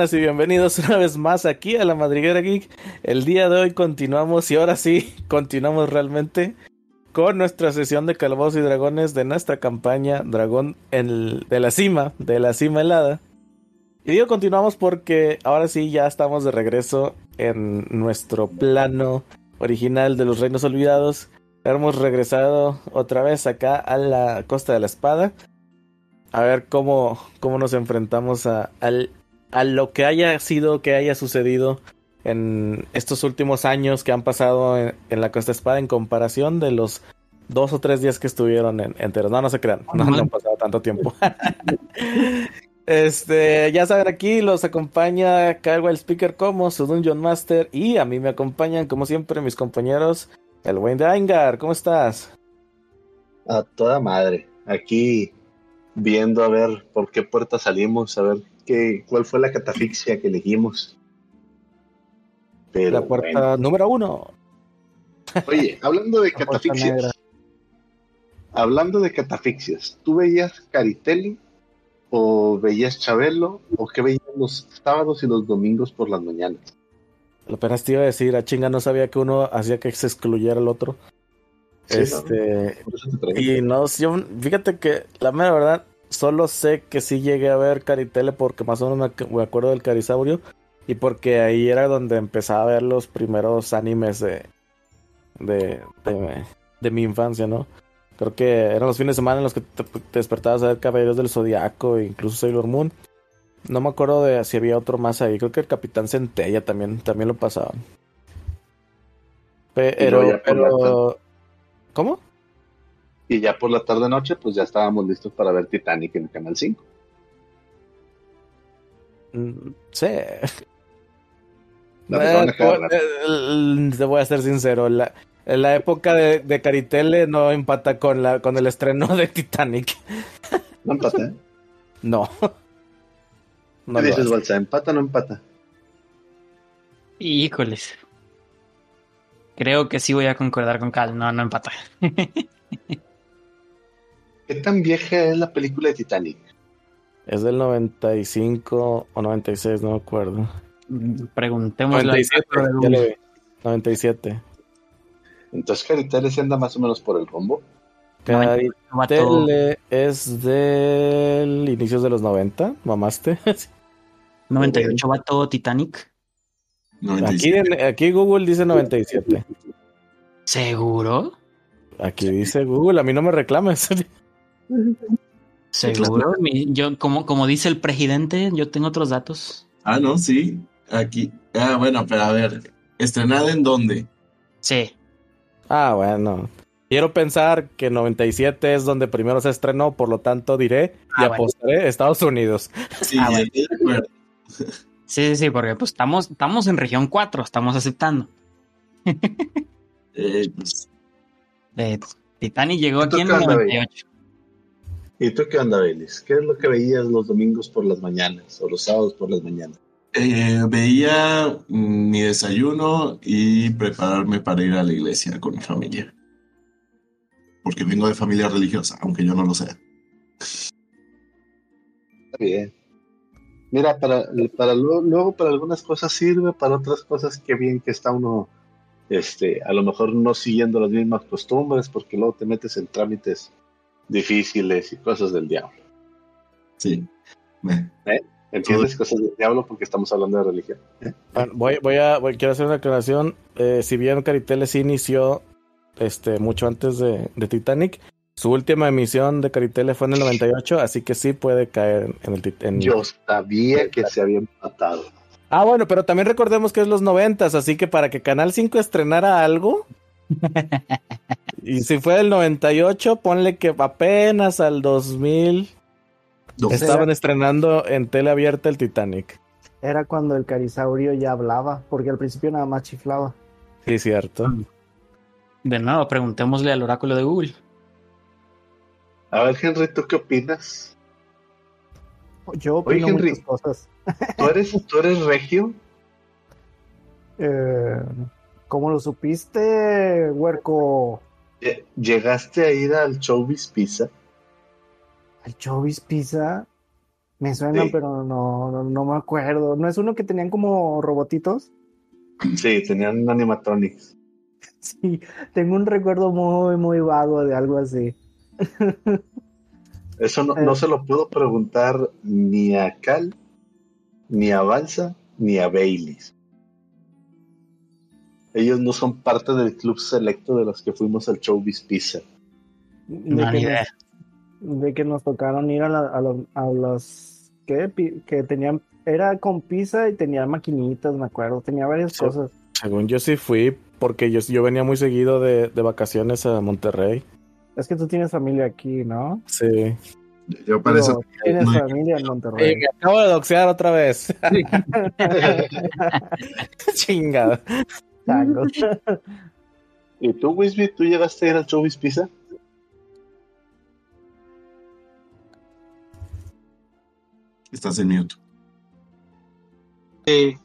y bienvenidos una vez más aquí a la Madriguera Geek. El día de hoy continuamos y ahora sí, continuamos realmente con nuestra sesión de calabozos y dragones de nuestra campaña Dragón en de la cima, de la cima helada. Y digo continuamos porque ahora sí ya estamos de regreso en nuestro plano original de los Reinos Olvidados. Hemos regresado otra vez acá a la Costa de la Espada. A ver cómo, cómo nos enfrentamos a, al a lo que haya sido, que haya sucedido en estos últimos años que han pasado en, la Costa Espada en comparación de los dos o tres días que estuvieron en, enteros. No, no se crean, no, han pasado tanto tiempo. este, ya saben, aquí los acompaña Kyle Speaker como su Dungeon Master y a mí me acompañan, como siempre, mis compañeros, el Wayne de Aingar. ¿Cómo estás? A toda madre. Aquí viendo a ver por qué puerta salimos, a ver cuál fue la catafixia que elegimos. Pero, la puerta número uno. Oye, hablando de catafixias. Hablando de catafixias, ¿tú veías Caritelli o veías Chabelo o qué veías los sábados y los domingos por las mañanas? Lo apenas te iba a decir, a chinga no sabía que uno hacía que se excluyera el otro. este. y no, yo, fíjate que la mera verdad, Solo sé que sí llegué a ver Caritele porque más o menos me acuerdo del Carisaurio. Y porque ahí era donde empezaba a ver los primeros animes de, de, de, mi infancia, ¿no? Creo que eran los fines de semana en los que te, despertabas a ver Caballeros del Zodiaco e incluso Sailor Moon. No me acuerdo de si había otro más ahí. Creo que el Capitán Centella también, también lo pasaban. Pero, pero... ¿Cómo? Y ya por la tarde noche, pues ya estábamos listos para ver Titanic en el Canal 5. Mm, sí. Eh, eh, te voy a ser sincero, la, la época de, de, Caritele no empata con la con el estreno de Titanic. ¿No empata? No. no ¿Qué dices, Balsa? ¿Empata o no empata? Híjoles. Creo que sí voy a concordar con Cal. No, no empata. ¿Qué tan vieja es la película de Titanic? Es del 95 o 96, no me acuerdo. Preguntemos 97, 97. Entonces Caritele se anda más o menos por el rombo. Caritele es del inicios de los 90, mamaste. 98 va todo Titanic. Aquí, aquí Google dice 97. ¿Seguro? Aquí dice Google, a mí no me reclames. Seguro, yo como, como dice el presidente, yo tengo otros datos. Ah, no, sí, aquí. Ah, bueno, pero a ver, ¿estrenada en dónde? Sí. Ah, bueno. Quiero pensar que 97 es donde primero se estrenó, por lo tanto diré y ah, apostaré Estados Unidos. Sí, ah, Sí, sí, porque pues estamos, estamos en región 4, estamos aceptando. eh, pues... eh, Titanic llegó aquí en el 98. ¿Y tú qué onda, Belis? ¿Qué es lo que veías los domingos por las mañanas o los sábados por las mañanas? Eh, veía mi desayuno y prepararme para ir a la iglesia con mi familia. Porque vengo de familia religiosa, aunque yo no lo sea. Está bien. Mira, para, para luego, para algunas cosas sirve, para otras cosas qué bien que está uno, este, a lo mejor no siguiendo las mismas costumbres, porque luego te metes en trámites difíciles y cosas del diablo. Sí. ¿Eh? ¿Entiendes? Cosas del diablo porque estamos hablando de religión. ¿Eh? Voy, voy a, quiero hacer una aclaración. Eh, si bien Caritele sí inició este, mucho antes de, Titanic, su última emisión de Caritele fue en el 98, así que sí puede caer en el en... Yo sabía que se había empatado. Ah, bueno, pero también recordemos que es los 90, así que para que Canal 5 estrenara algo, y si fue el 98, ponle que apenas al 2000 estaban estrenando en tele abierta el Titanic. Era cuando el carisaurio ya hablaba, porque al principio nada más chiflaba. Sí, cierto. De nuevo, preguntémosle al oráculo de Google. A ver, Henry, ¿tú qué opinas? Yo opino muchas cosas. ¿tú eres, ¿Tú eres regio? Eh, ¿Cómo lo supiste, huerco? ¿Llegaste a ir al Showbiz Pizza? ¿Al Showbiz Pizza? Me suena, Sí. pero no, no, no me acuerdo. ¿No es uno que tenían como robotitos? Sí, tenían animatronics. Sí, tengo un recuerdo muy, muy vago de algo así. Eso no, Eh. no se lo pudo preguntar ni a Cal, ni a Balsa, ni a Baileys. Ellos no son parte del club selecto de los que fuimos al Showbiz Pizza. De, No, que ni idea. nos, de que nos tocaron ir a, la- a, los, a los ¿qué? Pi- que tenían, era con pizza y tenía maquinitas, me acuerdo, tenía varias Sí. cosas. Según yo sí fui, porque yo, yo venía muy seguido de, de vacaciones a Monterrey. Es que tú tienes familia aquí, ¿no? Sí. Yo para eso. Digo, tienes no- familia en Monterrey. Acabo de doxear otra vez. Chingada. Tacos. ¿Y tú, Wisby, tú llegaste a ir al Showbiz Pizza? Estás en mute. Sí.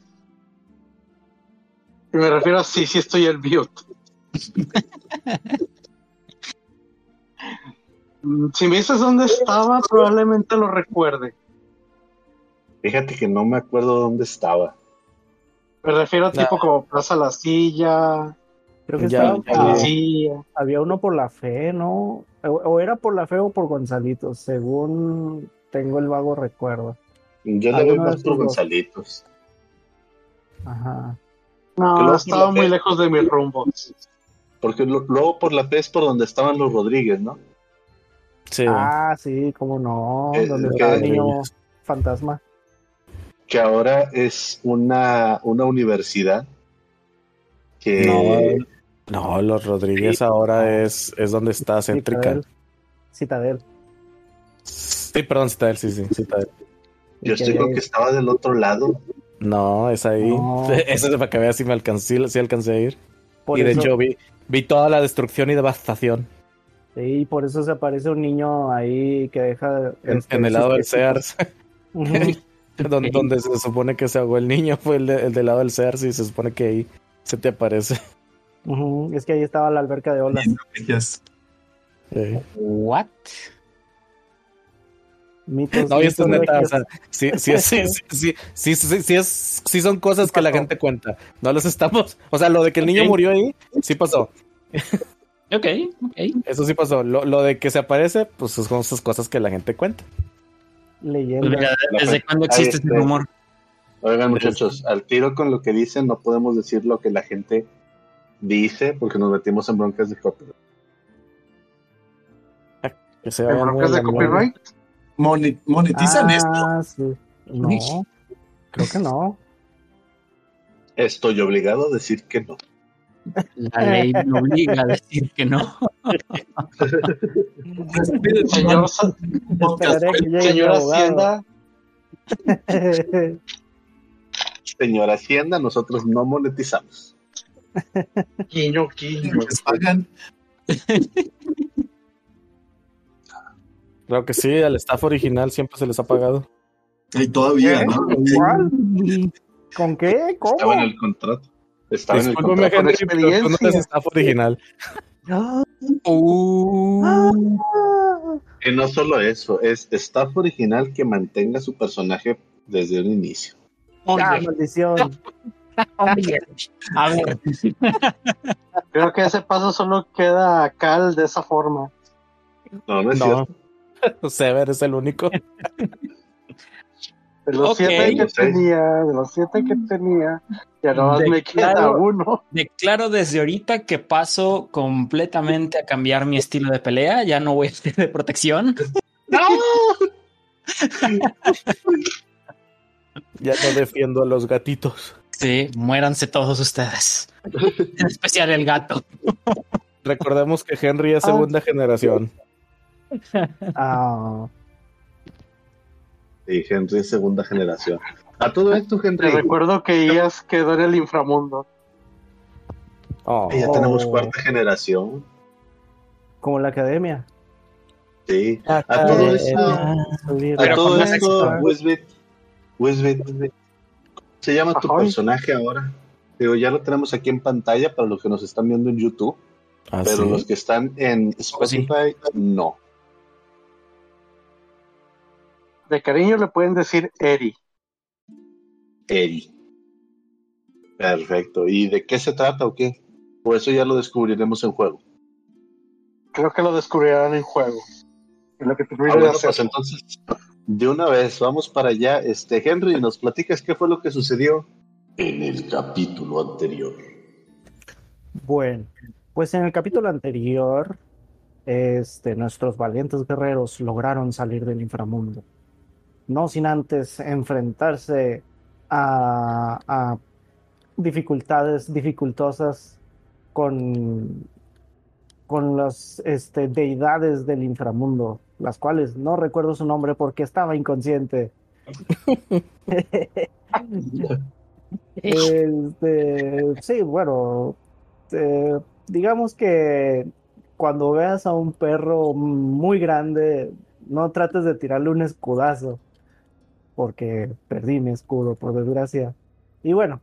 Me refiero a sí, sí estoy en mute. Si me dices dónde estaba, probablemente lo recuerde. Fíjate que no me acuerdo dónde estaba. Me refiero a Nah. tipo como Plaza La Silla, Creo que Ya, estaba ya. había uno por la fe, ¿no? O, o era por la fe o por Gonzalitos, según tengo el vago recuerdo. Yo le voy más por. Gonzalitos. Ajá. Que No, luego estaba muy fe- lejos de mis rumbos. Porque lo- luego por la P es por donde estaban los Rodríguez, ¿no? Sí. Ah, sí, cómo no, Eh, donde que- estaba el niño fantasma. Que ahora es una, una universidad que No, los Rodríguez ahora es, es donde está céntrica. Citadel. Citadel. Sí, perdón, Citadel, sí, sí, Citadel. yo Y estoy con que estaba del otro lado. No, es ahí. No. Eso es para que veas si me alcancé, si alcancé a ir. por y de eso- hecho vi, vi toda la destrucción y devastación Sí, por eso se aparece un niño ahí que deja. en, este, en el lado del. Sears, Donde, donde se supone que se ahogó el niño, fue el, de- el del lado del y se supone que ahí se te aparece. Es que ahí estaba la alberca de olas. Sí. What? Mitos, No, y esto es neta, o sea, sí, sí, es- sí, sí, sí, sí, sí, sí es, sí son cosas que la gente cuenta. No los estamos, o sea, lo de que el niño murió ahí, sí pasó. Ok, ok. Eso sí pasó. Lo, lo de que se aparece, pues son esas cosas que la gente cuenta. Leyenda. mira, ¿desde cuándo existe este rumor? Oigan, muchachos, al tiro con lo que dicen, no podemos decir lo que la gente dice porque nos metimos en broncas de copyright. Que se ¿En broncas de copyright? Moni- ¿Monetizan esto? ah, sí. No, creo que no. Estoy obligado a decir que no. La ley me obliga a decir que no. Señor, señor. Hacienda, Señora Hacienda, nosotros no monetizamos. guiño. ¿Les pagan? Claro que sí, al staff original siempre se les ha pagado. Y todavía, ¿Qué? ¿no? ¿Cuál? ¿Con qué? ¿Cómo? Estaba en el contrato. Estaba en el Discúlpame, contrato. Henry, pero tú no experiencia. staff original. Ah, Uh, Y no solo eso, es staff original que mantenga su personaje desde un inicio. ah, oye, maldición. oye. A ver, Creo que ese paso solo queda a Cal de esa forma. No, no es No. cierto. Sever es el único. De los siete que tenía, de los siete que tenía, ya nomás me queda uno. declaro desde ahorita que paso completamente a cambiar mi estilo de pelea. Ya no voy a ser de protección. Ya no defiendo a los gatitos. Sí, muéranse todos ustedes. En especial el gato. Recordemos que Henry es segunda generación. Ah, Y Henry es segunda generación. A todo esto, Te Henry, recuerdo que Ias quedó en el inframundo. Oh, ya tenemos Oh. cuarta generación. como la academia. Sí. A todo Eh, esto, a todo esto. Wisbit, Wisbit, ¿cómo se llama tu Ajá. personaje ahora? Digo, ya lo tenemos aquí en pantalla para los que nos están viendo en YouTube, ah, pero sí. los que están en Spotify, no. De cariño le pueden decir Eri. Eri. Perfecto. ¿Y de qué se trata o qué? O eso ya lo descubriremos en juego. Creo que lo descubrirán en juego. En lo que te Ah, bueno, pues entonces, de una vez, vamos para allá. Este, Henry, ¿nos platicas qué fue lo que sucedió en el capítulo anterior? Bueno, pues en el capítulo anterior, este, nuestros valientes guerreros lograron salir del inframundo. No sin antes enfrentarse a, a dificultades dificultosas con, con las este, deidades del inframundo, las cuales no recuerdo su nombre porque estaba inconsciente. Este, sí, bueno, eh, digamos que cuando veas a un perro muy grande, no trates de tirarle un escudazo, porque perdí mi escudo, por desgracia. Y bueno,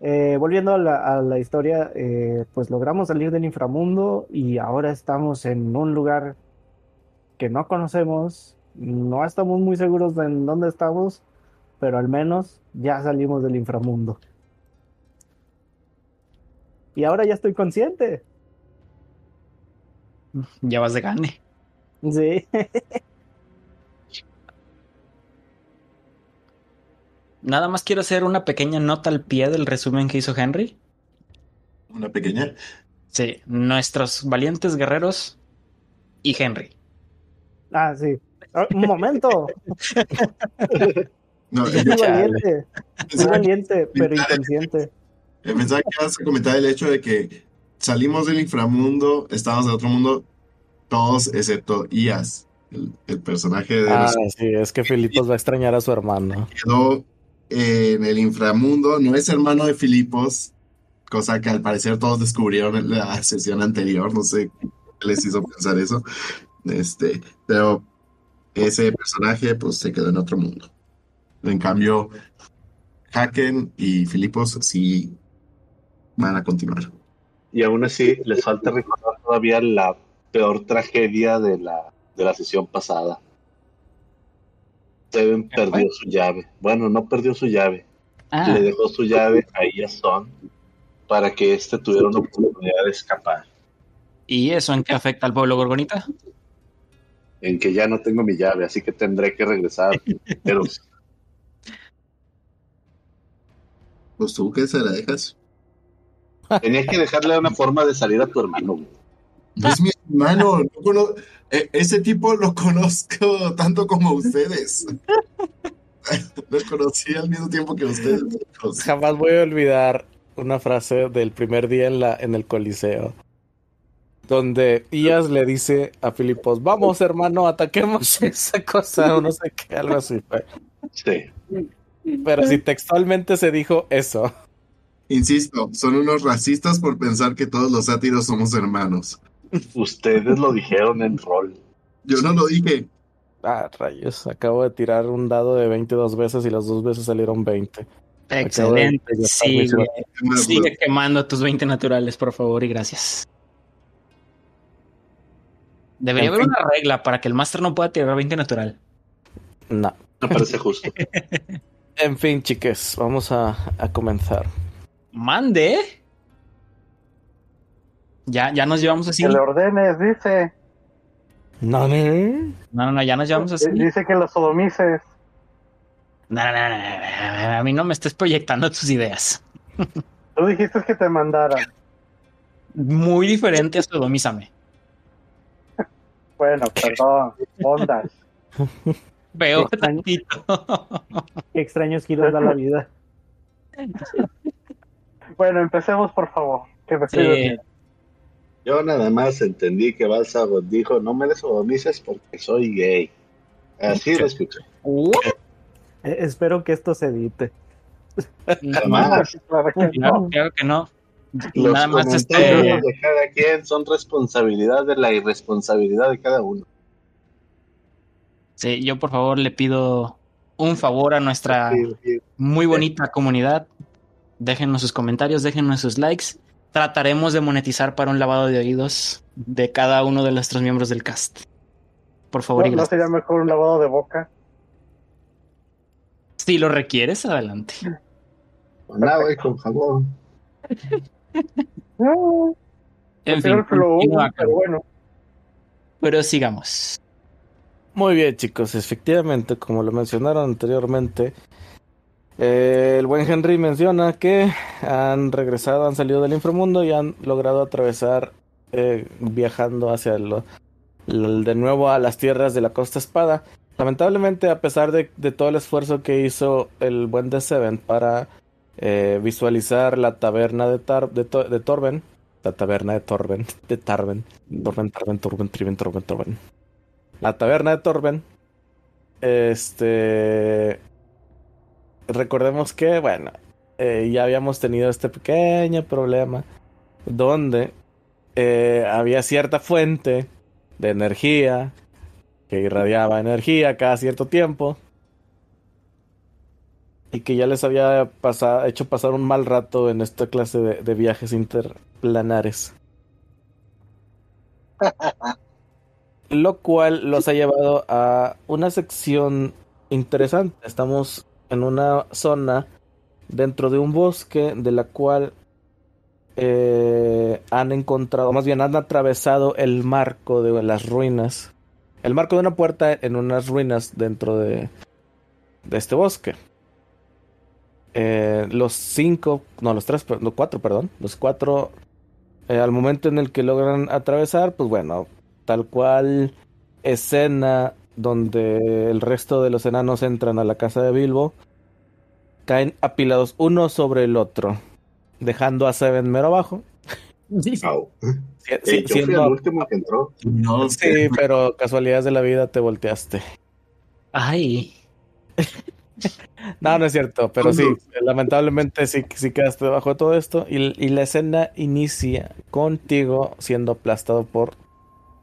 eh, volviendo a la, a la historia, eh, pues logramos salir del inframundo y ahora estamos en un lugar que no conocemos, no estamos muy seguros de en dónde estamos, pero al menos ya salimos del inframundo. Y ahora ya estoy consciente. Ya vas de gane. Sí. Nada más quiero hacer una pequeña nota al pie del resumen que hizo Henry. Una pequeña. Sí, nuestros valientes guerreros y Henry. Ah, sí. Ah, Un momento. No, soy valiente. Pensaba, valiente, pero inconsciente. pensaba que ibas a comentar el hecho de que salimos del inframundo, estábamos en otro mundo, todos excepto Ias, el, el personaje de Ah, sí, es que Filipos va a extrañar a su hermano. quedó en el inframundo, no es hermano de Filipos, cosa que al parecer todos descubrieron en la sesión anterior, no sé qué les hizo pensar eso, este, pero ese personaje pues se quedó en otro mundo. En cambio, Haken y Filipos sí van a continuar. Y aún así, les falta recordar todavía la peor tragedia de la, de la sesión pasada. Seven perdió su llave. Bueno, no perdió su llave. Ah, Le dejó su llave a Iason para que éste tuviera una oportunidad de escapar. ¿y eso en qué afecta al pueblo gorgonita? En que ya no tengo mi llave, así que tendré que regresar. Pero Pues tú que se la dejas. tenía que dejarle una forma de salir a tu hermano. güey. Es mi hermano, no cono- e- ese tipo lo conozco tanto como ustedes. Lo conocí al mismo tiempo que ustedes. Jamás voy a olvidar una frase del primer día en, la, en el Coliseo. Donde Ias le dice a Filipos, vamos hermano, ataquemos esa cosa, o no sé qué, algo así fue. Sí. Pero si textualmente se dijo eso. Insisto, son unos racistas por pensar que todos los sátiros somos hermanos. Ustedes lo dijeron en rol. Yo no lo dije. Ah, rayos, acabo de tirar un dado de 22 veces y las dos veces salieron 20. Excelente. De Sigue, suerte. ¿Qué más, sigue quemando tus 20 naturales, por favor, y gracias. Debería haber una regla para que el máster no pueda tirar 20 natural. No. Me parece justo. En fin, chiques, vamos a, a comenzar. Mande. Ya, ya nos llevamos así. Que le ordenes, dice. No, no. No, no, no, ya nos llevamos así. No, Dice que lo sodomices. no, no, no, no, no, A mí no me estés proyectando tus ideas. Tú dijiste que te mandaran. Muy diferente a sodomízame. Bueno, perdón. Ondas. Veo Qué extraño. tantito. Qué extraños giros da la vida. Bueno, empecemos, por favor. Que me durmiendo. Yo nada más entendí que Balsabot dijo, no me desodomices porque soy gay. Así lo escuché. Eh, espero que esto se edite. Jamás. Claro que Claro, no. claro que no. Los Nada más comentarios este. de cada quien son responsabilidad de la irresponsabilidad de cada uno. Sí, yo por favor le pido un favor a nuestra muy bonita comunidad. Déjenos sus comentarios, déjenos sus likes. Trataremos de monetizar para un lavado de oídos de cada uno de nuestros miembros del cast. por favor. ¿No, ¿No sería mejor un lavado de boca? Si lo requieres, adelante. Con agua y con jabón. No, En fin, pero bueno. pero sigamos. Muy bien, chicos. Efectivamente, como lo mencionaron anteriormente, eh, el buen Henry menciona que han regresado, han salido del inframundo y han logrado atravesar, eh, viajando hacia de nuevo a las tierras de la Costa Espada. Lamentablemente, a pesar de, todo el esfuerzo que hizo el buen The Seven para eh, visualizar la taberna de Torben, la taberna de Torben, de Tarben, Torben, Tarben, Torben, Triben, Torben, Torben la taberna de Torben. Este. Recordemos que, bueno, eh, ya habíamos tenido este pequeño problema donde eh, había cierta fuente de energía que irradiaba energía cada cierto tiempo y que ya les había pasado, hecho pasar un mal rato en esta clase de, de viajes interplanares. lo cual los ha llevado a una sección interesante. Estamos en una zona dentro de un bosque de la cual eh, han encontrado, más bien han atravesado el marco de las ruinas, el marco de una puerta en unas ruinas dentro de, de este bosque. Eh, los cinco, no, los tres, no, cuatro, perdón, los cuatro, eh, al momento en el que logran atravesar, pues bueno, tal cual escena donde el resto de los enanos entran a la casa de Bilbo, caen apilados uno sobre el otro, dejando a Seven mero abajo. Si- Eh, si- yo fui el último que entró. No, Sí, pero casualidades de la vida te volteaste. Ay, No, no es cierto, pero sí, lamentablemente sí, sí quedaste debajo de todo esto y, y la escena inicia contigo siendo aplastado por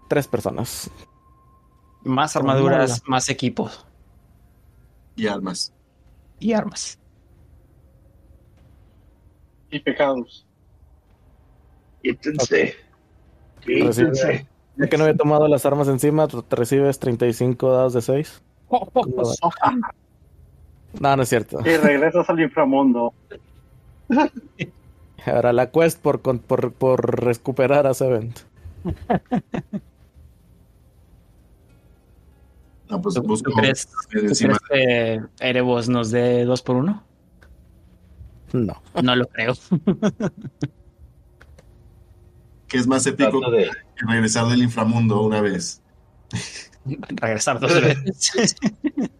tres personas. Más armaduras, más equipos y armas. y armas. Y pecados. Quítense. Recibe- Quítense. Ya que no había tomado las armas encima, te recibes 35 dados de 6. No, no es cierto. Y regresas al inframundo. Ahora la quest por, con- por, por recuperar a Seven. No, pues ¿Tú, busco tú crees, tú encima. crees que Erebos nos dé dos por uno? No. No lo creo. que es más épico de, que regresar del inframundo una vez. Regresar dos veces.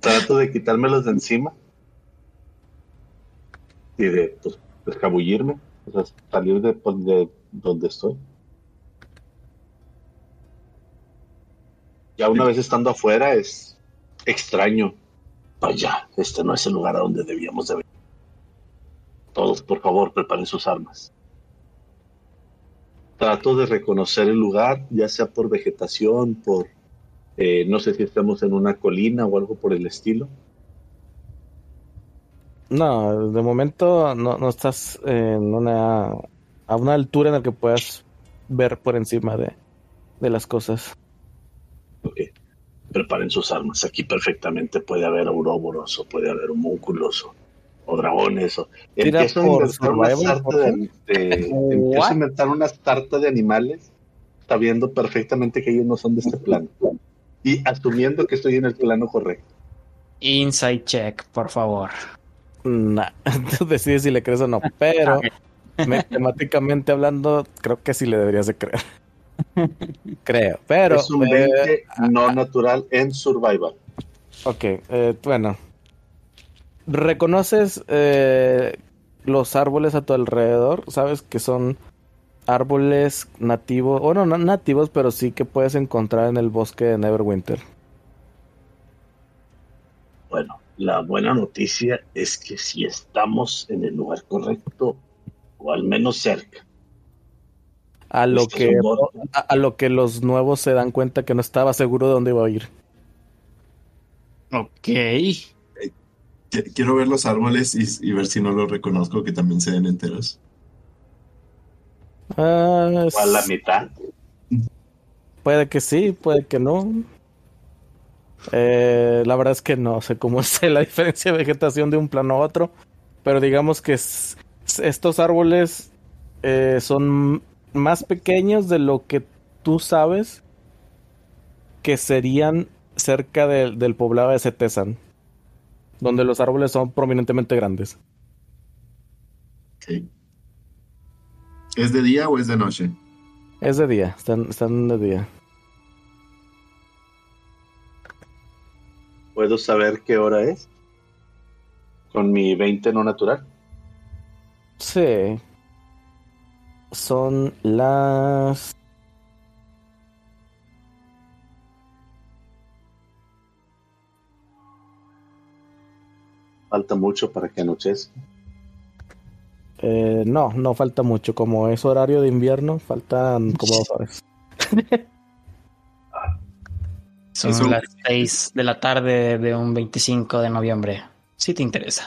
trato de quitármelos de encima. Y de, pues, escabullirme. O sea, salir de, pues, de donde estoy. Ya una vez estando afuera es extraño. Vaya, este no es el lugar a donde debíamos de venir. Todos, por favor, preparen sus armas. Trato de reconocer el lugar, ya sea por vegetación, por eh, no sé si estamos en una colina o algo por el estilo. No, de momento no, estás en una a una altura en la que puedas ver por encima de las cosas. Ok. Preparen sus armas. Aquí perfectamente puede haber auróboros o puede haber homúnculos o, o dragones. O... Empiezo a por inventar una sarta de, de- empiezo a inventar una sarta de animales sabiendo perfectamente que ellos no son de este plano. Y asumiendo que estoy en el plano correcto. Inside check, por favor. Nah, tú decides si le crees o no, pero matemáticamente hablando, creo que sí le deberías de creer. Creo, pero es un eh, 20 no natural en survival. Ok, eh, bueno. ¿Reconoces eh, los árboles a tu alrededor? ¿Sabes que son árboles nativos? Bueno, no nativos, pero sí que puedes encontrar en el bosque de Neverwinter. Bueno, la buena noticia es que si estamos en el lugar correcto, o al menos cerca, A lo Este que es a, a lo que los nuevos se dan cuenta que no estaba seguro de dónde iba a ir. Ok. Qui- Quiero ver los árboles y, y ver si no los reconozco, que también se ven enteros. Ah, o a la es- mitad, Puede que sí, puede que no. Eh, la verdad es que no sé cómo es la diferencia de vegetación de un plano a otro. Pero digamos que estos árboles eh, son más pequeños de lo que tú sabes que serían cerca del poblado de Cetesan, donde los árboles son prominentemente grandes. ¿Es de día o es de noche? Es de día, están, están de día. ¿Puedo saber qué hora es? Con mi 20 no natural. Sí. Son las... Falta mucho para que anochezca. Eh, no, no falta mucho. Como es horario de invierno, faltan como dos horas. Son las 6 de la tarde de un 25 de noviembre. Si te interesa.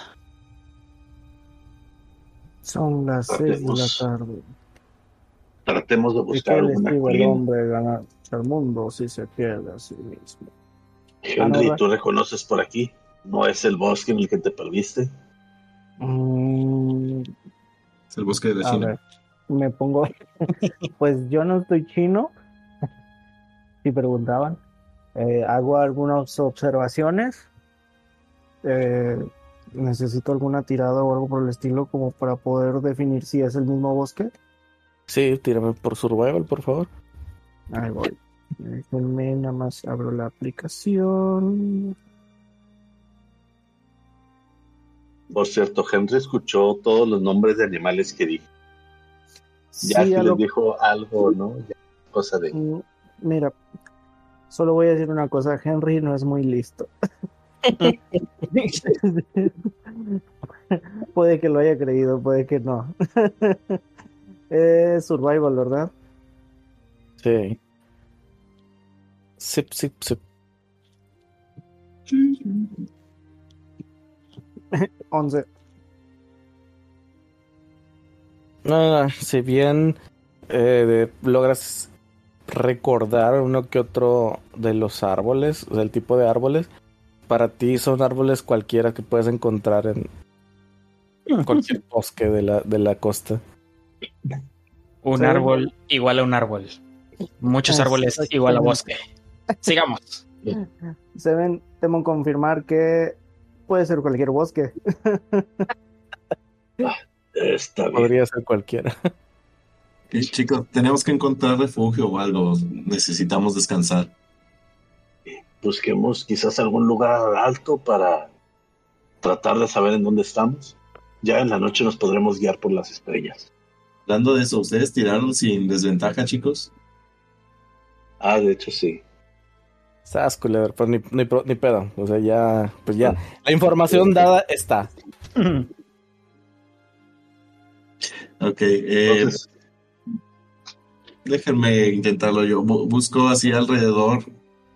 Son las 6 de la tarde. Tratemos de buscar alguna el hombre ganar el mundo si se pierde a sí mismo. Henry, ¿tú reconoces por aquí? ¿No es el bosque en el que te perdiste? Mm, es el bosque de la China. me pongo. pues yo no estoy chino. si preguntaban. Eh, hago algunas observaciones. Eh, necesito alguna tirada o algo por el estilo como para poder definir si es el mismo bosque. Sí, tírame por survival, por favor. Ahí voy. Déjenme, nada más abro la aplicación. Por cierto, Henry escuchó todos los nombres de animales que dije. Ya sí, les dijo algo, ¿no? cosa de. Mm, mira, Solo voy a decir una cosa, Henry no es muy listo. puede que lo haya creído, puede que no. es survival, ¿verdad? Sí. Sip, sip, sip. 11. Ah, si bien eh, logras recordar uno que otro de los árboles, del tipo de árboles. Para ti son árboles cualquiera que puedes encontrar en cualquier bosque de la, de la costa. Un árbol igual a un árbol. Muchos árboles igual a bosque. Sigamos. Se ven, temo confirmar que puede ser cualquier bosque. Podría ser cualquiera. chicos, tenemos que encontrar refugio o algo. Necesitamos descansar. Busquemos quizás algún lugar alto para tratar de saber en dónde estamos. Ya en la noche nos podremos guiar por las estrellas. Hablando de eso, ¿ustedes tiraron sin desventaja, chicos? Ah, de hecho sí. Sas, pues ni, ni, ni, pedo. O sea, ya, pues ya. La información dada está. ok, eh, déjenme intentarlo yo. Busco así alrededor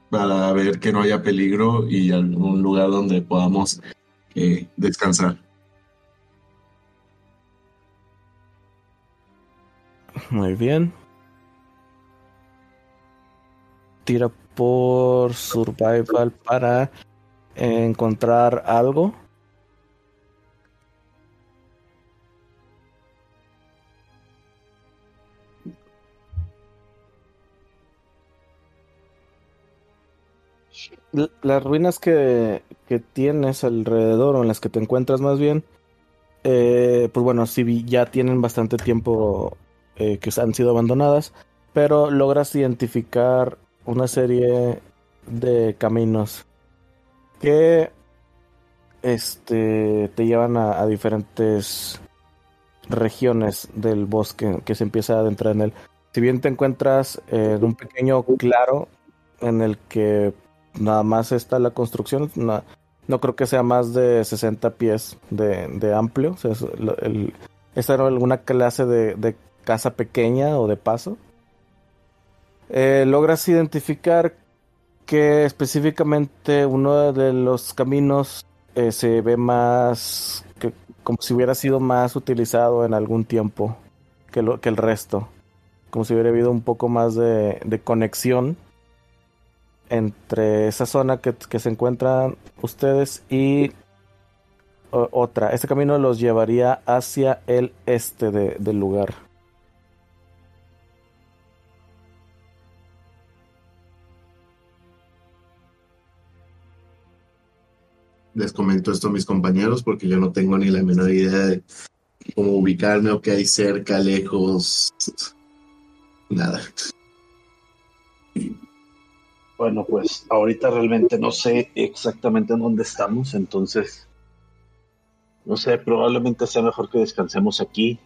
para ver que no haya peligro y algún lugar donde podamos eh, descansar. Muy bien. Tira por survival para encontrar algo. las ruinas que, tienes alrededor, o en las que te encuentras más bien, eh, pues bueno, sí ya tienen bastante tiempo eh, que han sido abandonadas, pero logras identificar una serie de caminos que este, te llevan a, diferentes regiones del bosque que se empieza a adentrar en él. Si bien te encuentras en un pequeño claro en el que nada más está la construcción. No, creo que sea más de 60 pies de, amplio. esa era alguna clase de, casa pequeña o de paso. Eh, logras identificar que específicamente uno de los caminos eh, se ve más como si hubiera sido más utilizado en algún tiempo que, lo, que el resto. como si hubiera habido un poco más de, conexión entre esa zona que, que se encuentran ustedes y otra. Este camino los llevaría hacia el este de- del lugar. Les comento esto a mis compañeros porque yo no tengo ni la menor idea de cómo ubicarme o qué hay cerca, lejos. Nada. Bueno, pues ahorita realmente no sé exactamente en dónde estamos, entonces no sé, probablemente sea mejor que descansemos aquí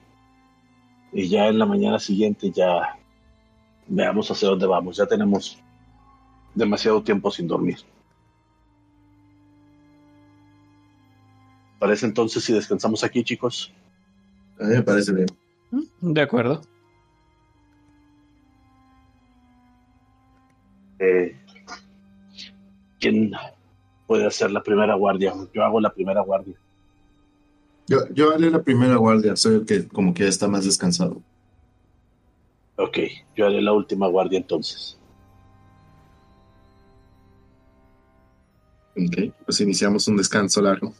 y ya en la mañana siguiente ya veamos hacia dónde vamos. Ya tenemos demasiado tiempo sin dormir. ¿Parece entonces si descansamos aquí, chicos? A mí me parece bien. De acuerdo. Eh, ¿Quién puede hacer la primera guardia? Yo hago la primera guardia. Yo, yo haré la primera guardia, soy el que como que ya está más descansado. Ok, yo haré la última guardia entonces. Ok, pues iniciamos un descanso largo.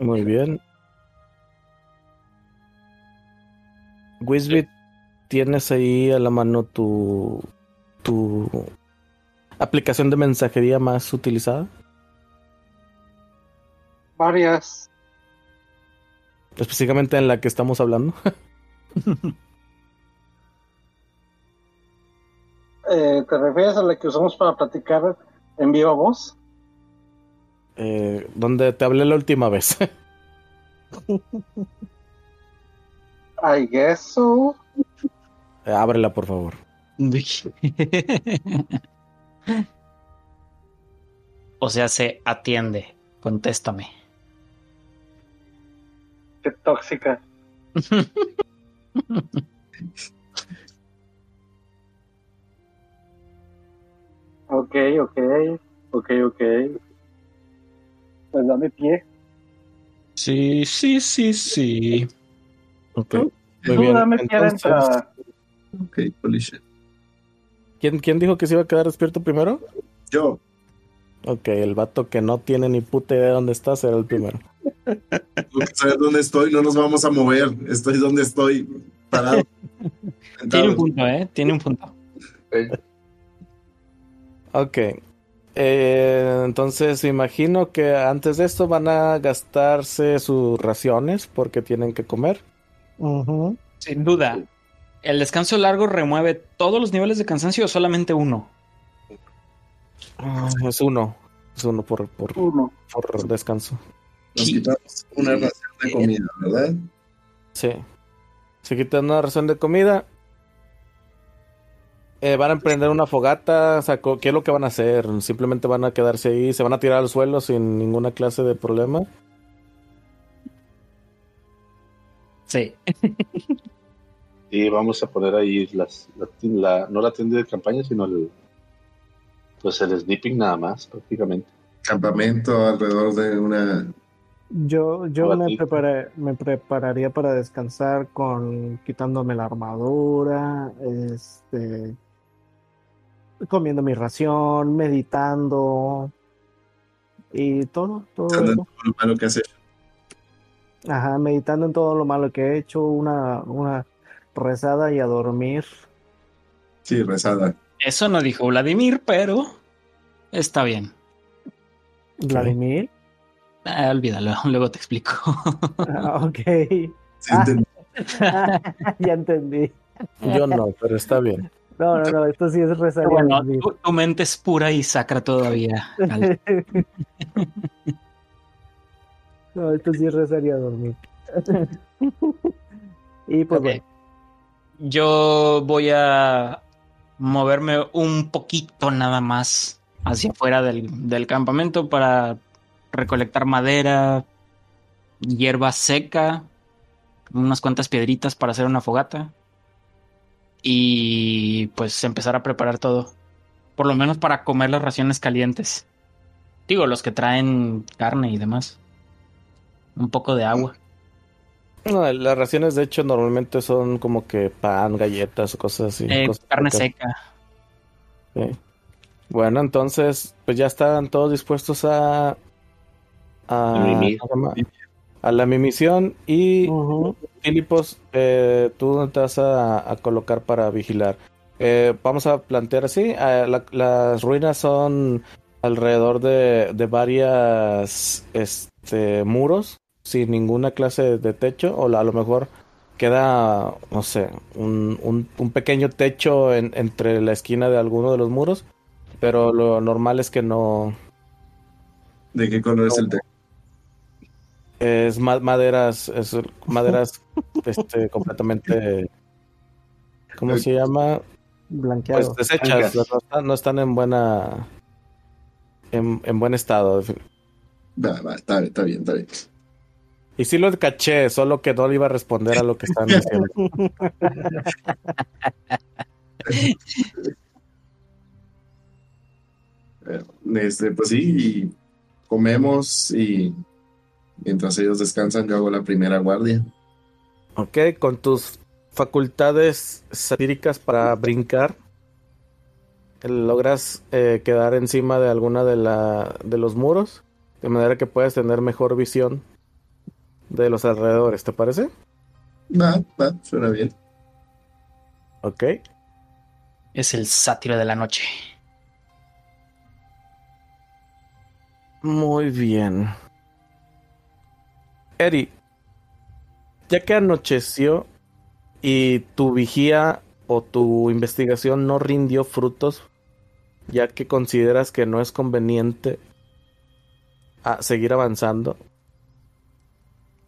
Muy bien. Wisbit, ¿tienes ahí a la mano tu, tu aplicación de mensajería más utilizada? Varias. Específicamente en la que estamos hablando. Eh, ¿Te refieres a la que usamos para platicar en viva voz? Eh, donde te hablé la última vez. I guess so. Eh, Ábrela, por favor. o sea, se atiende. Contéstame. Qué tóxica. Ok, ok, ok, ok. Pues dame pie. Sí, sí, sí, sí. Ok. Tú Muy bien. dame pie de Entonces, entrada. Ok, holy shit. ¿quién, ¿Quién dijo que se iba a quedar despierto primero? Yo, Ok, el vato que no tiene ni puta idea de dónde está será el primero. tú que sabes dónde estoy, no nos vamos a mover. Estoy donde estoy, parado. Tiene un sentado. punto, ¿eh? Tiene un punto. Ok. Eh, entonces imagino que antes de esto van a gastarse sus raciones porque tienen que comer. Sin duda. ¿El descanso largo remueve todos los niveles de cansancio o solamente uno? Ah, es uno. Es uno por, por, Uno. por descanso. Nos quitamos una ración de comida, ¿verdad? Sí. Se quitan una ración de comida. Eh, van a emprender una fogata. O sea, ¿qué es lo que van a hacer? Simplemente van a quedarse ahí. Se van a tirar al suelo sin ninguna clase de problema. Sí. Y vamos a poner ahí las, la, la- no la tienda de campaña, sino el, pues el snipping nada más, prácticamente. Campamento alrededor de una. Yo, yo me, preparé- me prepararía para descansar con quitándome la armadura, este, comiendo mi ración, meditando y todo, todo todo lo malo que hace. Ajá, meditando en todo lo malo que he hecho, una, una rezada y a dormir. Sí, rezada. Eso no dijo Vladimir, pero está bien. Vladimir. Ah, olvídalo, luego te explico. Ah, ok, Sí, Ah. ya entendí. Yo no, pero está bien. No, no, no, esto sí es a bueno, tu, tu mente es pura y sacra todavía. No, esto sí es rezar y a dormir. y pues bueno, Yo voy a moverme un poquito nada más hacia afuera del, del campamento para recolectar madera, hierba seca, unas cuantas piedritas para hacer una fogata y pues empezar a preparar todo. Por lo menos para comer las raciones calientes. Digo, los que traen carne y demás. Un poco de agua. No, las raciones de hecho normalmente son como que pan, galletas o cosas así. Eh, cosas carne ricas. seca. Sí. Bueno, entonces, pues ya están todos dispuestos a. A, A a la mimisión. Y Ujú. Filipos, eh, tú dónde te vas a, a colocar para vigilar. Eh, vamos a plantear así: eh, la- las ruinas son alrededor de, de varias este, muros, sin ninguna clase de techo, o la- a lo mejor queda, no sé, un, un- un pequeño techo en- entre la esquina de alguno de los muros, pero lo normal es que no ¿De qué color es el techo? Es ma- maderas, es maderas este, completamente, ¿cómo se llama? Blanqueado. Pues desechas, no están, no están en buena, en, en buen estado. Va, va, está bien, está bien, está bien. Y sí lo caché, solo que no le iba a responder a lo que estaban diciendo. Este, pues sí, y comemos y mientras ellos descansan yo hago la primera guardia. Ok, con tus facultades satíricas para brincar, logras eh, quedar encima de alguna de, la, de los muros, de manera que puedas tener mejor visión de los alrededores, ¿te parece? Va, va, suena bien. Ok. Es el sátiro de la noche. Muy bien. Eri, ya que anocheció y tu vigía o tu investigación no rindió frutos, ya que consideras que no es conveniente a seguir avanzando,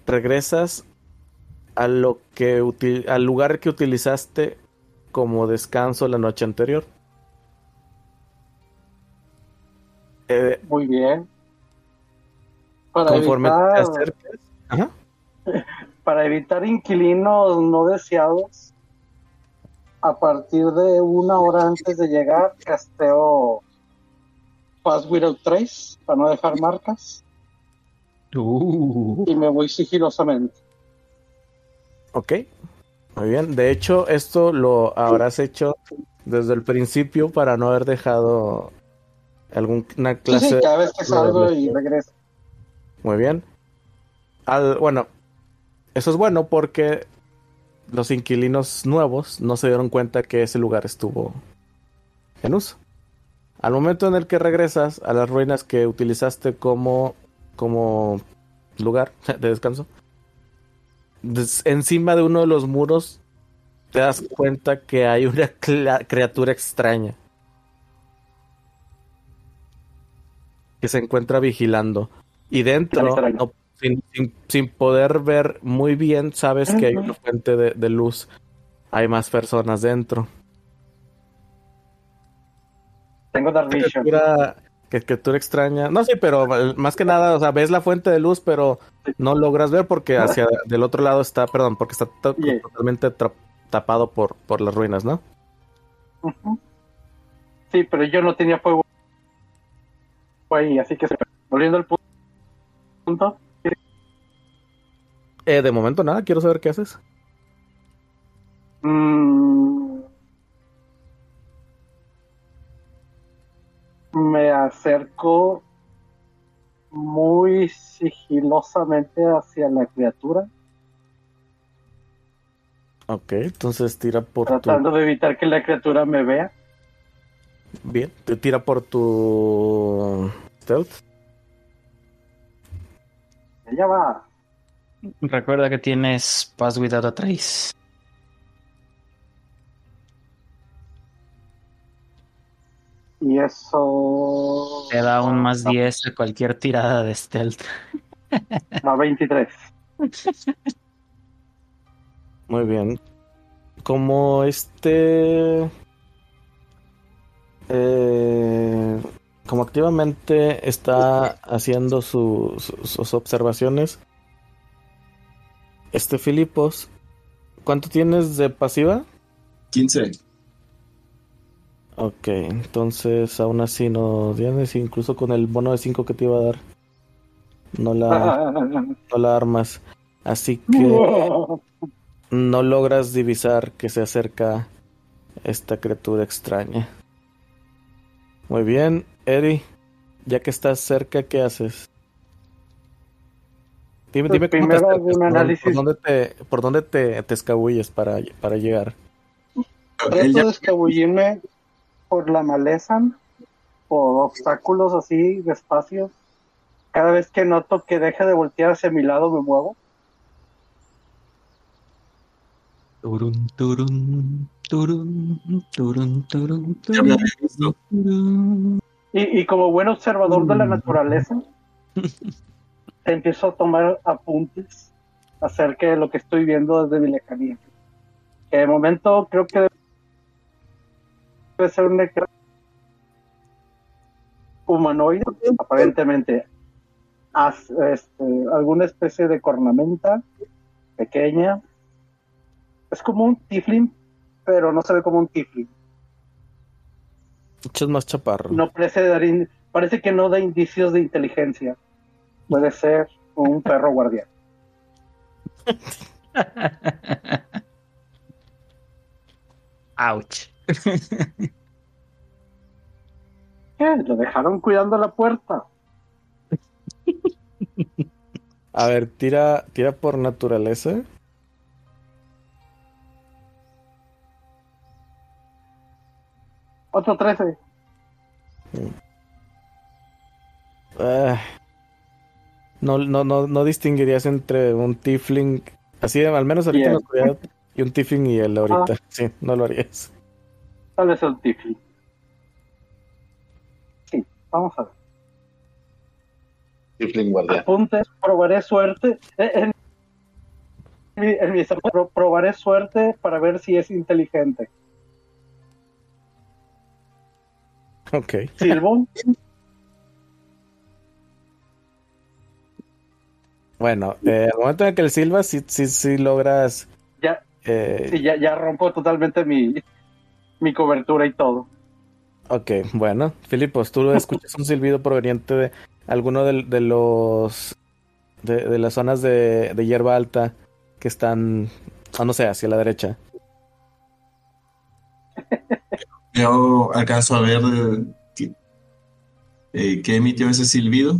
regresas a lo que util- al lugar que utilizaste como descanso la noche anterior. Eh, Muy bien. Para conforme te acercas. Ajá. para evitar inquilinos no deseados, a partir de una hora antes de llegar, casteo Pass Without Trace para no dejar marcas Uh. y me voy sigilosamente. Ok, muy bien. De hecho, esto lo habrás hecho desde el principio para no haber dejado alguna clase. sí, cada vez que salgo y regreso. Muy bien. Al, bueno, eso es bueno porque los inquilinos nuevos no se dieron cuenta que ese lugar estuvo en uso. Al momento en el que regresas a las ruinas que utilizaste como, como lugar de descanso, des- encima de uno de los muros te das cuenta que hay una criatura extraña que se encuentra vigilando. Y dentro, no- sin, sin- sin poder ver muy bien, sabes que hay una fuente de, de luz. Hay más personas dentro. Tengo Dark ¿Qué Vision. criatura, qué criatura extraña. No, sí, pero eh, más que nada, o sea, ves la fuente de luz, pero no logras ver porque hacia del otro lado está, perdón, porque está to- Yeah. totalmente tapado por, por las ruinas, ¿no? Sí, pero yo no tenía fuego ahí, así que volviendo al pu- punto. Eh, de momento nada, quiero saber qué haces. mm, me acerco muy sigilosamente hacia la criatura, Ok, entonces tira por tu... tratando de evitar que la criatura me vea. Bien, te tira por tu... Stealth. Ella va. Recuerda que tienes Pass Without a Trace. Y eso. Te da un más 10 a cualquier tirada de stealth. Más 23. Muy bien. Como este... eh, como activamente está haciendo su- su- sus observaciones, este Filipos, ¿cuánto tienes de pasiva? 15. Ok, entonces aún así no tienes, incluso con el bono de 5 que te iba a dar. No la, no la armas. Así que no logras divisar que se acerca esta criatura extraña. Muy bien, Eddie, ya que estás cerca, ¿qué haces? Dime, dime cómo te primero un análisis. por dónde te, por dónde te, te escabulles para, para llegar. Trato de escabullirme por la maleza, por obstáculos así, despacio. Cada vez que noto que deja de voltear hacia mi lado, me muevo. Turun, turun, turun. Y, y como buen observador de la naturaleza, empiezo a tomar apuntes acerca de lo que estoy viendo desde mi lejanía. Que de momento creo que debe ser un humanoide, aparentemente. Este, alguna especie de cornamenta pequeña. Es como un tiflin, pero no se ve como un tiflin. Echas más chaparro. No parece dar in- parece que no da indicios de inteligencia. Puede ser un perro guardián. Ouch. ¿Qué? Lo dejaron cuidando la puerta. A ver, tira, tira por naturaleza. Otro 13. Ah, no, no, no, no distinguirías entre un tiefling, así al menos ahorita en la Bien. oscuridad, y un tiefling y él ahorita. Sí, no lo harías. Tal vez el tiflin. Sí, vamos a ver. Tifling guardián. Apuntes, probaré suerte. Eh, En, mi- en mi pro- probaré suerte para ver si es inteligente. Ok. Silbo, Bueno, eh, al momento en que el silba, sí, sí, sí logras. ya, eh, sí, ya, ya rompo totalmente mi, mi cobertura y todo. Ok, bueno, Filipos, tú escuchas un silbido proveniente de alguno de, de los. De, de las zonas de, de hierba alta que están. ah, no sé, hacia la derecha. Yo alcanzo a ver eh, eh, qué emitió ese silbido.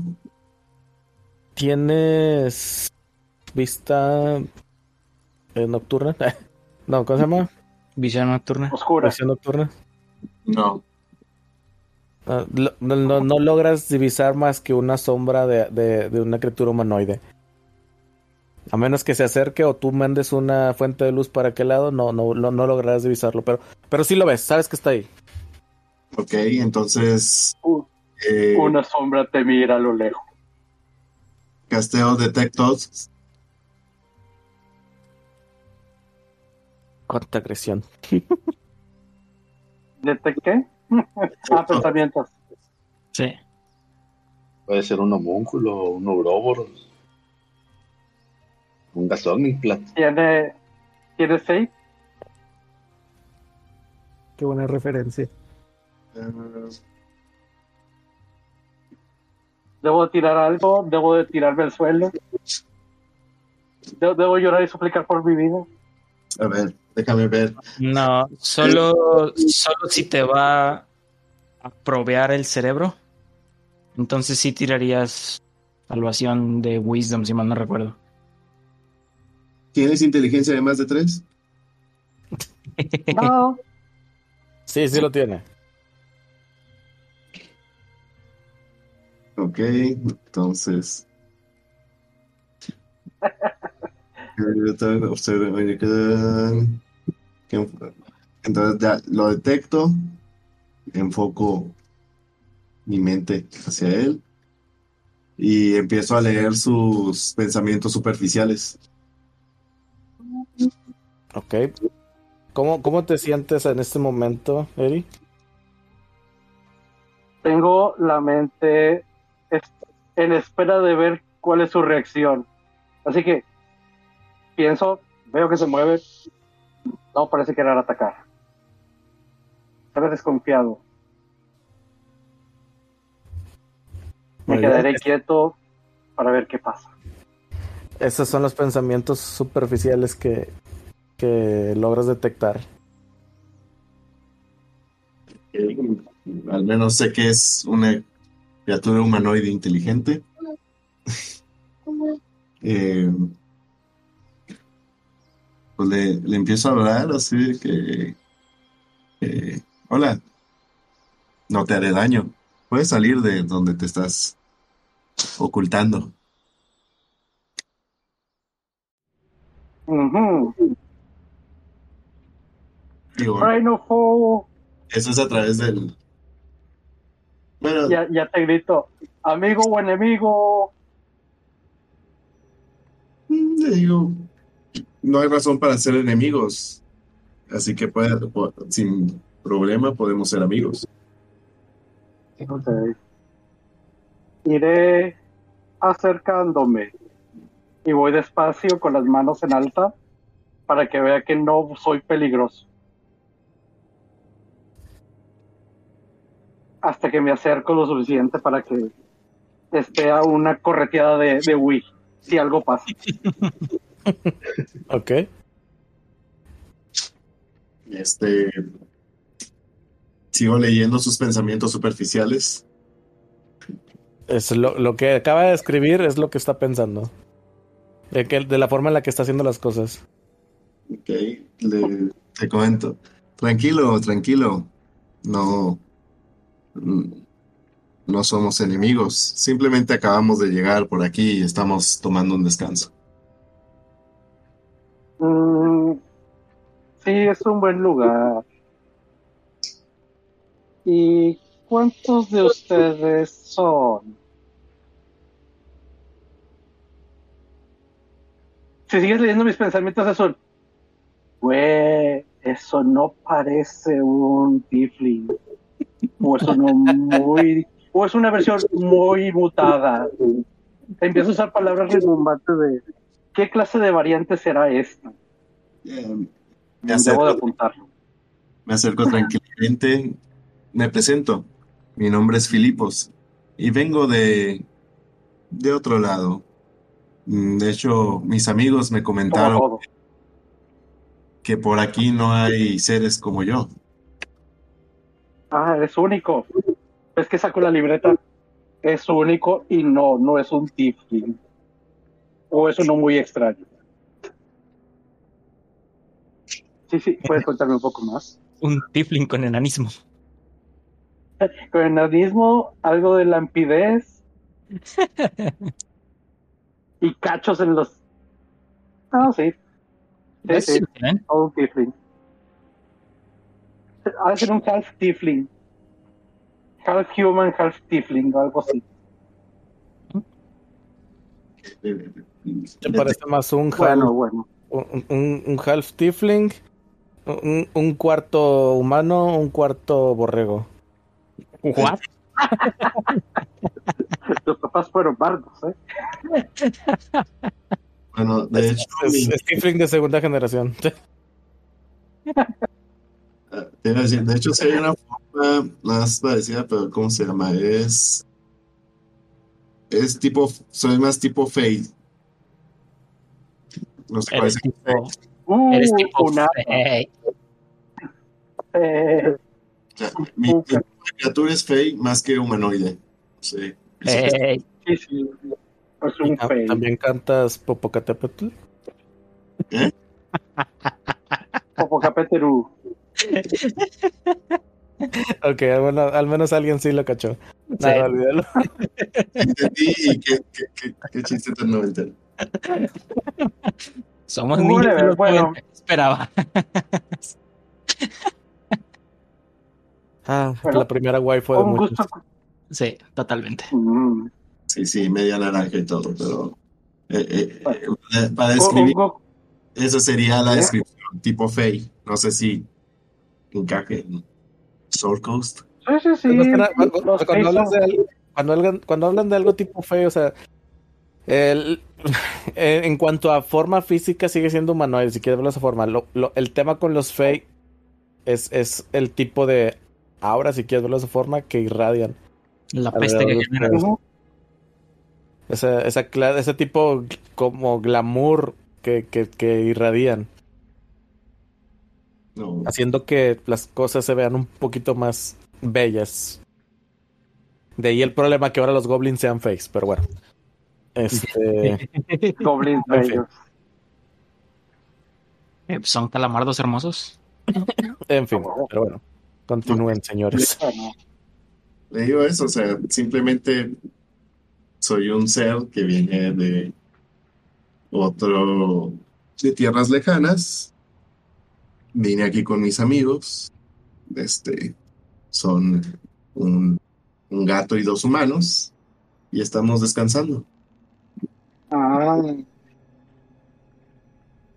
¿Tienes vista eh, nocturna? no, ¿cómo se llama? Visión nocturna. Oscura. Visión nocturna. No. Ah, no, no- no logras divisar más que una sombra de, de- de una criatura humanoide. A menos que se acerque o tú mandes una fuente de luz para aquel lado, no, no, no, no lograrás divisarlo. Pero, pero sí lo ves, sabes que está ahí. Ok, entonces Uh, eh, Una sombra te mira a lo lejos. Casteo detectos. Cuánta agresión. ¿Detecté? ah, pensamientos. Sí. Puede ser un homúnculo, un Ouroboros, un Gasonic ¿Tiene, ¿tiene seis? Qué buena referencia. Eh, ¿Debo tirar algo? ¿Debo de tirarme al suelo? ¿Debo, debo llorar y suplicar por mi vida? a ver, déjame ver. No, solo, solo si te va a provear el cerebro. Entonces sí tirarías salvación de Wisdom, si mal no recuerdo. ¿Tienes inteligencia de más de tres? No. Sí, sí lo tiene. Ok, entonces. Entonces ya lo detecto, enfoco mi mente hacia él y empiezo a leer sus pensamientos superficiales. Ok. ¿Cómo, cómo te sientes en este momento, Eri? Tengo la mente en espera de ver cuál es su reacción. Así que pienso, veo que se mueve. No parece querer atacar. Se ve desconfiado. Me Muy bien. quedaré quieto para ver qué pasa. Esos son los pensamientos superficiales que, que logras detectar. Al menos sé que es una criatura humanoide inteligente. Eh, pues le, le empiezo a hablar así de que, eh, hola, no te haré daño. Puedes salir de donde te estás ocultando. Digo, Rhinofo, eso es a través del... Ya, ya te grito, amigo o enemigo. Le digo, no hay razón para ser enemigos. Así que puede- sin problema podemos ser amigos. Iré acercándome y voy despacio con las manos en alta para que vea que no soy peligroso. Hasta que me acerco lo suficiente para que esté a una correteada de, de Wii, si algo pasa. Ok. Este, sigo leyendo sus pensamientos superficiales. Es lo, lo que acaba de escribir es lo que está pensando. De, que, de la forma en la que está haciendo las cosas. Ok, le, te comento. Tranquilo, tranquilo. No, no somos enemigos. Simplemente acabamos de llegar por aquí y estamos tomando un descanso. Mm, sí, es un buen lugar. ¿Y cuántos de ustedes son? Si sigues leyendo mis pensamientos, un... Güey, eso no parece un tiefling. O es uno muy... O es una versión muy mutada. Empiezo a usar palabras de... ¿Qué clase de variante será esta? Eh, me Debo de acerco, apuntarlo. me acerco tranquilamente. Me presento. Mi nombre es Filipos y vengo de, de otro lado. Mm, De hecho, mis amigos me comentaron que por aquí no hay seres como yo. Ah, eres único. Es que saco la libreta. Es único y no, no es un tiefling. O es uno muy extraño. Sí, sí, puedes contarme un poco más. Un tifling con enanismo. Con enanismo, algo de lampidez y cachos en los. Ah, sí. Sí, sí, tiefling. Ha de ser un half tiefling. Half human, half tiefling, o algo así. ¿Te parece más un half, Bueno, bueno. un, un- un half tiefling? Un, un cuarto humano, un cuarto borrego. ¿What? Los papás fueron bardos, ¿eh? Bueno, de hecho, Es, mi- es tiefling de segunda generación. Decir, de hecho, hay una forma más parecida, pero ¿cómo se llama? Es. Es tipo. Soy más tipo Fade. No sé cuál Eres es. tipo, Uh, eres tipo una- fey. eh, O sea, mi, mi criatura es Fade más que humanoide. Sí. Ey, sí, sí. Es un fail. ¿También cantas Popocatépetl? Popocatépetl. Ok, bueno, al menos alguien sí lo cachó. sí. Nada, olvídalo. Entendí y qué, qué, qué, qué chiste tan noventero. Somos Bueno, niños de bueno. 90, Esperaba. Ah, Bueno, la primera waifu de Un muchos. gusto. Sí, totalmente. Mm. Sí, sí, media naranja y todo, pero. eh, eh, eh, para describir, esa sería la ¿Ya? descripción, tipo Fade. No sé si encaje en Soul Coast. Sí, sí, sí. Cuando, que hablas de son- algo, cuando, hablan, cuando hablan de algo tipo feo, o sea, el- en cuanto a forma física sigue siendo humanoide, si quieres verlo de esa forma. Lo- lo- el tema con los fey es, es el tipo de aura, si quieres verlo de esa forma, que irradian. La peste que Alrededor de genera. ustedes. Ujú. Esa, esa ese tipo como glamour que, que, que irradian, No, haciendo que las cosas se vean un poquito más bellas. De ahí el problema que ahora los goblins sean fakes, pero bueno. Este, Goblins En fin. bellos. Eh, son calamardos hermosos. en fin, pero bueno, continúen, señores. Le digo eso, o sea, simplemente soy un ser que viene de otro, de tierras lejanas. Vine aquí con mis amigos. Este, son un, un gato y dos humanos. Y estamos descansando. Ah,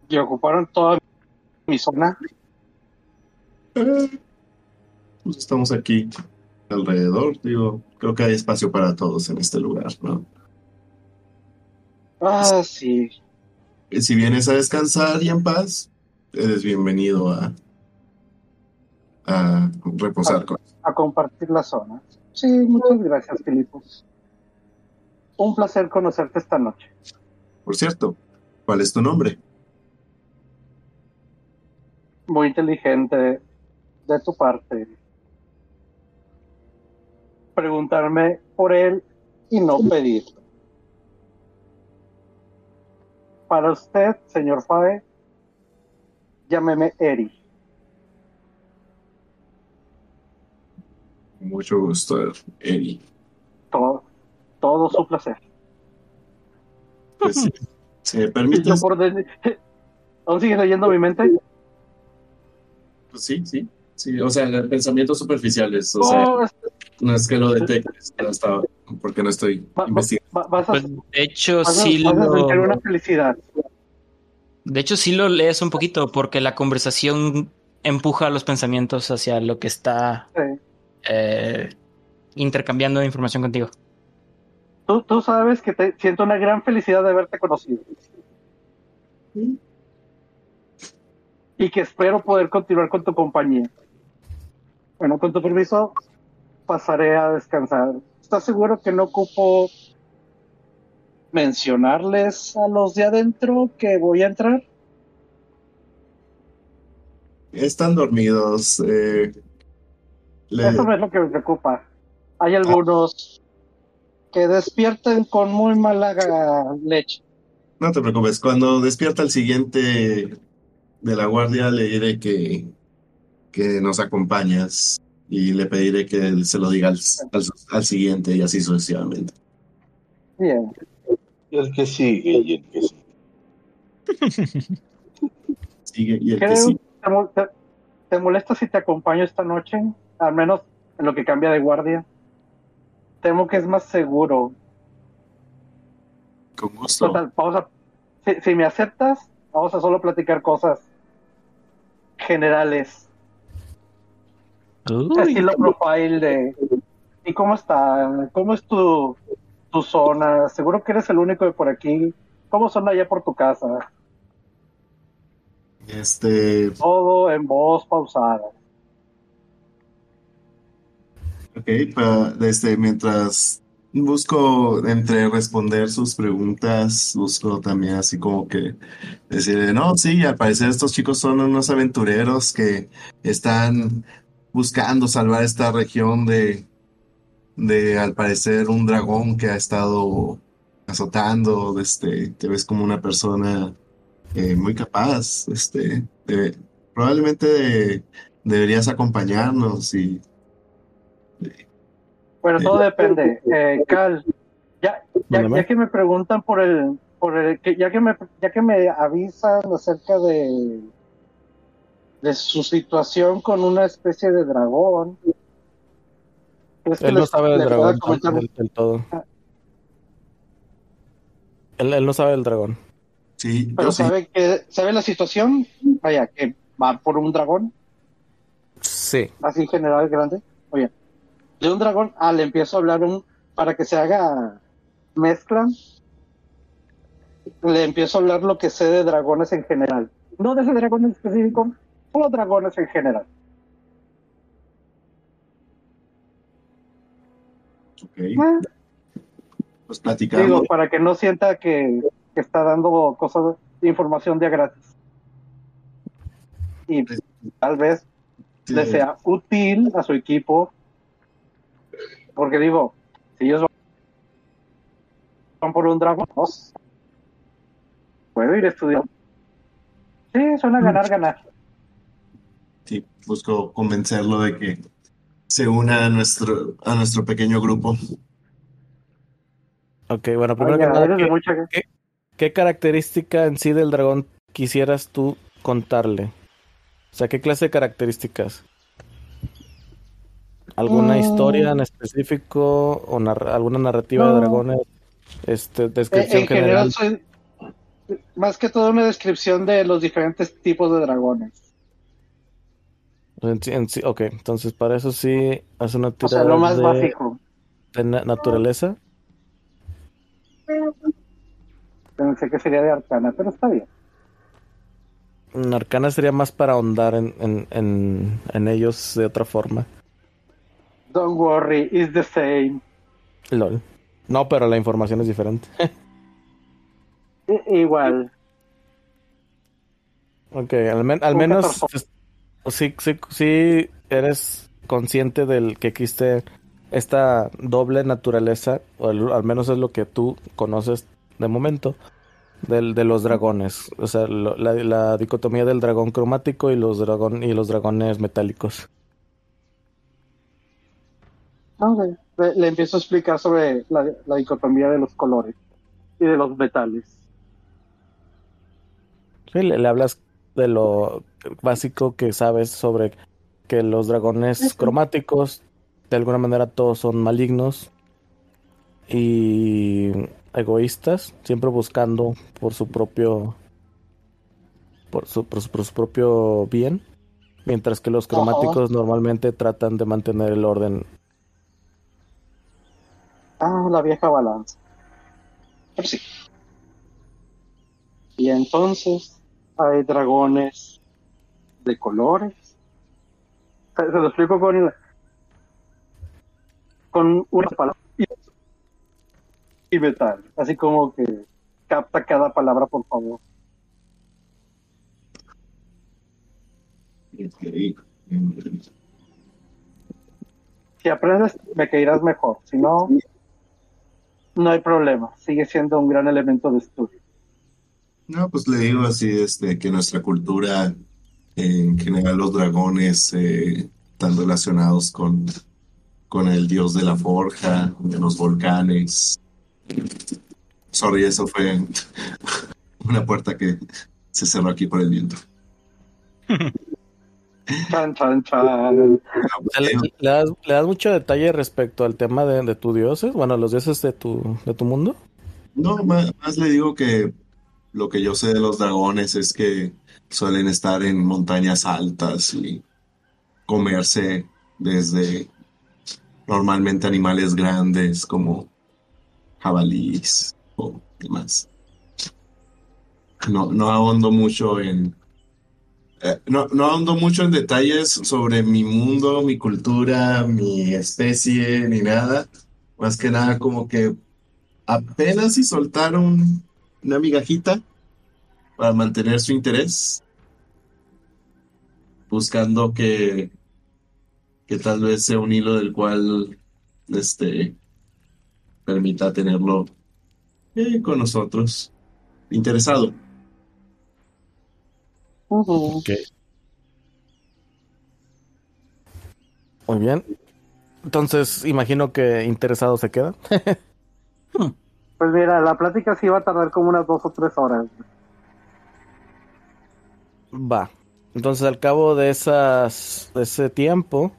y ocuparon toda mi zona. Eh, Pues estamos aquí alrededor. Digo, creo que hay espacio para todos en este lugar, ¿no? Ah, sí. Si vienes a descansar y en paz, eres bienvenido a, a reposar con. A compartir la zona. Sí, muchas gracias, Filipos. Un placer conocerte esta noche. Por cierto, ¿cuál es tu nombre? Muy inteligente de tu parte. Preguntarme por él y no pedirlo. Para usted, señor Fae, llámeme Eri. Mucho gusto, Eri. Todo, todo su placer. Pues, si- si me permites, ¿Aún sigues leyendo mi mente? pues sí, sí. Sí, o sea, pensamientos superficiales. O sea, no es que lo detectes, no estaba, porque no estoy va- va- investigando. va- vas a, Pues, de hecho, vas a- sí vas a sentir una felicidad. De hecho, sí lo lees un poquito, porque la conversación empuja los pensamientos hacia lo que está Sí. eh, intercambiando información contigo. Tú, tú sabes que te siento una gran felicidad de haberte conocido. Y que espero poder continuar con tu compañía. Bueno, con tu permiso, pasaré a descansar. ¿Estás seguro que no ocupo mencionarles a los de adentro que voy a entrar? Están dormidos. eh, le- Eso no es lo que me preocupa. Hay algunos que despierten con muy mala leche. No te preocupes, cuando despierta el siguiente de la guardia, le diré que, que nos acompañas y le pediré que se lo diga al, al- al siguiente y así sucesivamente. Bien. Y el que sigue, y el que sigue. Sigue y el que sí. ¿Te, mo- te- te molesta si te acompaño esta noche? Al menos en lo que cambia de guardia. Temo que es más seguro. Con gusto. Total, vamos a, si, si me aceptas, vamos a solo platicar cosas generales. Estilo profile de... ¿Y cómo está? ¿Cómo es tu, tu zona? Seguro que eres el único de por aquí. ¿Cómo son allá por tu casa? Este, Todo en voz pausada. ok, pa- este, mientras busco entre responder sus preguntas, busco también así como que decirle, no, sí, al parecer estos chicos son unos aventureros que están buscando salvar esta región de, de al parecer un dragón que ha estado azotando, este, te ves como una persona eh, muy capaz, este, de- probablemente de- deberías acompañarnos y Bueno, todo depende. Eh, Cal, ya, ya que me preguntan por el, por el, que ya que me, ya que me avisan acerca de, de su situación con una especie de dragón. ¿Crees que Él no les- sabe del dragón del, del todo. Él, él no sabe del dragón. sí, Pero yo sí. sabe que, sabe la situación, vaya, que va por un dragón, Sí. así en general grande. Oye, de un dragón, ah, le empiezo a hablar un, para que se haga mezcla. Le empiezo a hablar lo que sé de dragones en general. No de ese dragón en específico, solo dragones en general. Ok. Ah, pues platicamos. Digo, para que no sienta que, que está dando cosas, información de gratis. Y tal vez Sí. le sea útil a su equipo. Porque digo, si ellos van por un dragón, pues, puedo ir a estudiar. Sí, suena ganar, ganar. Sí, busco convencerlo de que se una a nuestro, a nuestro pequeño grupo. Ok, bueno, primero que nada, ¿qué, mucha- qué característica en sí del dragón quisieras tú contarle? O sea, ¿qué clase de características? ¿Alguna Mm. historia en específico o narra- alguna narrativa de dragones? Este, Eh, descripción en general. general, soy más que todo una descripción de los diferentes tipos de dragones. En en ok, entonces para eso sí hace una O sea, tirada lo más de, básico. de na- naturaleza. Pensé que sería de arcana, pero está bien. Mm, Arcana sería más para ahondar en, en, en, en ellos de otra forma. Don't worry, it's the same. LOL. No, pero la información es diferente. Igual. Ok, al, men- al Un menos. Sí, sí, sí eres consciente del que existe esta doble naturaleza, o al, al menos es lo que tú conoces de momento, del, de los dragones. O sea, lo- la, la dicotomía del dragón cromático y los, dragón, y los dragones metálicos. Ok. Le, le empiezo a explicar sobre la, la dicotomía de los colores y de los metales. Sí, le, le hablas de lo básico que sabes sobre que los dragones cromáticos, de alguna manera todos son malignos y egoístas, siempre buscando por su propio por su, por su, por su propio bien, mientras que los cromáticos normalmente tratan de mantener el orden. Ah, la vieja balanza. Pero sí. Y entonces hay dragones de colores. Se, lo explico con, con una palabra y metal. Así como que capta cada palabra, por favor. Si aprendes, me caerás mejor. Si no, no hay problema. Sigue siendo un gran elemento de estudio. No, pues le digo así, este, que nuestra cultura, en general los dragones, eh, están relacionados con, con el dios de la forja, de los volcanes. Sorry, eso fue una puerta que se cerró aquí por el viento. Chan, chan, chan. Le, le das, le das mucho detalle respecto al tema de, de tus dioses, bueno, los dioses de tu, de tu mundo. No, más, más le digo que lo que yo sé de los dragones es que suelen estar en montañas altas y comerse desde normalmente animales grandes como jabalíes o demás. No, no ahondo mucho en eh, no, no ahondo mucho en detalles sobre mi mundo, mi cultura, mi especie, ni nada. Más que nada como que apenas si soltaron una migajita para mantener su interés, buscando que, que tal vez sea un hilo del cual este, permita tenerlo eh, con nosotros, interesado. Ujú. Muy bien. Entonces, imagino que interesado se queda. Pues mira, la plática sí va a tardar como unas dos o tres horas. Va. Entonces, al cabo de esas, de ese tiempo,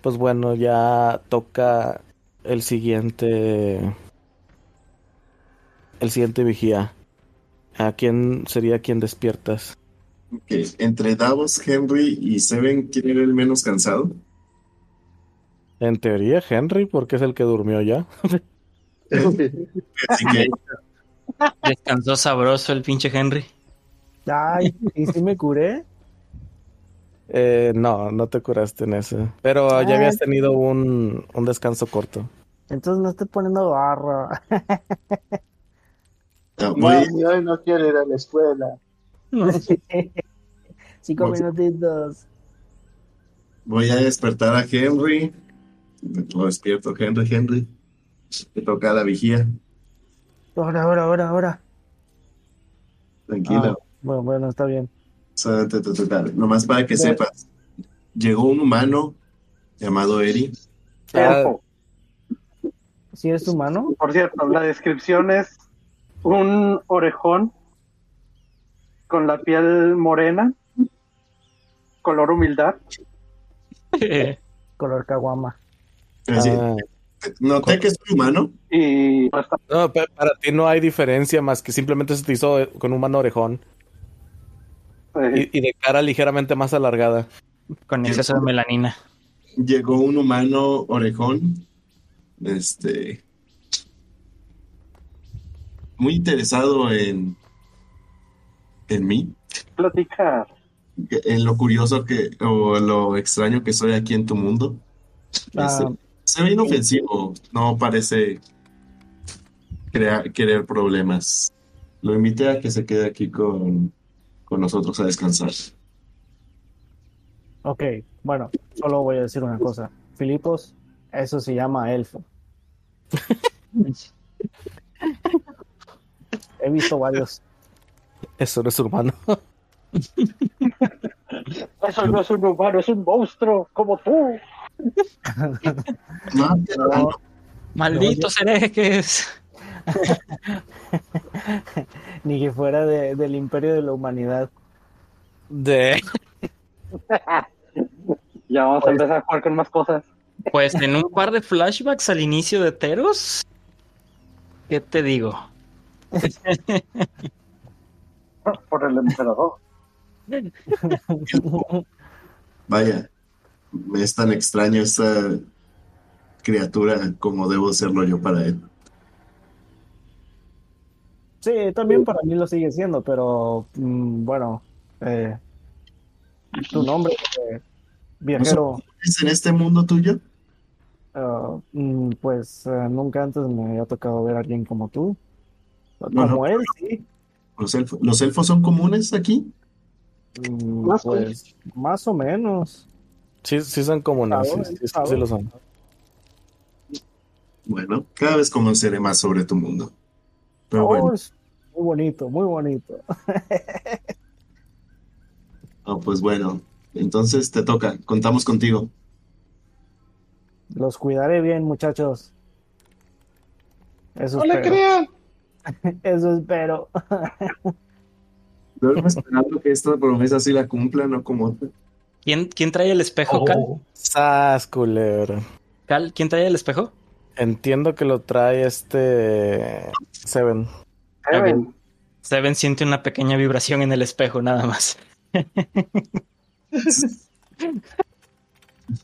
pues bueno, ya toca el siguiente, el siguiente vigía. ¿A quién sería quien despiertas? Ok, Entre Davos, Henry y Seven, ¿quién era el menos cansado? En teoría, Henry, porque es el que durmió ya. Así que Descansó sabroso el pinche Henry. Ay, ¿y si me curé? Eh, no, no te curaste en ese. Pero ya habías tenido un, un descanso corto. Entonces no estoy poniendo barra. Voy, Mami, hoy no quiero ir a la escuela. Cinco minutitos. voy a despertar a Henry. Lo despierto, Henry, Henry. Te toca la vigía. Ahora, ahora, ahora, ahora. Tranquilo. Ah, bueno, bueno, está bien. Solamente te toca. Nomás para que Bueno. sepas. Llegó un humano llamado Eri. Tiempo. ¿Si eres humano? Por cierto, la descripción es un orejón con la piel morena, color humildad. Color caguama. Ah, noté que es un humano. Y no para ti no hay diferencia más que simplemente se te hizo eh, con un mano orejón y, y de cara ligeramente más alargada. Con exceso de melanina. Llegó un humano orejón. Este. Muy interesado en. En mí. platicar. En lo curioso que. O lo extraño que soy aquí en tu mundo. Ah, Este, se ve inofensivo. No parece. Crear, querer problemas. Lo invité a que se quede aquí con. Con nosotros a descansar. ok, bueno, solo voy a decir una cosa. Filipos, eso se llama elfo. He visto varios. Eso no es humano. Eso no es un humano, es un monstruo como tú. No, No, Malditos herejes. ni que fuera de- del imperio de la humanidad. De... Ya vamos a empezar a jugar con más cosas. Pues en un par de flashbacks al inicio de Teros. ¿Qué te digo? Por el emperador. Vaya, es tan extraño esta criatura como debo serlo yo para él. Sí, también para mí lo sigue siendo, pero mm, bueno, eh, tu nombre, eh, viajero, ¿Es en este mundo tuyo? ah, mm, pues eh, nunca antes me había tocado ver a alguien como tú. Bueno. Como él, sí. ¿Los elfos, ¿los elfos son comunes aquí? Mm, Más o pues más o menos. Sí, sí son comunes. Sí, Sabor, sí, sí, sabor. sí lo son. Bueno, cada vez conoceré más sobre tu mundo. Pero Oh, bueno, es muy bonito, muy bonito. oh, pues bueno, entonces te toca, contamos contigo. Los cuidaré bien, muchachos. Eso ¡No le espero. crean! Eso espero. Duermo esperando que esta promesa sí la cumpla, no como otra. ¿Quién, quién trae el espejo, Cal? Oh, Sas, culero. Cal, ¿quién trae el espejo? Entiendo que lo trae este Seven. Evan, Seven siente una pequeña vibración en el espejo, nada más.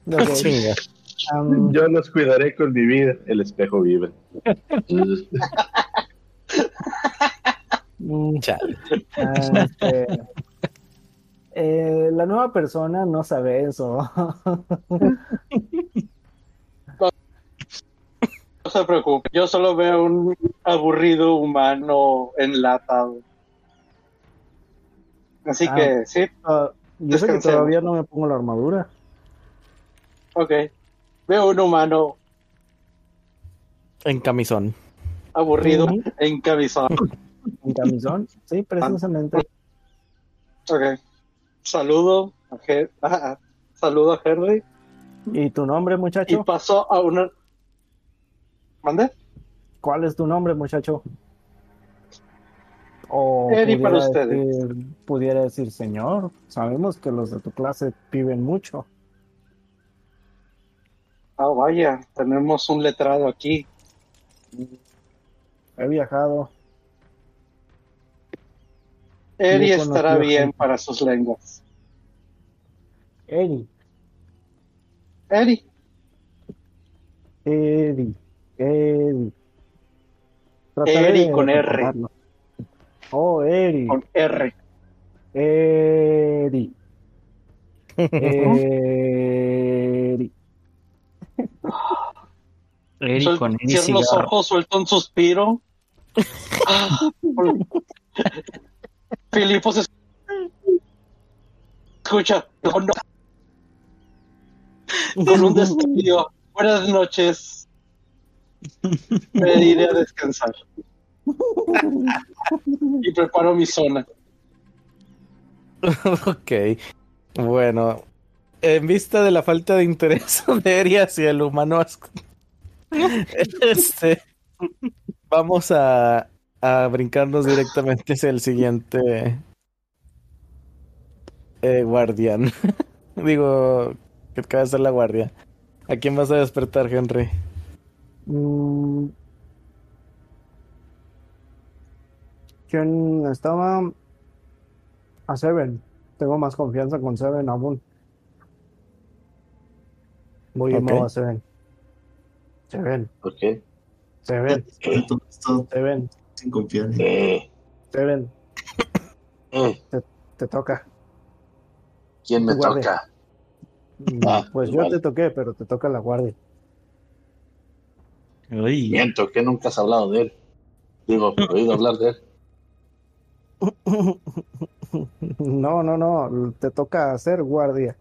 Ok, Chinga. yo los cuidaré con mi vida. El espejo vive. mm, Chale. ah, este, eh, la nueva persona no sabe eso. no se preocupe. Yo solo veo un aburrido humano enlatado. Así Ah. que, sí, Ah, yo sé que todavía no me pongo la armadura. ok. Veo un humano En camisón. aburrido en camisón. En camisón, sí, precisamente. Ok. Saludo a, Her- ah, saludo a Henry ¿Y tu nombre, y muchacho? pasó a una. ¿Mande? ¿Cuál es tu nombre, muchacho? O Eddie para ustedes. decir, pudiera decir señor. Sabemos que los de tu clase viven mucho. Ah, vaya, tenemos un letrado aquí. He viajado. Eri estará bien para sus lenguas. Eri, Eddie. Trataré Eri de con R. recordarlo. Oh, Eddie. con R. Eddie. Eric Suel- con Eddie Cierro los ojos, suelto un suspiro. Ah, Filipos es- escucha con, con un despido. Buenas noches. Me iré a descansar. Y preparo mi zona. ok. Bueno. En vista de la falta de interés de Eri hacia el humano este, vamos a, a brincarnos directamente hacia el siguiente eh, guardián. Digo, que acaba de ser la guardia. ¿A quién vas a despertar, Henry? Mm. ¿Quién estaba? A Seven. Tengo más confianza con Seven aún. Voy y Ok. muevo a Seven. Seven, Ok. Seven, Todo esto Seven, sin confiar. Eh, Seven. eh, Te toca. ¿Quién me toca? Mm, Ah, Pues yo vale. te toqué, pero te toca la guardia. Uy, Miento, que nunca has hablado de él. Digo, he oído hablar de él. No, no, no. Te toca hacer guardia.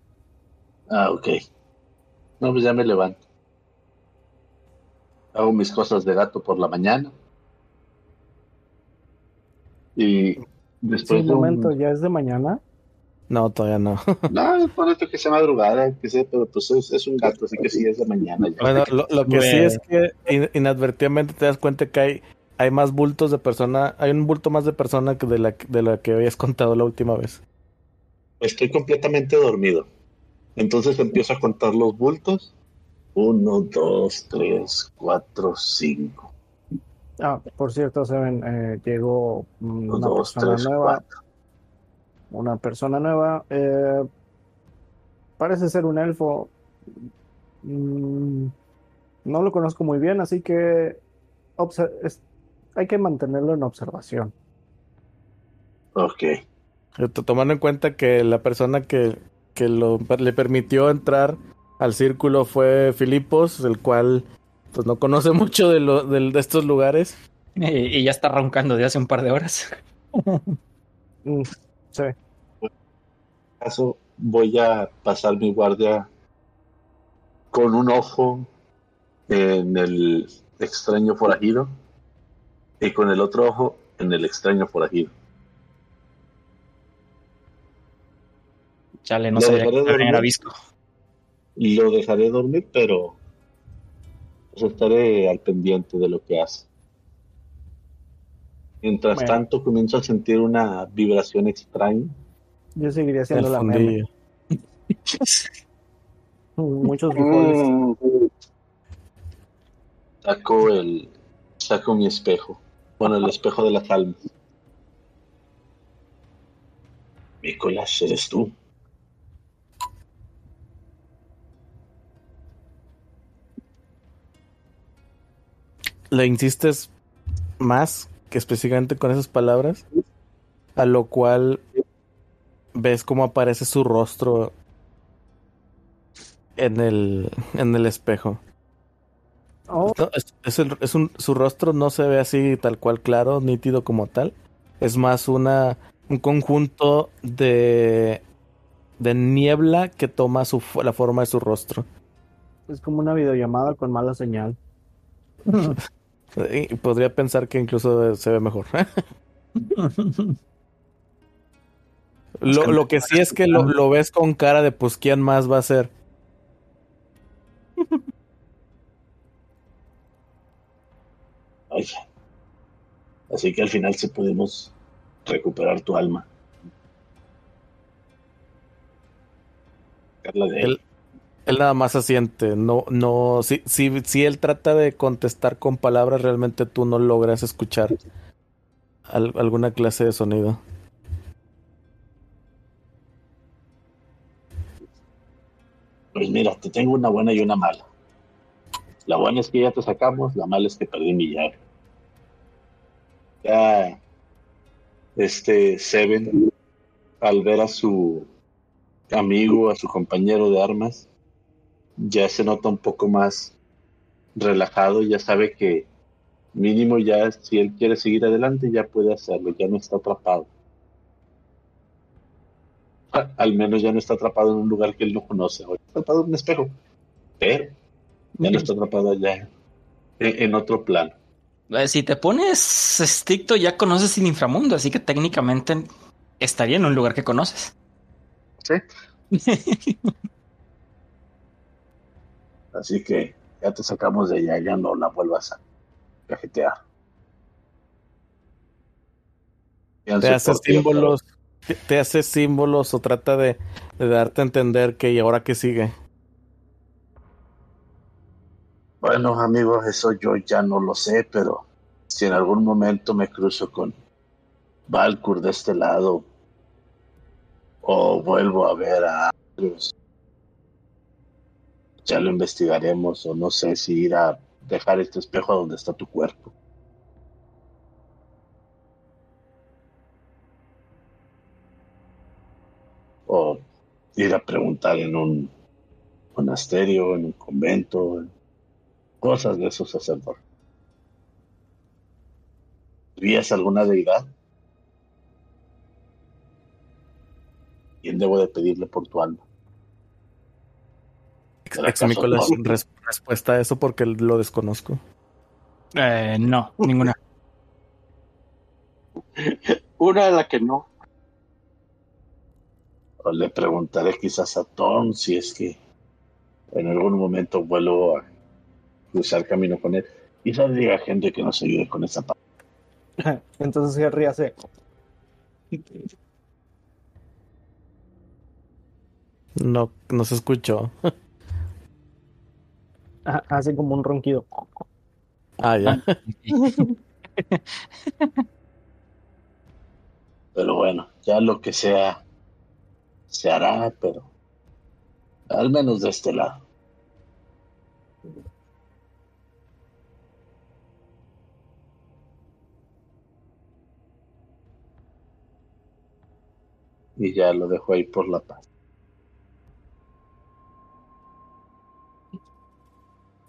Ah, ok. No, pues ya me levanto. Hago mis cosas de gato por la mañana. Y después de un- momento, ya es de mañana. No, todavía no. No, por esto que sea madrugada, que sea, pero pues es, es un gato, así que sí es de mañana ya. Bueno, lo, lo que sí es que in- inadvertidamente te das cuenta que hay, hay más bultos de persona, hay un bulto más de persona que de la, de la que habías contado la última vez. Estoy completamente dormido. Entonces empiezo a contar los bultos. Uno, dos, tres, cuatro, cinco. Ah, por cierto, Seven, eh, llegó una dos, persona tres, nueva. cuatro. Una persona nueva. eh, parece ser un elfo. Mm, no lo conozco muy bien, así que es- hay que mantenerlo en observación. Ok. Eh, to- Tomando en cuenta que la persona que, que lo, le permitió entrar al círculo fue Filipos, el cual pues no conoce mucho de, lo, de estos lugares. y, y ya está roncando de hace un par de horas. Mm, sí. caso voy a pasar mi guardia con un ojo en el extraño forajido y con el otro ojo en el extraño forajido. Chale, no Lo sabía dejaré dormir. visco. Lo dejaré dormir, pero pues, estaré al pendiente de lo que hace. Mientras Bueno. tanto comienzo a sentir una vibración extraña. Yo seguiría El siendo la meme. Muchos frijoles. Mm, Saco el saco mi espejo. Bueno, el espejo de las almas. Nicolás, eres tú. Le insistes más que específicamente con esas palabras, a lo cual ves cómo aparece su rostro en el, en el espejo. Oh, No, es, es el- es un, su rostro no se ve así tal cual claro, nítido como tal. Es más una un conjunto de de niebla que toma su, la forma de su rostro. es como una videollamada con mala señal. Podría pensar que incluso se ve mejor. lo, lo que sí es que lo, lo ves con cara de pues quién más va a ser. Vaya. Así que al final sí pudimos recuperar tu alma. Sacarla de él. Él, él nada más asiente. No, no, si, si, si él trata de contestar con palabras, realmente tú no logras escuchar al- alguna clase de sonido. Pues mira, te tengo una buena y una mala. La buena es que ya te sacamos, la mala es que perdí mi llave. Ya, este Seven, al ver a su amigo, a su compañero de armas, ya se nota un poco más relajado, ya sabe que mínimo ya si él quiere seguir adelante ya puede hacerlo, ya no está atrapado. Ah, Al menos ya no está atrapado en un lugar que él no conoce, ahora está atrapado en un espejo, pero ya no está atrapado allá en, en otro plano. Eh, Si te pones estricto, ya conoces el inframundo, así que técnicamente estaría en un lugar que conoces. Sí. Así que ya te sacamos de allá, ya no la vuelvas a cajetear. Te hace símbolos, te, te hace símbolos o trata de, de darte a entender que y ahora qué sigue. Bueno, amigos, eso yo ya no lo sé, pero si en algún momento me cruzo con Valkur de este lado o vuelvo a ver a Andrews, ya lo investigaremos o no sé si ir a dejar este espejo a donde está tu cuerpo. O ir a preguntar en un monasterio, en un convento, en cosas de esos sacerdotes. ¿Vías alguna deidad? ¿Quién debo de pedirle por tu alma? ¿Será Ex Nicolás, res- respuesta a eso porque lo desconozco. Eh, no, ninguna. Una de la que no. O le preguntaré quizás a Tom si es que en algún momento vuelvo a cruzar camino con él. Quizás diga gente que nos ayude con esa parte. Entonces Henry hace. No, no se escuchó. ah, Hace como un ronquido. Ah, ya. Pero bueno, ya lo que sea, se hará, pero al menos de este lado. Y ya lo dejo ahí por la paz.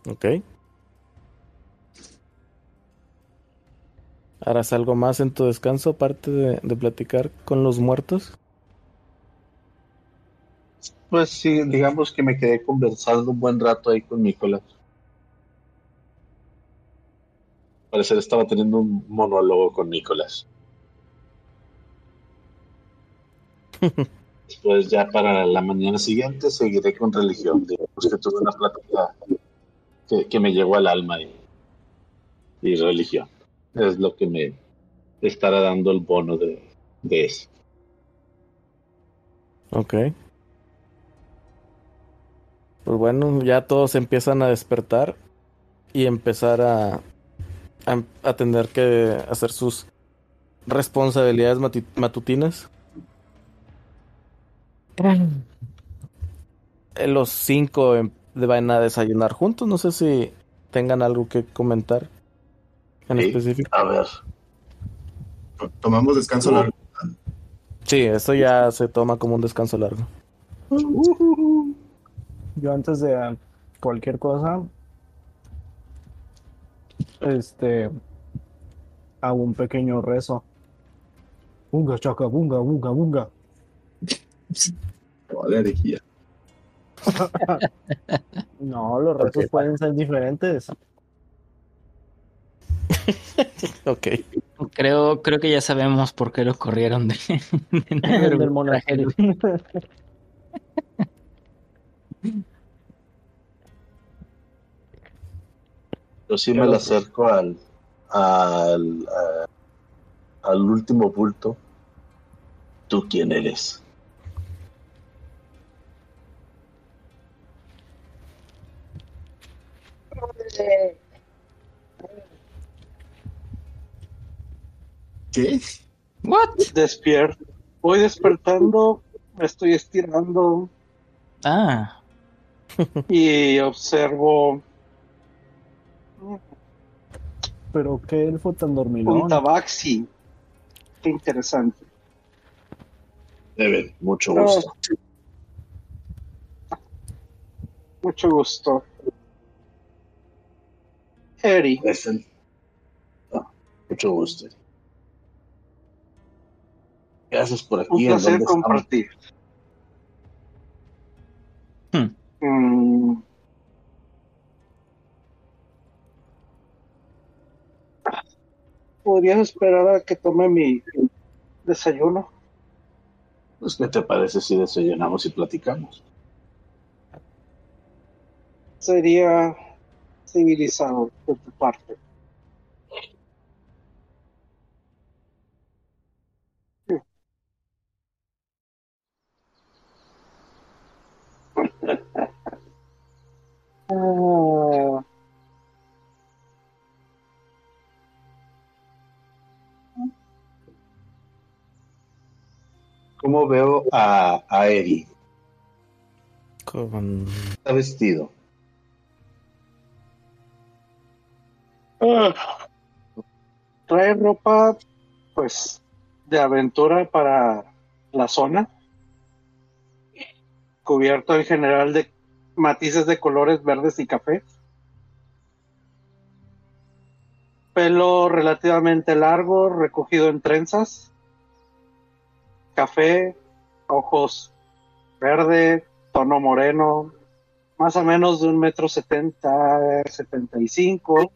Ok. ¿Harás algo más en tu descanso aparte de, de platicar con los muertos? Pues sí, digamos que me quedé conversando un buen rato ahí con Nicolás. Parecer estaba teniendo un monólogo con Nicolás. Después ya para la mañana siguiente seguiré con religión. Digamos que tuve una plática que, que me llegó al alma y, y religión. Es lo que me estará dando el bono de, de eso. Ok. Pues bueno, ya todos empiezan a despertar y empezar a, a, a tener que hacer sus responsabilidades mati- matutinas. Eh, Los cinco em- van a desayunar juntos. No sé si tengan algo que comentar en Sí. específico. A ver, Tomamos descanso largo. Sí, eso ya se toma como un descanso largo. Yo antes de cualquier cosa, este, hago un pequeño rezo. Bunga, chaca, bunga, bunga, bunga. Toda la herejía. No, los rezos Ok. pueden ser diferentes. Ok. Creo, creo que ya sabemos por qué lo corrieron de, de. Del monasterio. Yo sí me le acerco al, al, al último bulto. ¿Tú quién eres? ¿Qué? What? Despierto. Voy despertando, me estoy estirando Ah, y observo Pero qué elfo tan un dormilón. tabaxi. Qué interesante. Debe, mucho gusto. Mucho gusto. Eri. Es el- Ah, mucho gusto. ¿Qué haces por aquí? Un ¿En placer compartir. Hmm. Mm. ¿Podrías esperar a que tome mi desayuno? Pues, ¿Qué te parece si desayunamos y platicamos? Sería civilizado de tu parte. Ah, ¿Cómo veo a, a Eri? Con... Está vestido. Ah. Trae ropa, pues, de aventura para la zona. Cubierto en general de matices de colores verdes y café. Pelo relativamente largo, recogido en trenzas. Café, ojos verde, tono moreno, más o menos de un metro setenta, setenta y cinco.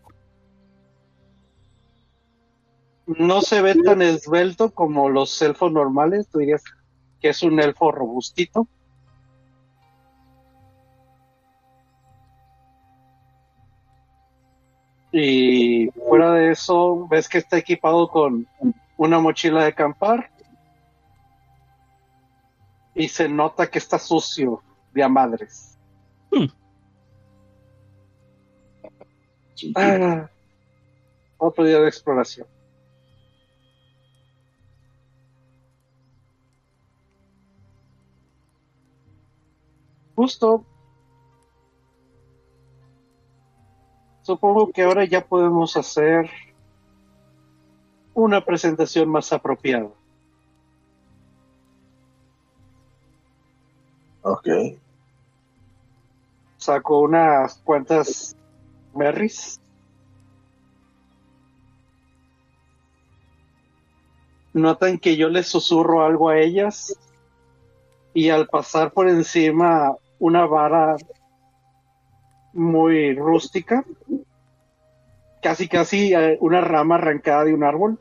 No se ve tan esbelto como los elfos normales, tú dirías que es un elfo robustito. Y fuera de eso, ves que está equipado con una mochila de acampar. Y se nota que está sucio de a madres. Ah, otro día de exploración. Justo. Supongo que ahora ya podemos hacer una presentación más apropiada. Ok. Saco unas cuantas berries. Notan que yo les susurro algo a ellas y al pasar por encima una vara muy rústica, casi casi eh, una rama arrancada de un árbol,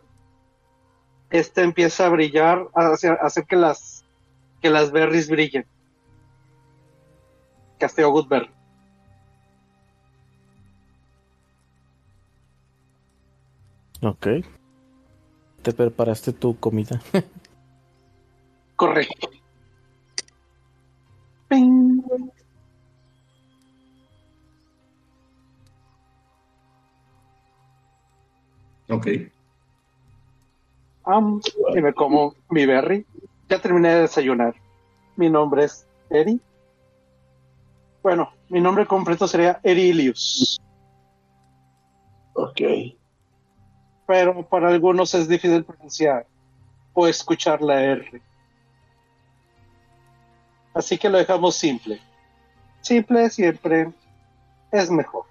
esta empieza a brillar, a hacer, a hacer que las que las berries brillen. Casteo Goodberry. Ok. Te preparaste tu comida. Correcto. Ping. Ok. Am, y me como mi berry. Ya terminé de desayunar. Mi nombre es Eri. Bueno, mi nombre completo sería Erilius. Ok. Pero para algunos es difícil pronunciar o escuchar la R. Así que lo dejamos simple. Simple siempre es mejor.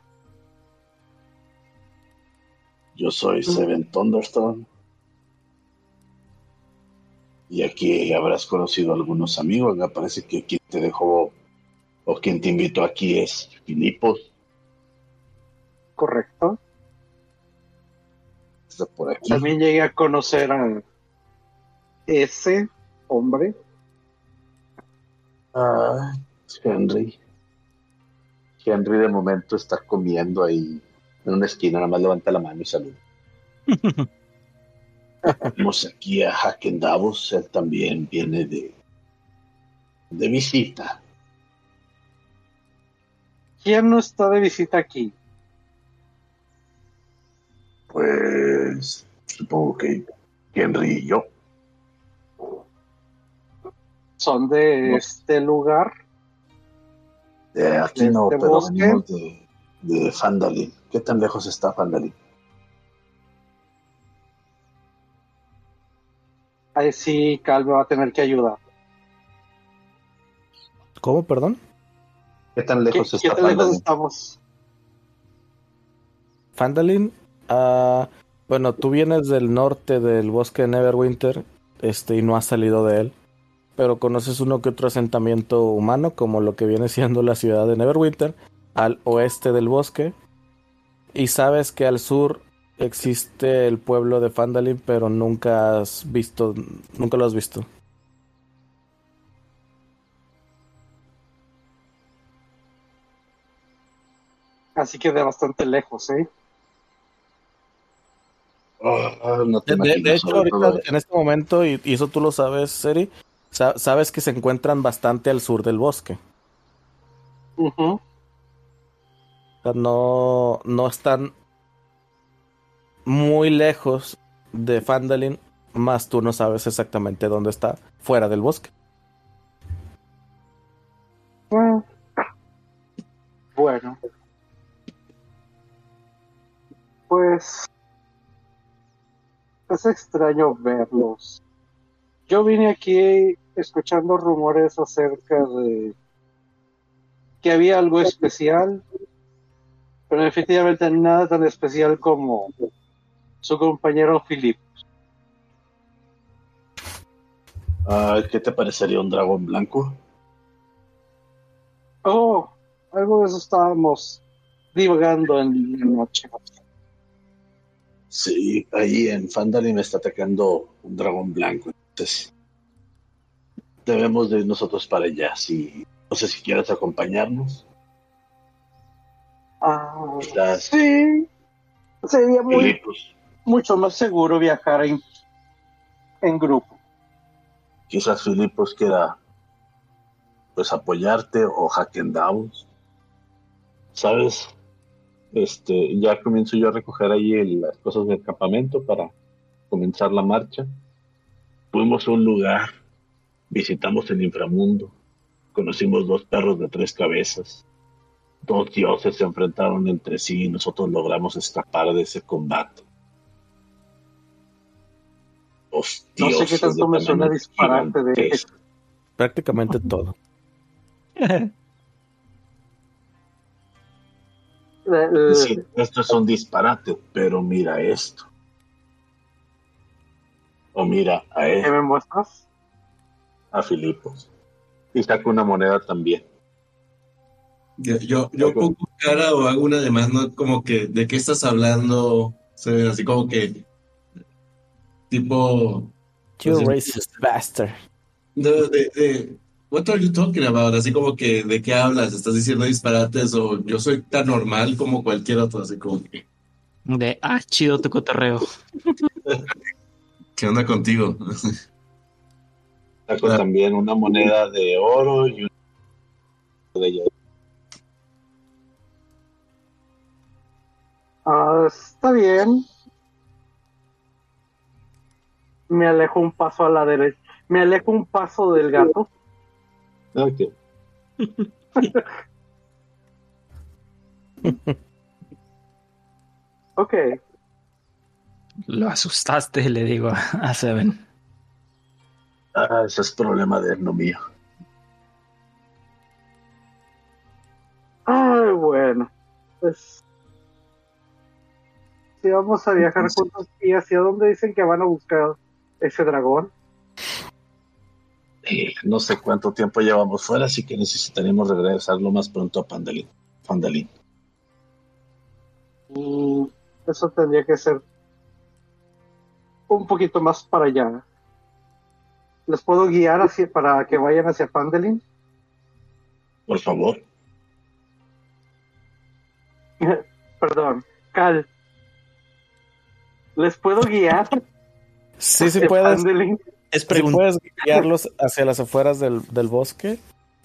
Yo soy Seven Thunderstorm. Y aquí habrás conocido a algunos amigos. Me parece que quien te dejó o quien te invitó aquí es Filipos. Correcto. Está por aquí. También llegué a conocer a ese hombre. Ah, Henry. Henry de momento está comiendo ahí en una esquina, nada más levanta la mano y saluda. Tenemos aquí a Haken Davos, él también viene de, de visita. ¿Quién no está de visita aquí? Pues supongo que Henry y yo. Son de No. este lugar. De aquí ¿De no, este pero venimos de, de Fandalin. ¿Qué tan lejos está Fandalin? Ahí sí, Cal me va a tener que ayudar. ¿Cómo, perdón? ¿Qué tan ¿Qué, lejos qué está tan lejos Fandalin? estamos? Fandalin. ah, bueno, tú vienes del norte del bosque de Neverwinter este, y no has salido de él. Pero conoces uno que otro asentamiento humano, como lo que viene siendo la ciudad de Neverwinter, al oeste del bosque. Y sabes que al sur existe el pueblo de Fandalin, pero nunca has visto, nunca lo has visto. Así que de bastante lejos, ¿eh? Ah, no te De, hecho, ahorita, en este momento, y, y eso tú lo sabes, Seri, sa- sabes que se encuentran bastante al sur del bosque. O sea, no, no están muy lejos de Fandalin, más tú no sabes exactamente dónde está, fuera del bosque. Bueno. Pues es extraño verlos. Yo vine aquí escuchando rumores acerca de que había algo especial, pero efectivamente nada tan especial como su compañero Philip. Ah, ¿Qué te parecería un dragón blanco? Oh, algo de eso estábamos divagando en la noche. Sí, ahí en Fandalin me está atacando un dragón blanco. Entonces, debemos de ir nosotros para allá. Si, no sé si quieres acompañarnos. Ah, sí, sería muy mucho más seguro viajar en, en grupo. quizás Filipos quiera pues apoyarte o hackendaos. ¿Sabes? Este, ya comienzo yo a recoger ahí el- las cosas del campamento para comenzar la marcha. Fuimos a un lugar, visitamos el inframundo, conocimos dos perros de tres cabezas. Dos dioses se enfrentaron entre sí y nosotros logramos escapar de ese combate. Los No sé qué tanto me suena disparate de gigantesco. Prácticamente todo. Eh, eh, Sí, esto es un disparate, pero mira esto. O mira a ¿Qué él, me muestras? a Filipos. Y saca una moneda también. Yo, yo, yo pongo cara o hago una demás, ¿no? Como que, ¿de qué estás hablando? Se así como que, tipo, You Pues, racist bastard. de, de, de- what are you talking about? Así como que, ¿de qué hablas? ¿Estás diciendo disparates o yo soy tan normal como cualquier otro? Así como que, De, ah, chido tu cotorreo. ¿qué onda contigo? Saco Ah. también una moneda de oro y una de Ah, está bien. Me alejo un paso a la derecha. Me alejo un paso del gato. Ok. Ok. Lo asustaste, le digo a Seven. Ah, ese es problema de él, no mío. Ay, bueno. Pues. Si vamos a viajar juntos, ¿y hacia dónde dicen que van a buscar ese dragón? Eh, no sé cuánto tiempo llevamos fuera, así que necesitaremos regresar lo más pronto a Pandalín. Pandalín. Mm, eso tendría que ser un poquito más para allá. ¿Les puedo guiar hacia, para que vayan hacia Pandelin? Por favor. Perdón, Cal. ¿Les puedo guiar? Sí, sí hacia puedes. Es Sí puedes guiarlos hacia las afueras del, del bosque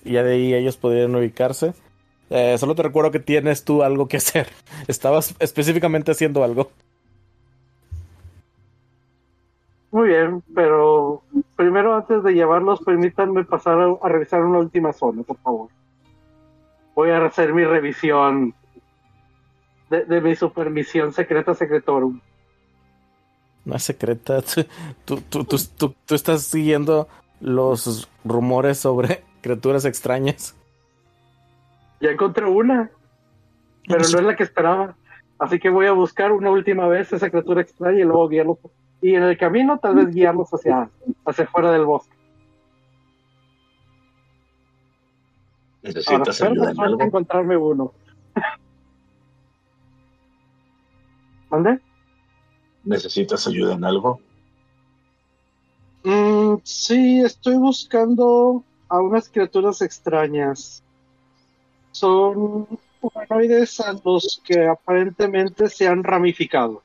y ya de ahí ellos podrían ubicarse. Eh, solo te recuerdo que tienes tú algo que hacer. Estabas específicamente haciendo algo. Muy bien, pero primero antes de llevarlos, permítanme pasar a, a revisar una última zona, por favor. Voy a hacer mi revisión de, de mi supermisión secreta secretorum. No es secreta. Tú, tú, tú, tú- tú estás siguiendo los rumores sobre criaturas extrañas. Ya encontré una, pero no es la que esperaba. Así que voy a buscar una última vez esa criatura extraña y luego guiarlos. Y en el camino tal vez guiarlos hacia, hacia fuera del bosque. Ahora, ¿Necesitas ayuda en algo? encontrarme uno. ¿Dónde? ¿Necesitas ayuda en algo? Mm, sí, estoy buscando a unas criaturas extrañas. Son humanoides a los que aparentemente se han ramificado.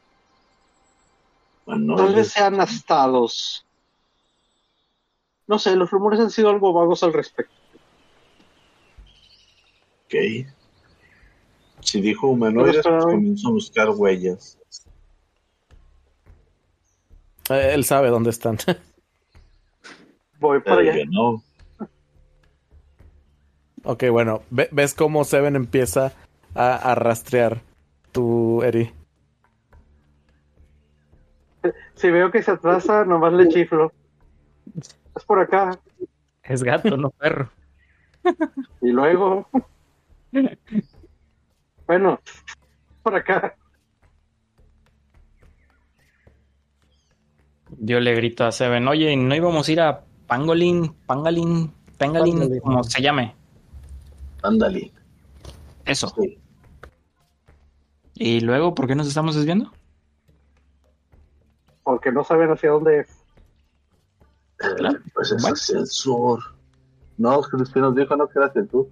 Tal vez sean astados. No sé, los rumores han sido algo vagos al respecto. ok. Si dijo humanoides, pues comienzo a buscar huellas. Eh, Él sabe dónde están. Voy para allá. no. ok, bueno. ve- ¿Ves cómo Seven empieza a, a rastrear tu Eri? Si veo que se atrasa, nomás le chiflo. Es por acá. Es gato, no perro. Y luego. Bueno, por acá. Yo le grito a Seven, oye, ¿no íbamos a ir a Pangolin, Pangalin, Pangolin. como se llame? Ándale. Eso. Sí. Y luego, ¿por qué nos estamos desviando? Porque no saben hacia dónde es. Eh, Pues es Bueno. hacia el sur. No, Cristian nos dijo no que era hacia el sur.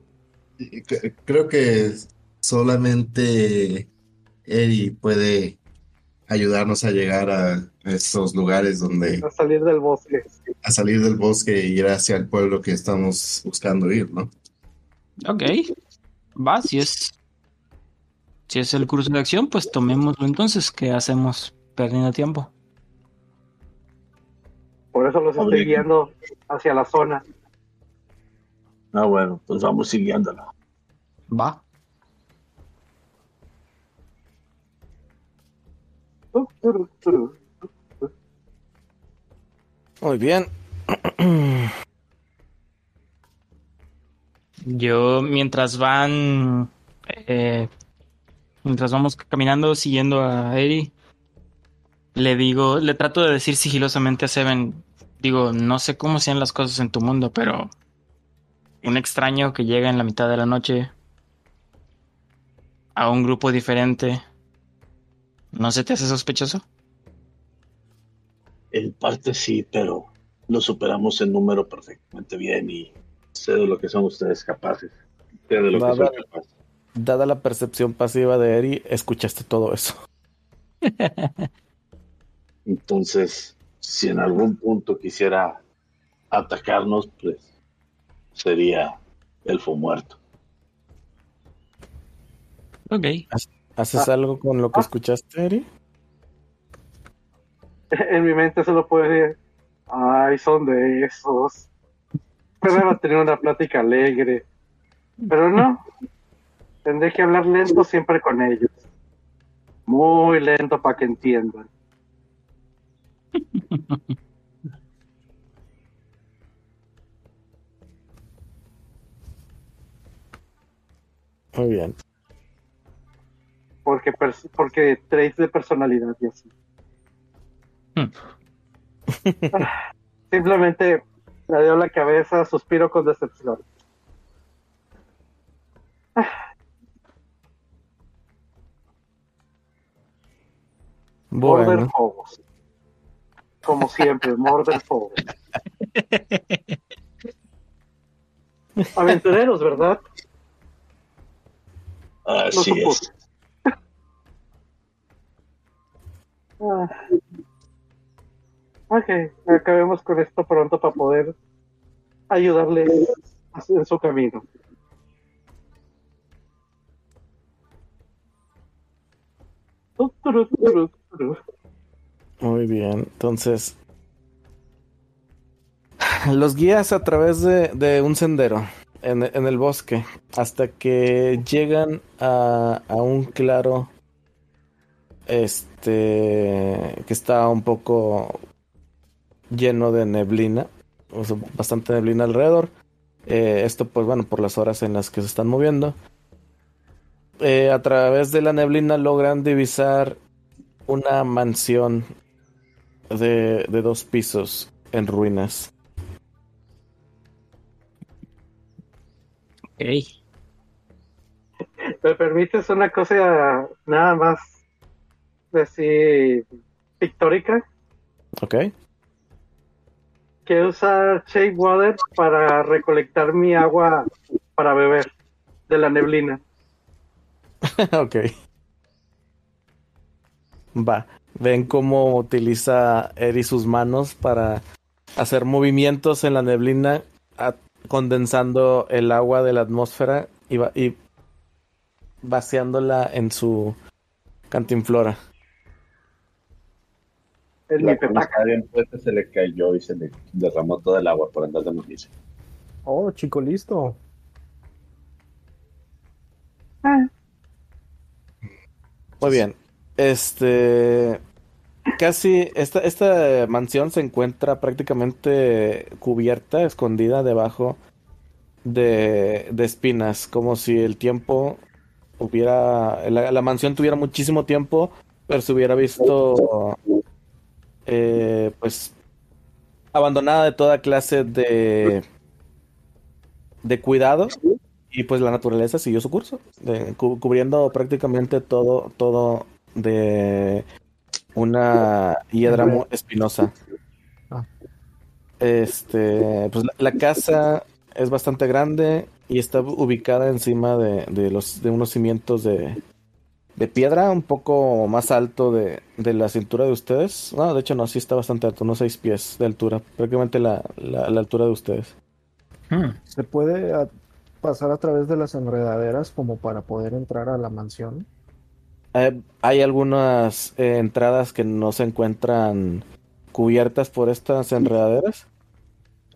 Creo que solamente Eri puede ayudarnos a llegar a estos lugares donde A salir del bosque. a salir del bosque e ir hacia el pueblo que estamos buscando ir, ¿no? Ok. Va, si es. Si es el curso de acción, pues tomémoslo entonces. ¿Qué hacemos perdiendo tiempo? Por eso los estoy guiando hacia la zona. Ah, bueno, pues vamos siguiéndola. Va. Muy bien. Yo, mientras van. eh, mientras vamos caminando, siguiendo a Eri, le digo, le trato de decir sigilosamente a Seven. Digo, no sé cómo sean las cosas en tu mundo, pero. Un extraño que llega en la mitad de la noche a un grupo diferente. ¿No se te hace sospechoso? En parte sí, pero lo superamos en número perfectamente bien y sé de lo que son ustedes capaces. Sé de lo que Nada. son capaces. Dada la percepción pasiva de Eri, escuchaste todo eso. Entonces, si en algún punto quisiera atacarnos, pues sería Elfo muerto. Ok. ¿Haces Ah. algo con lo que Ah. escuchaste, Eri? En mi mente solo puedo decir, ay, son de esos. Pero va a tener una plática alegre. Pero no. Tendré que hablar lento siempre con ellos. Muy lento para que entiendan. Muy bien. Porque, porque traits de personalidad y así. Hmm. Simplemente le dio la cabeza, suspiro con decepción. Morder Bueno, Phobos. Como siempre, Morder. Aventureros, ¿verdad? Así es. Ah. Ok, acabemos con esto pronto para poder ayudarle en su camino. Muy bien. Entonces, los guías a través de, un sendero en, el bosque hasta que llegan a un claro este que está un poco lleno de neblina, o sea, bastante neblina alrededor. Eh, esto, pues bueno, por las horas en las que se están moviendo. Eh, a través de la neblina logran divisar una mansión de, de dos pisos en ruinas. Ok. ¿Me permites una cosa nada más decir pictórica? ¿Ok? Quiero usar Shade Water para recolectar mi agua para beber de la neblina. ok. Va. Ven cómo utiliza Eri sus manos para hacer movimientos en la neblina, condensando el agua de la atmósfera y, va- y vaciándola en su cantinflora. Es La petaca. estaba bien puesta se le cayó y se le derramó todo el agua por andar de noticia. Oh, chico, listo. Muy bien. Este. Casi. Esta, esta mansión se encuentra prácticamente cubierta, escondida debajo de, de espinas. Como si el tiempo hubiera. La, la mansión tuviera muchísimo tiempo, pero se hubiera visto. Eh, pues. Abandonada de toda clase de. de cuidado. Y pues la naturaleza siguió su curso, de- cu- cubriendo prácticamente todo, todo de una hiedra muy espinosa. Ah. Este, pues la, la casa es bastante grande y está ubicada encima de, de los, de unos cimientos de, de piedra, un poco más alto de, de la cintura de ustedes. No, de hecho no, sí está bastante alto, unos seis pies de altura, prácticamente la, la, la altura de ustedes. Hmm. ¿Se puede a- pasar a través de las enredaderas como para poder entrar a la mansión? Eh, hay algunas eh, entradas que no se encuentran cubiertas por estas enredaderas.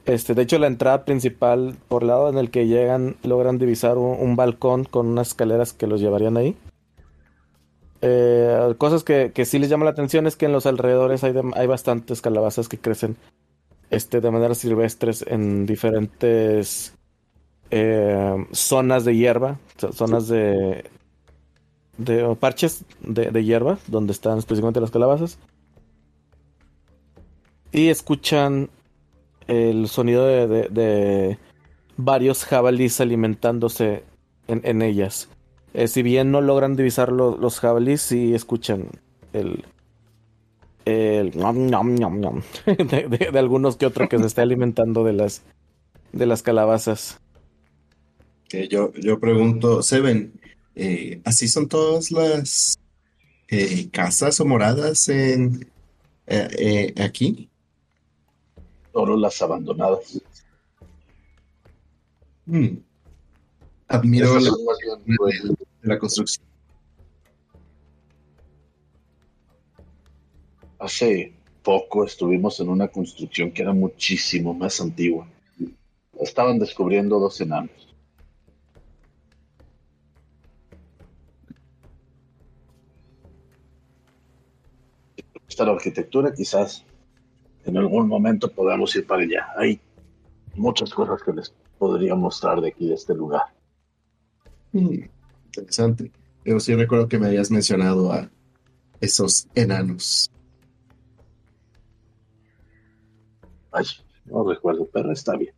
Este, de hecho, la entrada principal por lado en el que llegan logran divisar un, un balcón con unas escaleras que los llevarían ahí. Eh, cosas que, que sí les llama la atención es que en los alrededores hay, hay bastantes calabazas que crecen este, de manera silvestres en diferentes eh, zonas de hierba, zo- zonas de, de o parches de, de hierba, donde están específicamente las calabazas. Y escuchan el sonido de, de- de varios jabalíes alimentándose en, en ellas. Eh, si bien no logran divisar lo- los jabalíes, sí escuchan el. El. ñam, ñam, ñam, de, de- de algunos que otro que se está alimentando de las. De las calabazas. Yo, yo pregunto, Seven, eh, ¿así son todas las eh, casas o moradas en eh, eh, aquí? Solo las abandonadas. Hmm. Admiro la, bien, pues, la construcción. Hace poco estuvimos en una construcción que era muchísimo más antigua. Estaban descubriendo dos enanos. Esta la arquitectura, quizás en algún momento podamos ir para allá. Hay muchas cosas que les podría mostrar de aquí, de este lugar. Interesante. Yo sí recuerdo que me habías mencionado a esos enanos. Ay, no recuerdo, pero está bien.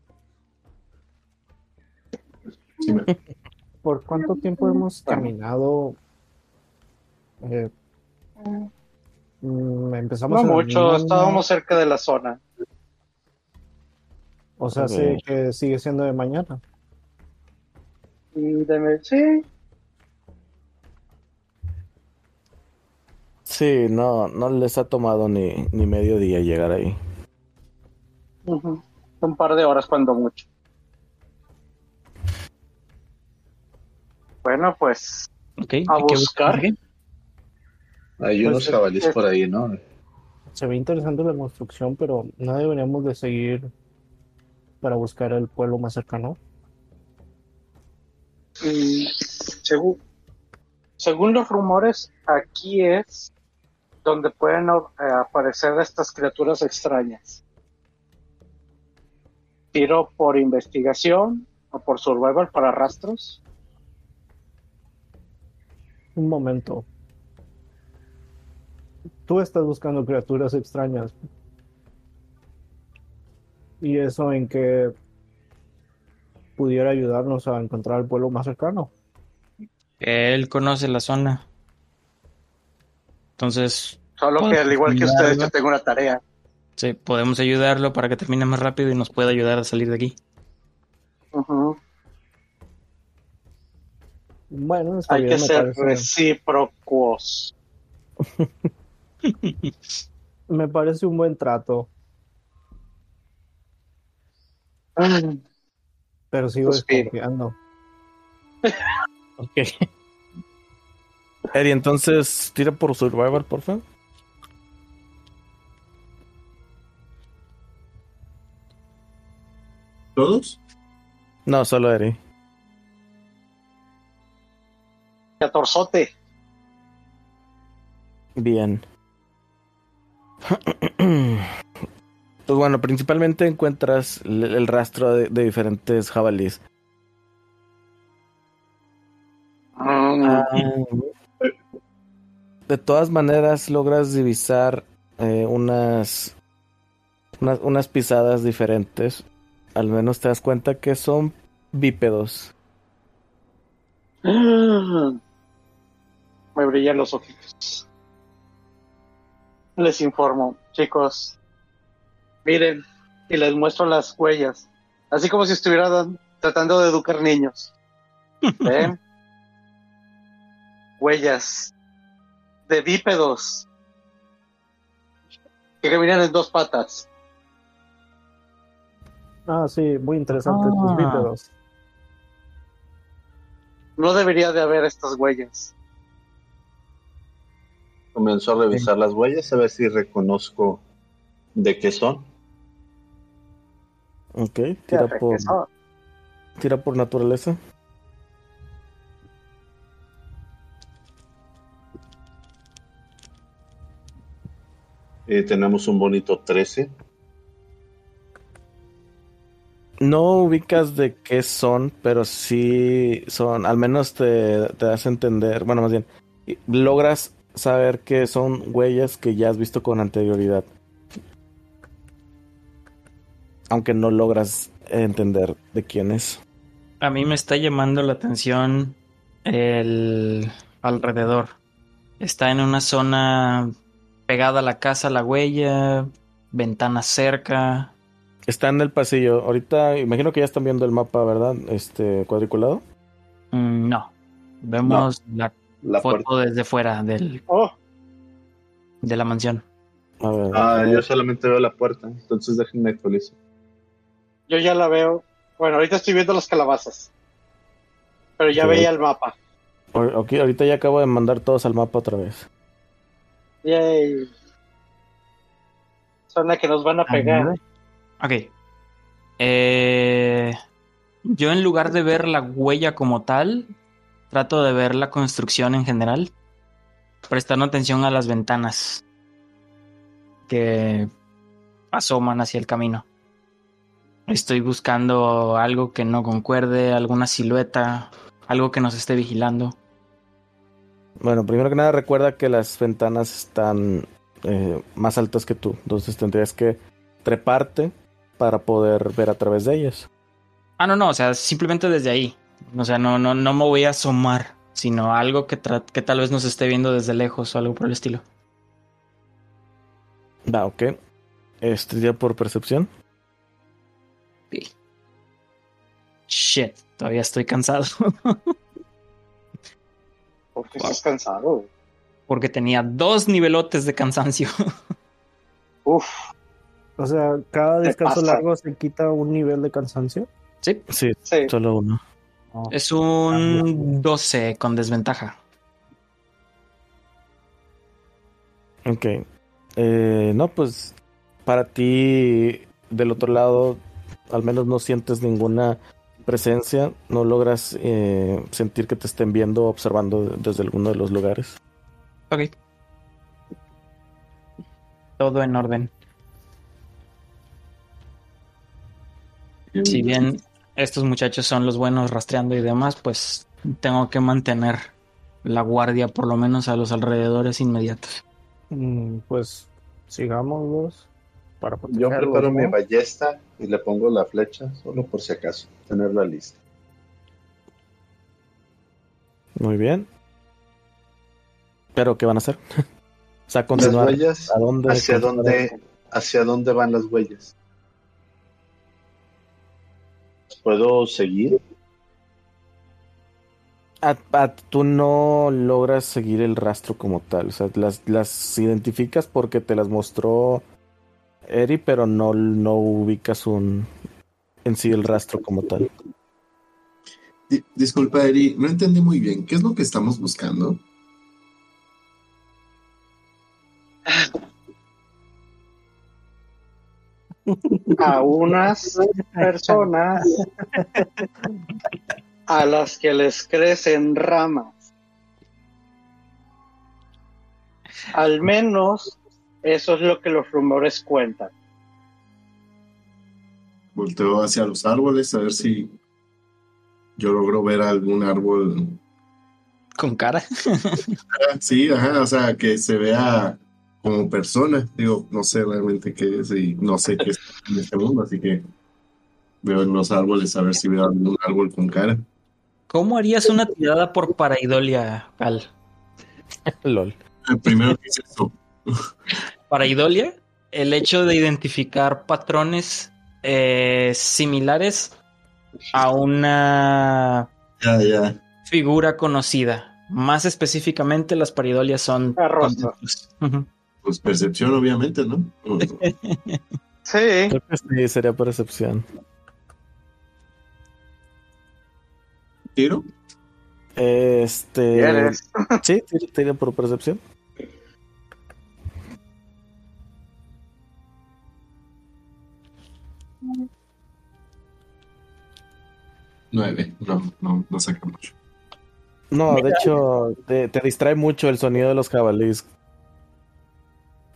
Sí, me- ¿Por cuánto tiempo hemos caminado? Eh, mm, empezamos No mucho, mañana, estábamos cerca de la zona. O sea, A sí que sigue siendo de mañana. Y de- sí, Sí, no, no les ha tomado ni, ni medio día llegar ahí. un par de horas cuando mucho. Bueno, pues Ok, A hay que buscar. Hay Pues, unos jabalíes es- por ahí, ¿no? Se ve interesante la construcción, pero no deberíamos de seguir para buscar el pueblo más cercano. Y según, los rumores, aquí es donde pueden eh, aparecer estas criaturas extrañas. Tiro por investigación o por survival para rastros. Un momento. Tú estás buscando criaturas extrañas. ¿Y eso en que pudiera ayudarnos a encontrar el pueblo más cercano? Él conoce la zona. Entonces, Solo que al igual que ustedes, yo tengo una tarea. sí, podemos ayudarlo para que termine más rápido y nos pueda ayudar a salir de aquí. Bueno, está Hay bien, que ser parece- recíprocos. Me parece un buen trato, pero sigo Suspiro. desconfiando. Ok. Eddie, entonces tira por Survivor, por favor. ¿Todos? No, solo Eddie. Catorzote. Bien. Pues bueno, principalmente encuentras el, el rastro de, de diferentes jabalíes. Mm, Ah, de todas maneras, logras divisar eh, unas, unas unas pisadas diferentes. Al menos te das cuenta que son bípedos. Me brillan los ojitos. Les informo, chicos. Miren, y les muestro las huellas. Así como si estuvieran tratando de educar niños. ¿Ven? huellas de bípedos que caminan en dos patas. Ah, sí, muy interesante, tus Ah. bípedos. No debería de haber estas huellas. Comenzó a revisar las huellas a ver si reconozco de qué son. Ok, tira por, tira por naturaleza. Eh, tenemos un bonito 13. No ubicas de qué son, pero sí son, al menos te, te das a entender, bueno, más bien, logras saber que son huellas que ya has visto con anterioridad. Aunque no logras entender de quién es. A mí me está llamando la atención el alrededor. Está en una zona pegada a la casa, la huella, ventana cerca. Está en el pasillo. Ahorita imagino que ya están viendo el mapa, ¿verdad? Este cuadriculado. Mm, no, vemos la La foto puerta. desde fuera del, Oh, de la mansión. A ver. Ah, yo solamente veo la puerta, entonces déjenme actualizar. Yo ya la veo. Bueno, ahorita estoy viendo las calabazas. Pero ya veía el mapa. Ahor- ok, ahorita ya acabo de mandar todos al mapa otra vez. Yay. Suena que nos van a pegar. Ok. Eh, yo en lugar de ver la huella como tal, trato de ver la construcción en general, prestando atención a las ventanas que asoman hacia el camino. Estoy buscando algo que no concuerde, alguna silueta, algo que nos esté vigilando. Bueno, primero que nada recuerda que las ventanas están eh, más altas que tú. Entonces tendrías que treparte para poder ver a través de ellas. Ah, no, no, o sea, simplemente desde ahí. O sea, no, no, no me voy a asomar, sino algo que, tra- que tal vez nos esté viendo desde lejos o algo por el estilo. Va, ok. Este ya por percepción. Shit, todavía estoy cansado. Porque estás cansado. Porque tenía dos nivelotes de cansancio. Uf, O sea, cada descanso pasa. largo se quita un nivel de cansancio. sí, Sí, sí. solo uno. Oh. es un 12 con desventaja. Ok. Eh, no, pues para ti del otro lado al menos no sientes ninguna presencia, no logras eh, sentir que te estén viendo o observando desde alguno de los lugares. Ok. Todo en orden. Si bien estos muchachos son los buenos rastreando y demás, pues tengo que mantener la guardia, por lo menos a los alrededores inmediatos. Mm, Pues sigámoslos para Yo preparo mi ballesta y le pongo la flecha, solo por si acaso, tenerla lista. Muy bien. ¿Pero qué van a hacer? o sea, Las continuar. huellas, ¿A dónde? ¿hacia dónde, ¿hacia dónde van las huellas? ¿Puedo seguir? Ah, ah, tú no logras seguir el rastro como tal. O sea, las, las identificas porque te las mostró Eri, pero no, no ubicas un en sí el rastro como tal. Di- disculpa, Eri, no entendí muy bien. ¿Qué es lo que estamos buscando? a unas personas a las que les crecen ramas. Al menos eso es lo que los rumores cuentan. Volteo hacia los árboles a ver si yo logro ver algún árbol. Con cara. Ah, Sí, ajá, o sea, que se vea como persona. Digo, no sé realmente qué es y no sé qué es en este mundo, así que veo en los árboles a ver si veo algún árbol con cara. ¿Cómo harías una tirada por paraidolia, Cal? LOL. El primero que es eso. Paraidolia, el hecho de identificar patrones eh, similares a una figura conocida. Más específicamente, las paridolias son. Ujú. Pues percepción, obviamente, ¿no? Sí, Creo que sí, sería percepción. ¿Tiro? Este. Sí, tira- tira por percepción. Nueve. No, no, no saca mucho. No, de hecho, te, te distrae mucho el sonido de los jabalíes.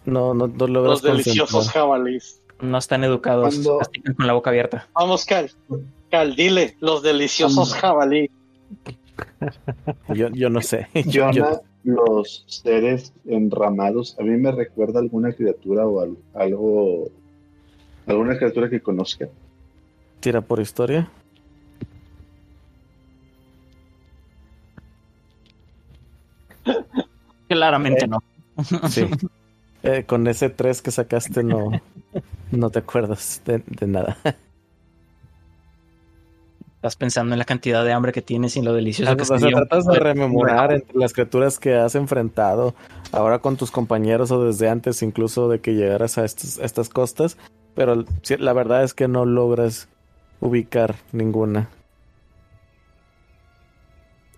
No, no, no logras Los deliciosos jabalíes. No están educados, Cuando- con la boca abierta. Vamos, Cal. Cal, dile, los deliciosos jabalíes. Yo, yo no sé. Yo- los seres enramados, a mí me recuerda alguna criatura o al- algo, alguna criatura que conozca. tira por historia. Claramente no. Sí. Eh, con ese 3 que sacaste no, no te acuerdas de, de nada. Estás pensando en la cantidad de hambre que tienes y en lo delicioso que sea, sería un tratas de de- rememorar entre las criaturas que has enfrentado ahora con tus compañeros o desde antes incluso de que llegaras a, estos- a estas costas, pero la verdad es que no logras ubicar ninguna.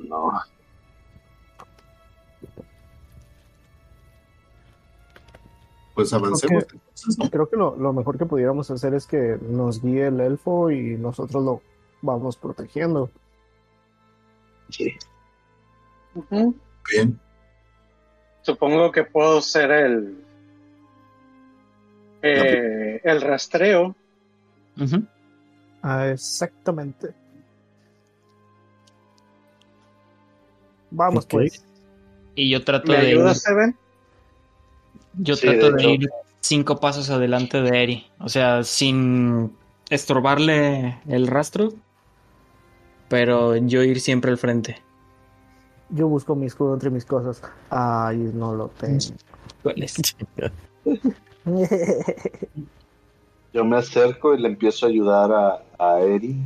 No. Pues avancemos. Creo que lo, lo mejor que pudiéramos hacer es que nos guíe el elfo y nosotros lo vamos protegiendo. Sí. Bien. Supongo que puedo ser el. Eh, el rastreo. Ah, exactamente. Vamos pues. Y yo trato ¿Me de ir, ayudas, Seven? yo Sí, trato de de ir cinco pasos adelante de Eri. O sea, sin estorbarle el rastro, pero yo ir siempre al frente. Yo busco mi escudo entre mis cosas. Ay, no lo tengo. Yo me acerco y le empiezo a ayudar a, a Eri,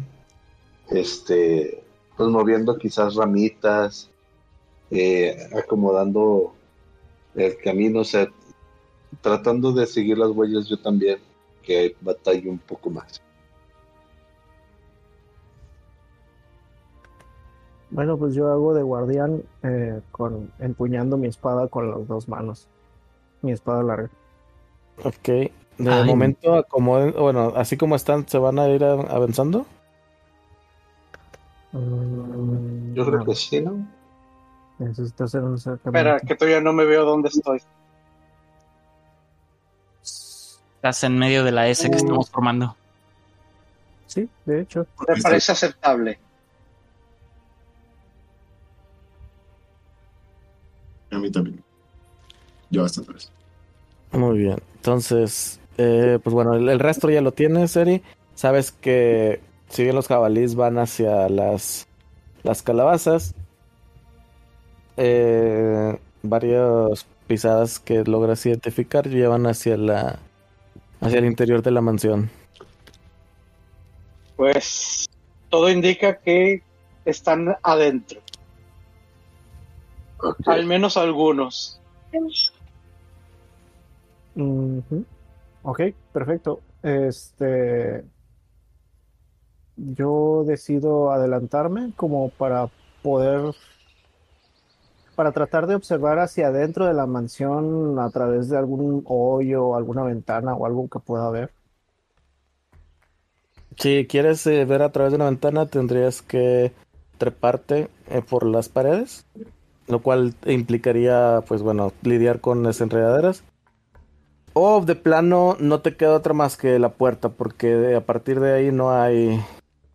este, pues moviendo quizás ramitas, eh, acomodando el camino, o sea, tratando de seguir las huellas yo también, que batallo un poco más. Bueno, pues yo hago de guardián eh, con empuñando mi espada con las dos manos. Mi espada larga. Ok. De Ay. momento, acomoden, bueno, así como están, ¿se van a ir a- avanzando? Mm, Yo creo no, que sí, ¿no? Necesito hacer un Espera, que todavía no me veo dónde estoy. Estás en medio de la S que estamos formando. Sí, de hecho. Me parece aceptable. mí también. Yo hasta tres. Muy bien. Entonces, eh, pues bueno, el, el resto ya lo tienes, Eri. Sabes que si bien los jabalíes van hacia las, las calabazas, eh, varias pisadas que logras identificar llevan hacia la hacia el interior de la mansión. Pues todo indica que están adentro, al menos algunos. Ok, perfecto. Este. Yo decido adelantarme como para poder. Para tratar de observar hacia adentro de la mansión a través de algún hoyo, alguna ventana o algo que pueda ver. Si quieres eh, ver a través de una ventana, tendrías que treparte eh, por las paredes, lo cual implicaría, pues bueno, lidiar con las enredaderas. O de plano no te queda otra más que la puerta, porque a partir de ahí no hay,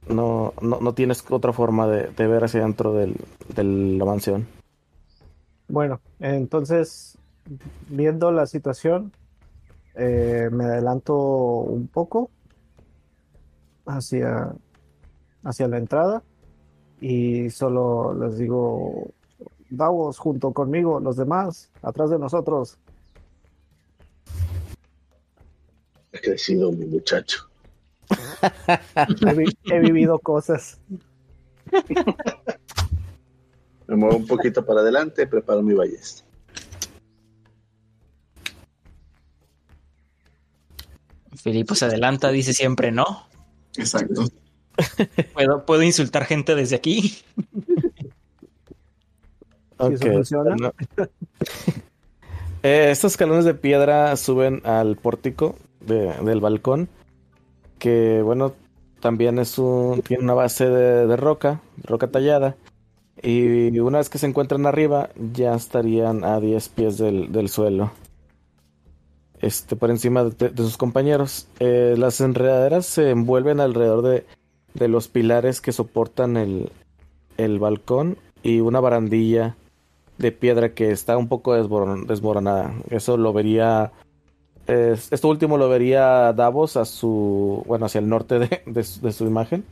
no, no, no tienes otra forma de, de ver hacia dentro del- de la mansión. Bueno, entonces, viendo la situación, eh, me adelanto un poco hacia, hacia la entrada y solo les digo, vamos junto conmigo, los demás, atrás de nosotros. Ha crecido mi muchacho. He, vi- he vivido cosas. Me muevo un poquito para adelante, preparo mi ballesta. Filipo se adelanta, dice siempre no. Exacto. ¿Puedo, puedo insultar gente desde aquí? Si eso Ok, funciona. bueno. Eh, estos escalones de piedra suben al pórtico de- del balcón, que bueno, también es un, tiene una base de, roca, roca tallada, y una vez que se encuentran arriba, ya estarían a 10 pies del, del suelo, este, por encima de, de sus compañeros. Eh, las enredaderas se envuelven alrededor de, de los pilares que soportan el, el balcón y una barandilla de piedra que está un poco desboron- desmoronada. Eso lo vería. Es- esto último lo vería Davos a su. Bueno, hacia el norte de, de su, de su imagen.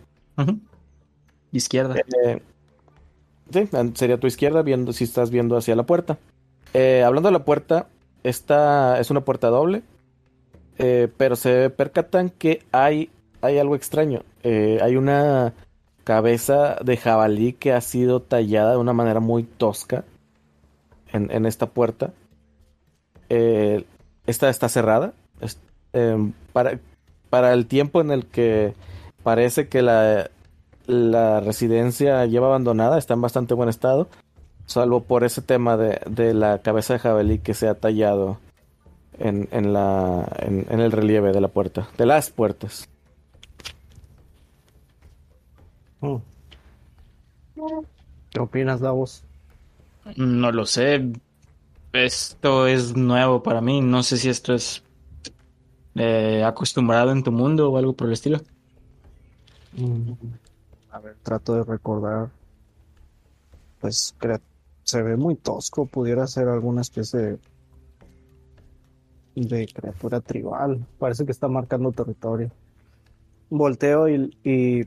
Izquierda. Eh, sí, sería tu izquierda, viendo si estás viendo hacia la puerta. Eh, hablando de la puerta, esta es una puerta doble. eh, pero se percatan que hay, hay algo extraño. Hay una cabeza de jabalí que ha sido tallada de una manera muy tosca en, en esta puerta. Eh, esta está cerrada. Es- em, para, para el tiempo en el que parece que la, la residencia lleva abandonada, está en bastante buen estado. Salvo por ese tema de, de la cabeza de jabalí que se ha tallado en, en la, en, en el relieve de la puerta, de las puertas. Mm. ¿Qué opinas, Davos? No lo sé. Esto es nuevo para mí. No sé si esto es eh, acostumbrado en tu mundo o algo por el estilo. Mm, A ver, trato de recordar. Pues se ve muy tosco. Pudiera ser alguna especie de, de criatura tribal. Parece que está marcando territorio. Volteo y, y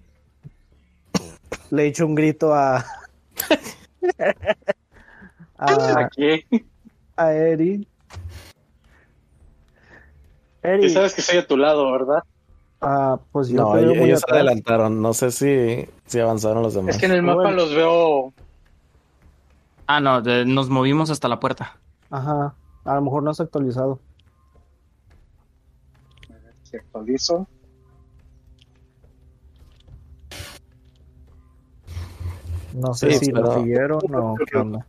le echo un grito a. a, Aquí. A Eri. Eri, Y sabes que estoy a tu lado, ¿verdad? ah, pues yo No, ellos, muy ellos adelantaron. No sé si, si avanzaron los demás. Es que en el mapa Bueno. los veo. Ah, no, de- nos movimos hasta la puerta. Ajá, a lo mejor no has actualizado. Si actualizo. No sé Sí, si pero- siguieron o qué onda.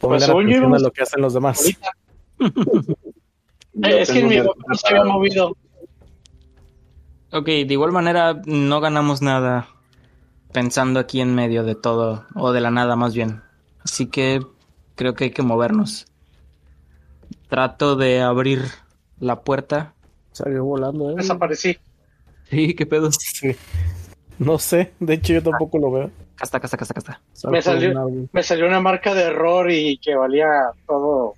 Pongan Pues, yo atención a lo que hacen los demás. Eh, es que tengo mi no se había movido. Ok, de igual manera no ganamos nada pensando aquí en medio de todo, o de la nada más bien. Así que creo que hay que movernos. Trato de abrir la puerta. Salió volando, ¿eh? Desaparecí. Sí, qué pedo. Sí. No sé, de hecho yo tampoco lo veo. Acá está, acá está, acá está, acá está. Salto Me salió- una- Me salió una marca de error y que valía todo.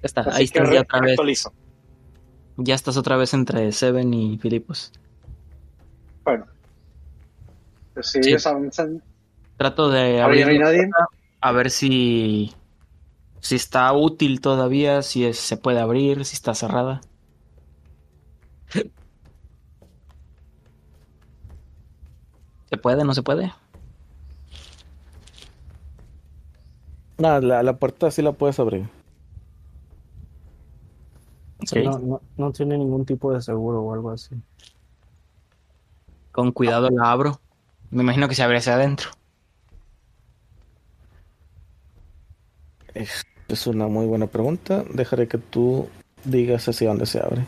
Ya está, Así ahí estás ya otra vez. actualizo. Ya estás otra vez entre Seven y Filipos. Bueno. Pues Sí. Trato de abrir no nadie. a ver si si está útil todavía, si es- se puede abrir, si está cerrada. ¿Se puede? ¿No se puede? No, la, la puerta sí la puedes abrir. No, no, no tiene ningún tipo de seguro o algo así. Con cuidado la abro. Me imagino que se abre hacia adentro. Es una muy buena pregunta. Dejaré que tú digas hacia dónde se abre.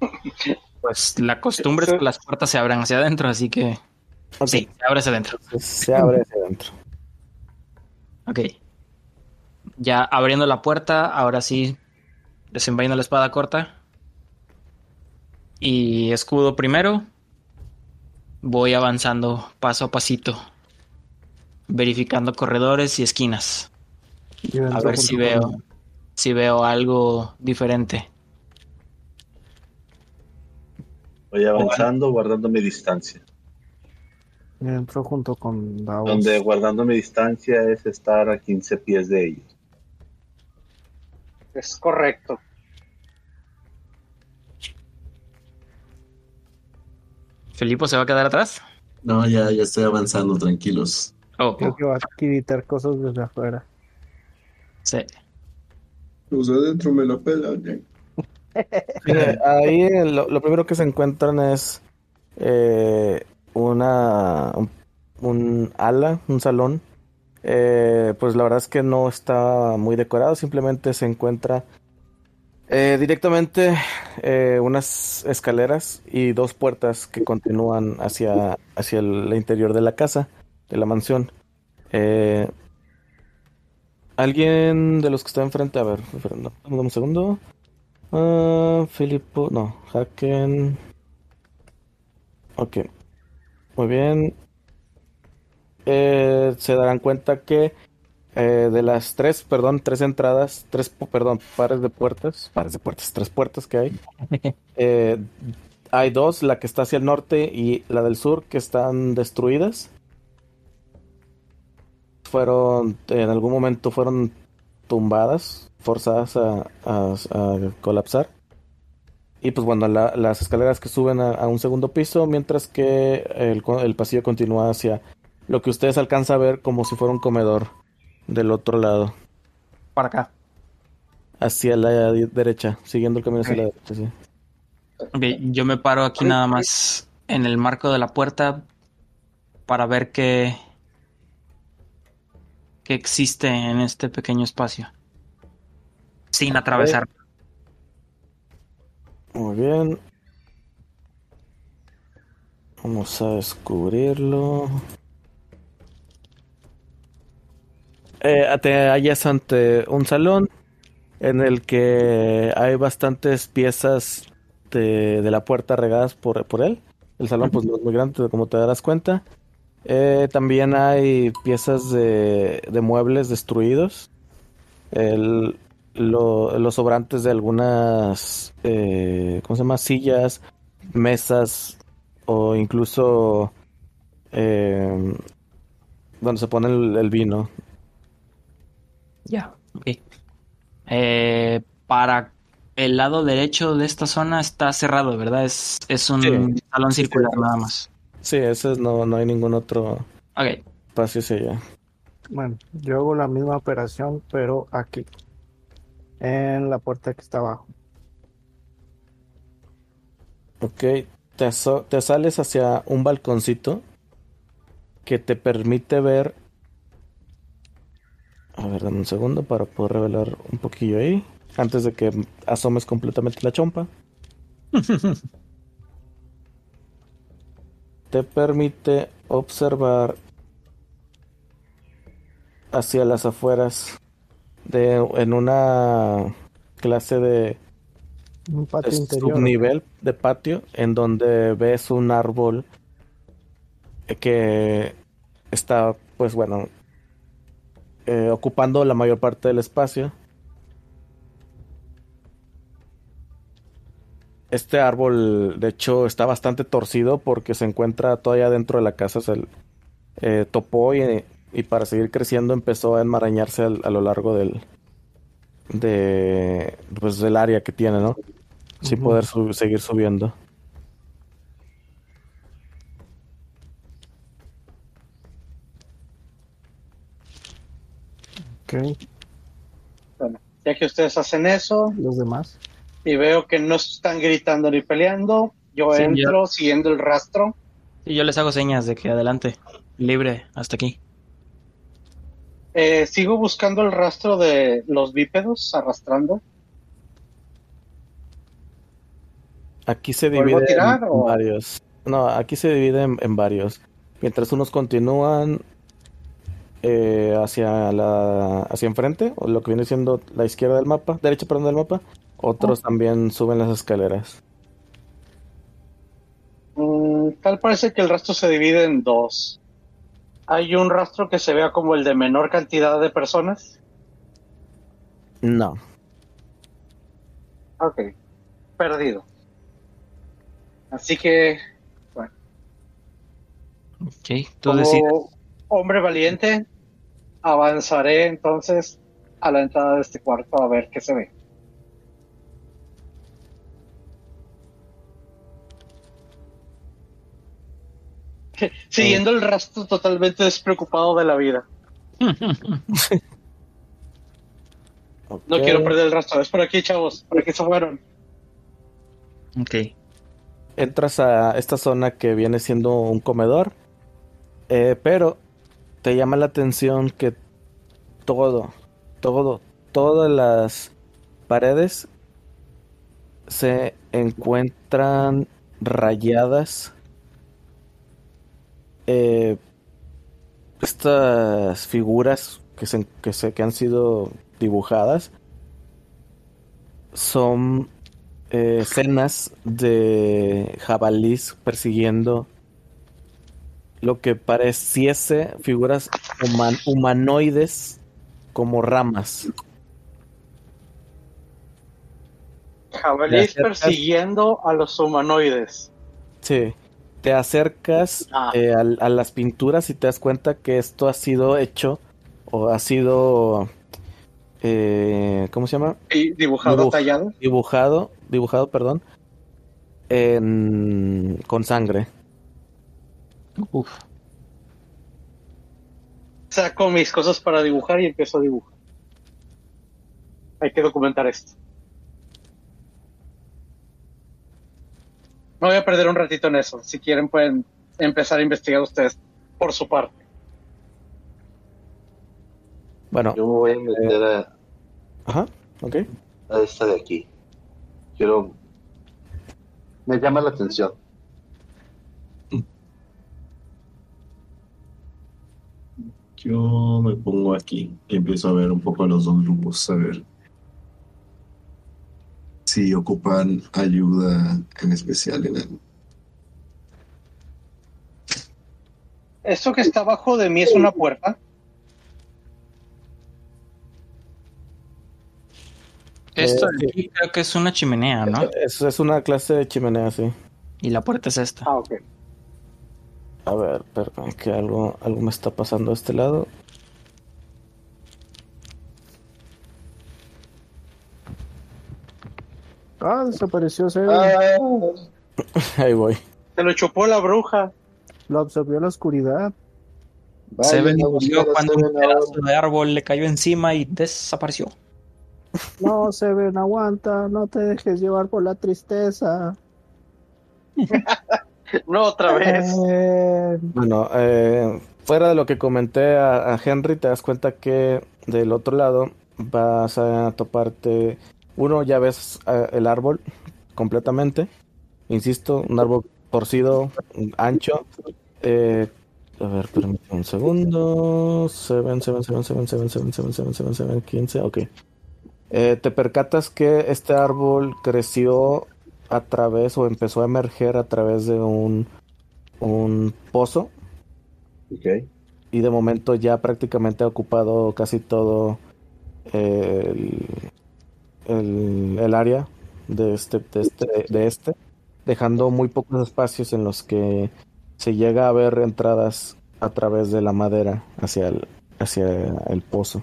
Pues la costumbre es que las puertas se abran hacia adentro, así que sí, se abre hacia adentro. se abre hacia adentro. Ok. Ya abriendo la puerta, ahora sí, desenvaino la espada corta. Y escudo primero. Voy avanzando paso a pasito. Verificando corredores y esquinas. A ver si veo, si veo algo diferente. Voy avanzando, guardando mi distancia. entro junto con Davos. Donde guardando mi distancia es estar a 15 pies de ellos. Es correcto. ¿Felipo se va a quedar atrás? No, ya, ya estoy avanzando, tranquilos. Oh, Creo que va a quitar cosas desde afuera. sí. Los de adentro me la pelan. ahí eh, lo, lo primero que se encuentran es eh, una un, ala, un salón. Eh, pues la verdad es que no está muy decorado, simplemente se encuentra eh, directamente eh, unas escaleras y dos puertas que continúan hacia, hacia el interior de la casa, de la mansión. Eh, Alguien de los que está enfrente, a ver, no, dame un segundo. Ah, Filipo, no, Haken. Ok, muy bien. Eh, se darán cuenta que eh, de las tres, perdón, tres entradas, tres, perdón, pares de puertas, pares de puertas, tres puertas que hay. eh, hay dos, la que está hacia el norte y la del sur, que están destruidas. Fueron, en algún momento fueron tumbadas, forzadas a, a- a colapsar. Y pues bueno, la- las escaleras que suben a, a un segundo piso, mientras que el, el pasillo continúa hacia lo que ustedes alcanzan a ver como si fuera un comedor del otro lado, Para acá. hacia la derecha, siguiendo el camino hacia la derecha, sí. Ok, yo me paro aquí nada más en el marco de la puerta para ver qué, qué existe en este pequeño espacio. Sin atravesar. Muy bien. Vamos a descubrirlo. Eh, te hallas ante un salón en el que hay bastantes piezas de, de la puerta regadas por, por él. El salón pues no es muy grande, como te darás cuenta. Eh, también hay piezas de, de muebles destruidos. El, lo- los sobrantes de algunas, eh, ¿cómo se llama? Sillas, mesas o incluso eh, donde se pone el, el vino. Ya, ok. Eh, para el lado derecho de esta zona está cerrado, ¿verdad? Es, es un Sí. salón circular sí. nada más. Sí, ese es- no, no hay ningún otro Ok, espacio allá. Bueno, yo hago la misma operación, pero aquí. En la puerta que está abajo. Ok, te, te sales hacia un balconcito que te permite ver. A ver, dame un segundo para poder revelar un poquillo ahí. Antes de que asomes completamente la chompa. Te permite observar hacia las afueras de en una clase de Un patio es interior. subnivel de patio en donde ves un árbol que está, pues bueno, eh, ocupando la mayor parte del espacio. Este árbol, de hecho, está bastante torcido porque se encuentra todavía dentro de la casa. Se eh, topó y, y para seguir creciendo empezó a enmarañarse al- a lo largo del de pues del área que tiene, ¿no? Sin poder sub- seguir subiendo. Ok, Bueno, ya que ustedes hacen eso los demás. y veo que no están gritando ni peleando, yo Sí, entro siguiendo el rastro. Y yo les hago señas de que adelante, libre, hasta aquí. Eh, sigo buscando el rastro de los bípedos arrastrando. Aquí se ¿Vuelvo a divide en, tirar en o- varios. No, aquí se divide en, en varios. Mientras unos continúan eh, hacia la hacia enfrente, o lo que viene siendo la izquierda del mapa, derecha, perdón, del mapa, otros también suben las escaleras. Mm, tal parece que el rastro se divide en dos. Hay un rastro que se vea como el de menor cantidad de personas. No. Ok, perdido. Así que, Ok, tú como decides. hombre valiente, avanzaré entonces a la entrada de este cuarto a ver qué se ve. Siguiendo el rastro totalmente despreocupado de la vida. No quiero perder el rastro. Es por aquí, chavos. Por aquí se fueron. ok. Entras a esta zona que viene siendo un comedor, eh, pero te llama la atención que todo, todo, todas las paredes se encuentran rayadas. Eh, estas figuras que, se, que, se, que han sido dibujadas son eh, escenas de jabalís persiguiendo lo que pareciese figuras human- humanoides como ramas. Jabalís persiguiendo a los humanoides. Sí. Te acercas Ah. eh, a, las pinturas y te das cuenta que esto ha sido hecho o ha sido, eh, ¿cómo se llama? Dibujado, Dibuj- tallado. Dibujado, dibujado, perdón, en- con sangre. Uf. Saco mis cosas para dibujar y empiezo a dibujar. Hay que documentar esto. No voy a perder un ratito en eso. Si quieren pueden empezar a investigar ustedes por su parte. Bueno, Yo me voy a meter a, ajá, ok. a esta de aquí. Quiero. Me llama la atención. Yo me pongo aquí y empiezo a ver un poco a los dos grupos, a ver si ocupan ayuda en especial en algo. Esto que está abajo de mí es una puerta. Esto Eh, de aquí creo que es una chimenea, ¿no? Es, es una clase de chimenea, sí. Y la puerta es esta. Ah, ok. A ver, perdón, que algo, algo me está pasando a este lado. Ah, desapareció Seven. Ahí voy. Se lo chupó la bruja. Lo absorbió la oscuridad. Se Vayan a buscar venció a cuando un Seven ahora. pedazo de árbol le cayó encima y desapareció. No, Seven, aguanta. No te dejes llevar por la tristeza. No otra vez. Eh, Bueno, eh, fuera de lo que comenté a, a Henry, te das cuenta que del otro lado vas a toparte. Uno, ya ves eh, el árbol completamente. Insisto, un árbol torcido, ancho. Eh, a ver, permíteme un segundo. 7, 7, 7, 7, 7, 7, 7, 7, 7, 7, 15. Ok. Eh, te percatas que este árbol creció a través o empezó a emerger a través de un, un pozo Ok. y de momento ya prácticamente ha ocupado casi todo el, el, el área de este, de este, de este, dejando muy pocos espacios en los que se llega a ver entradas a través de la madera hacia el, hacia el pozo.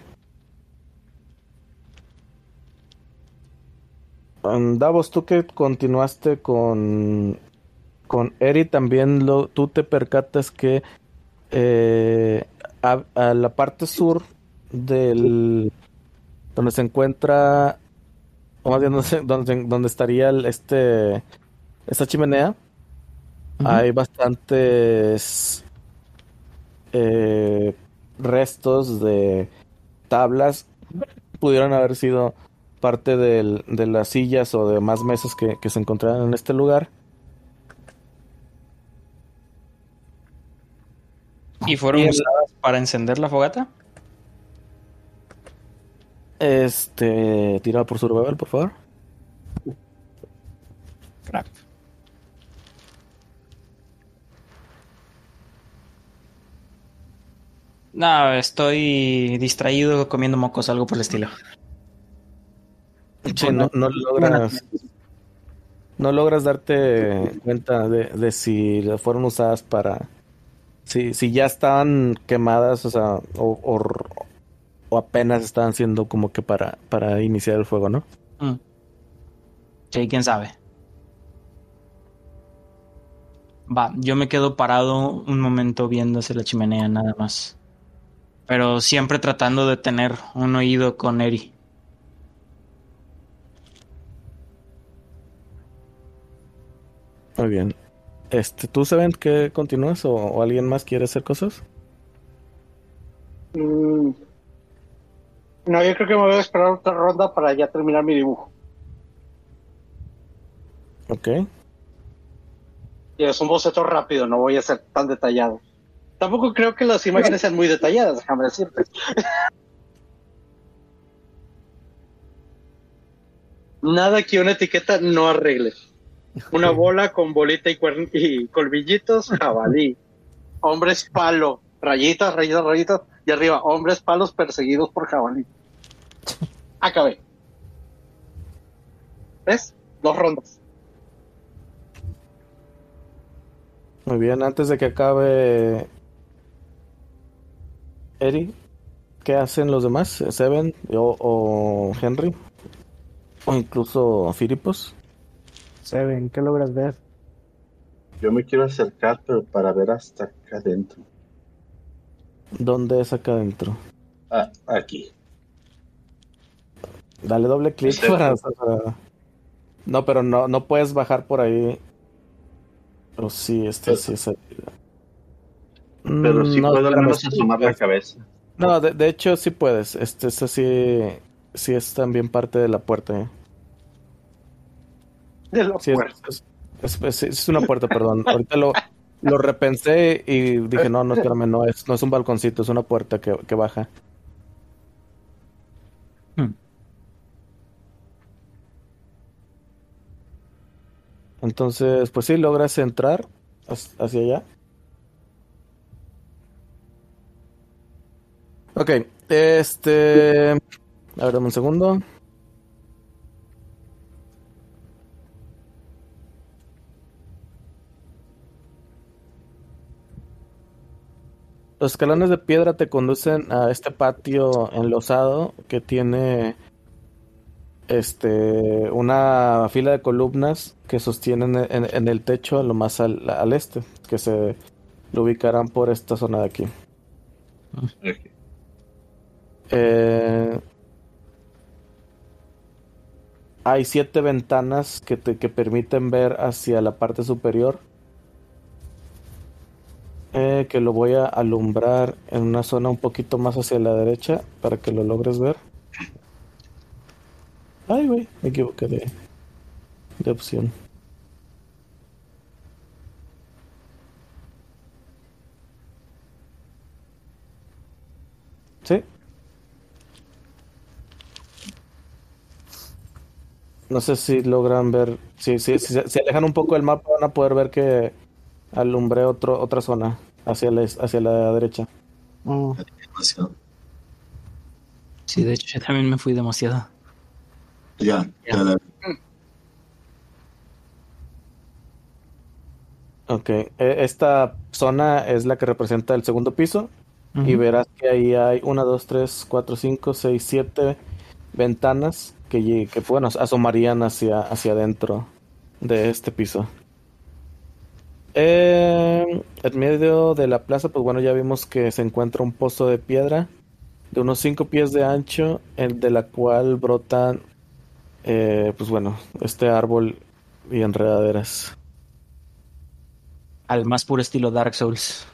Um, Davos, tú que continuaste con, con Eri, también lo, tú te percatas que eh, a, a la parte sur del donde se encuentra o más bien donde, donde, donde estaría el- este esta chimenea. Hay bastantes eh, restos de tablas. Pudieron haber sido parte del- de las sillas o de más mesas que, que se encontraban en este lugar. ¿Y fueron Y el- usadas para encender la fogata? Este tirado por survival por favor Crap. No, estoy distraído comiendo mocos, algo por el estilo. Sí, no, no logras no logras darte cuenta de, de si fueron usadas para si, si ya estaban quemadas, o sea, o, o, o apenas estaban siendo como que para, para iniciar el fuego, ¿no? Mm. Sí, quién sabe. Va, yo me quedo parado un momento viendo hacia la chimenea nada más. Pero siempre tratando de tener un oído con Eri. Muy bien. Este, ¿tú saben que continúas o, o alguien más quiere hacer cosas? Mm. No, yo creo que me voy a esperar otra ronda para ya terminar mi dibujo. Ok. Y es un boceto rápido, no voy a ser tan detallado. Tampoco creo que las imágenes sean muy detalladas, déjame decirte. Nada que una etiqueta no arregle. Una bola con bolita y, y colmillitos, jabalí. Hombres palo, rayitas, rayitas, rayitas. Y arriba, hombres palos perseguidos por jabalí. Acabé. ¿Ves? Dos rondas. Muy bien, antes de que acabe Eri, ¿qué hacen los demás? ¿Seven o, o Henry? O incluso Filipos. Seven, ¿qué logras ver? Yo me quiero acercar, pero para ver hasta acá adentro. ¿Dónde es acá adentro? Ah, aquí. Dale doble clic Sí. para, para- No, pero no, no puedes bajar por ahí. O sí, este sí es. Pero Mm, sí no, puedo al menos asomar la cabeza. No, de, de hecho sí puedes. Este, eso sí, sí es también parte de la puerta. ¿eh? De la Sí, es, puerta. es- es- es- es una puerta, perdón. Ahorita lo, lo repensé y dije, no, no, espérame, no es, no es un balconcito, es una puerta que, que baja. Entonces, pues sí, logras entrar hac- hacia allá. Ok, este... A ver, un segundo. Los escalones de piedra te conducen a este patio enlosado que tiene este una fila de columnas que sostienen en, en el techo lo más al, al este, que se lo ubicarán por esta zona de aquí. Eh, hay siete ventanas que te que permiten ver hacia la parte superior. Eh, que lo voy a alumbrar en una zona un poquito más hacia la derecha para que lo logres ver. Ay, güey, me equivoqué de, de opción. Sí. No sé si logran ver, si, si, si se si alejan un poco del mapa van a poder ver que alumbré otro, otra zona. hacia la, hacia la derecha. Demasiado. Sí, de hecho, yo también me fui demasiado. Ya, ya. la- Ok, e- esta zona es la que representa el segundo piso y verás que ahí hay 1, 2, 3, 4, 5, 6, 7 ventanas que, que bueno, asomarían hacia, hacia adentro de este piso. Eh, en medio de la plaza, pues bueno, ya vimos que se encuentra un pozo de piedra de unos 5 pies de ancho, el de la cual brotan, eh, pues bueno, este árbol y enredaderas. Al más puro estilo Dark Souls.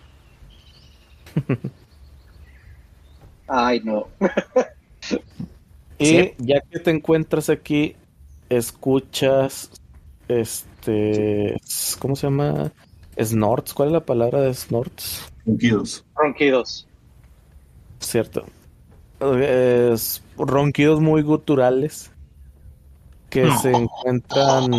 Ay, no. Y Sí. ya que te encuentras aquí, escuchas, este, ¿cómo se llama? Snorts, ¿cuál es la palabra de snorts? Ronquidos. Ronquidos. Cierto. Es ronquidos muy guturales que se encuentran,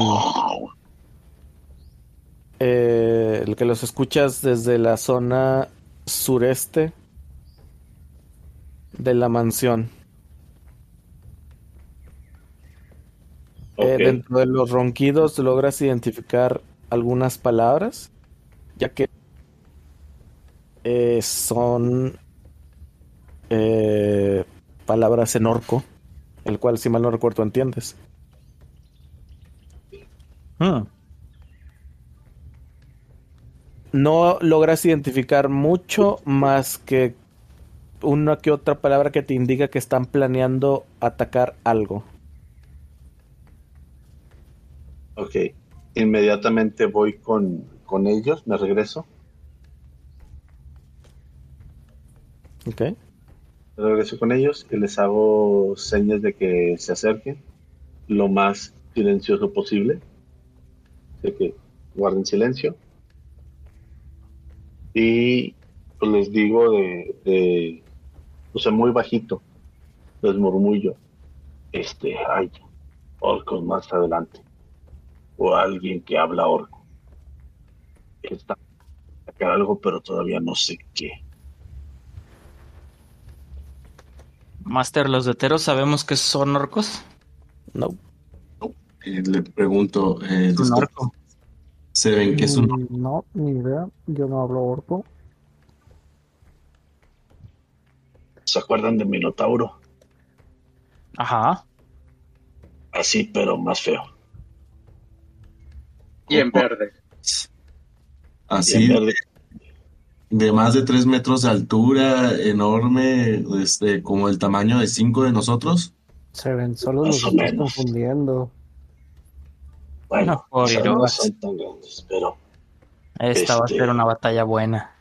eh, el que los escuchas desde la zona sureste de la mansión. Eh, dentro de los ronquidos logras identificar algunas palabras, ya que eh, son eh, palabras en orco, el cual, si mal no recuerdo, entiendes. Hmm. No logras identificar mucho más que una que otra palabra que te indica que están planeando atacar algo. Ok. Inmediatamente voy con, con ellos, me regreso. ¿Ok? Me regreso con ellos y les hago señas de que se acerquen lo más silencioso posible. De que guarden silencio. Y pues, les digo de, de, o sea, muy bajito, les murmullo, este, hay orcos más adelante, o alguien que habla orco. Está sacar algo, pero todavía no sé qué. Master, los deteros sabemos que son orcos. No. Eh, le pregunto, eh, Es un orco. ¿se ven que es un Mm, No, ni idea. Yo no hablo orco. ¿Se acuerdan de Minotauro? Ajá. Así, pero más feo. Y en verde. así Y en verde. de más de tres metros de altura, enorme, este, como el tamaño de cinco de nosotros? Se ven, solo Más menos. confundiendo. Bueno, o sea, no son tan grandes, pero Esta va a Este- ser una batalla buena.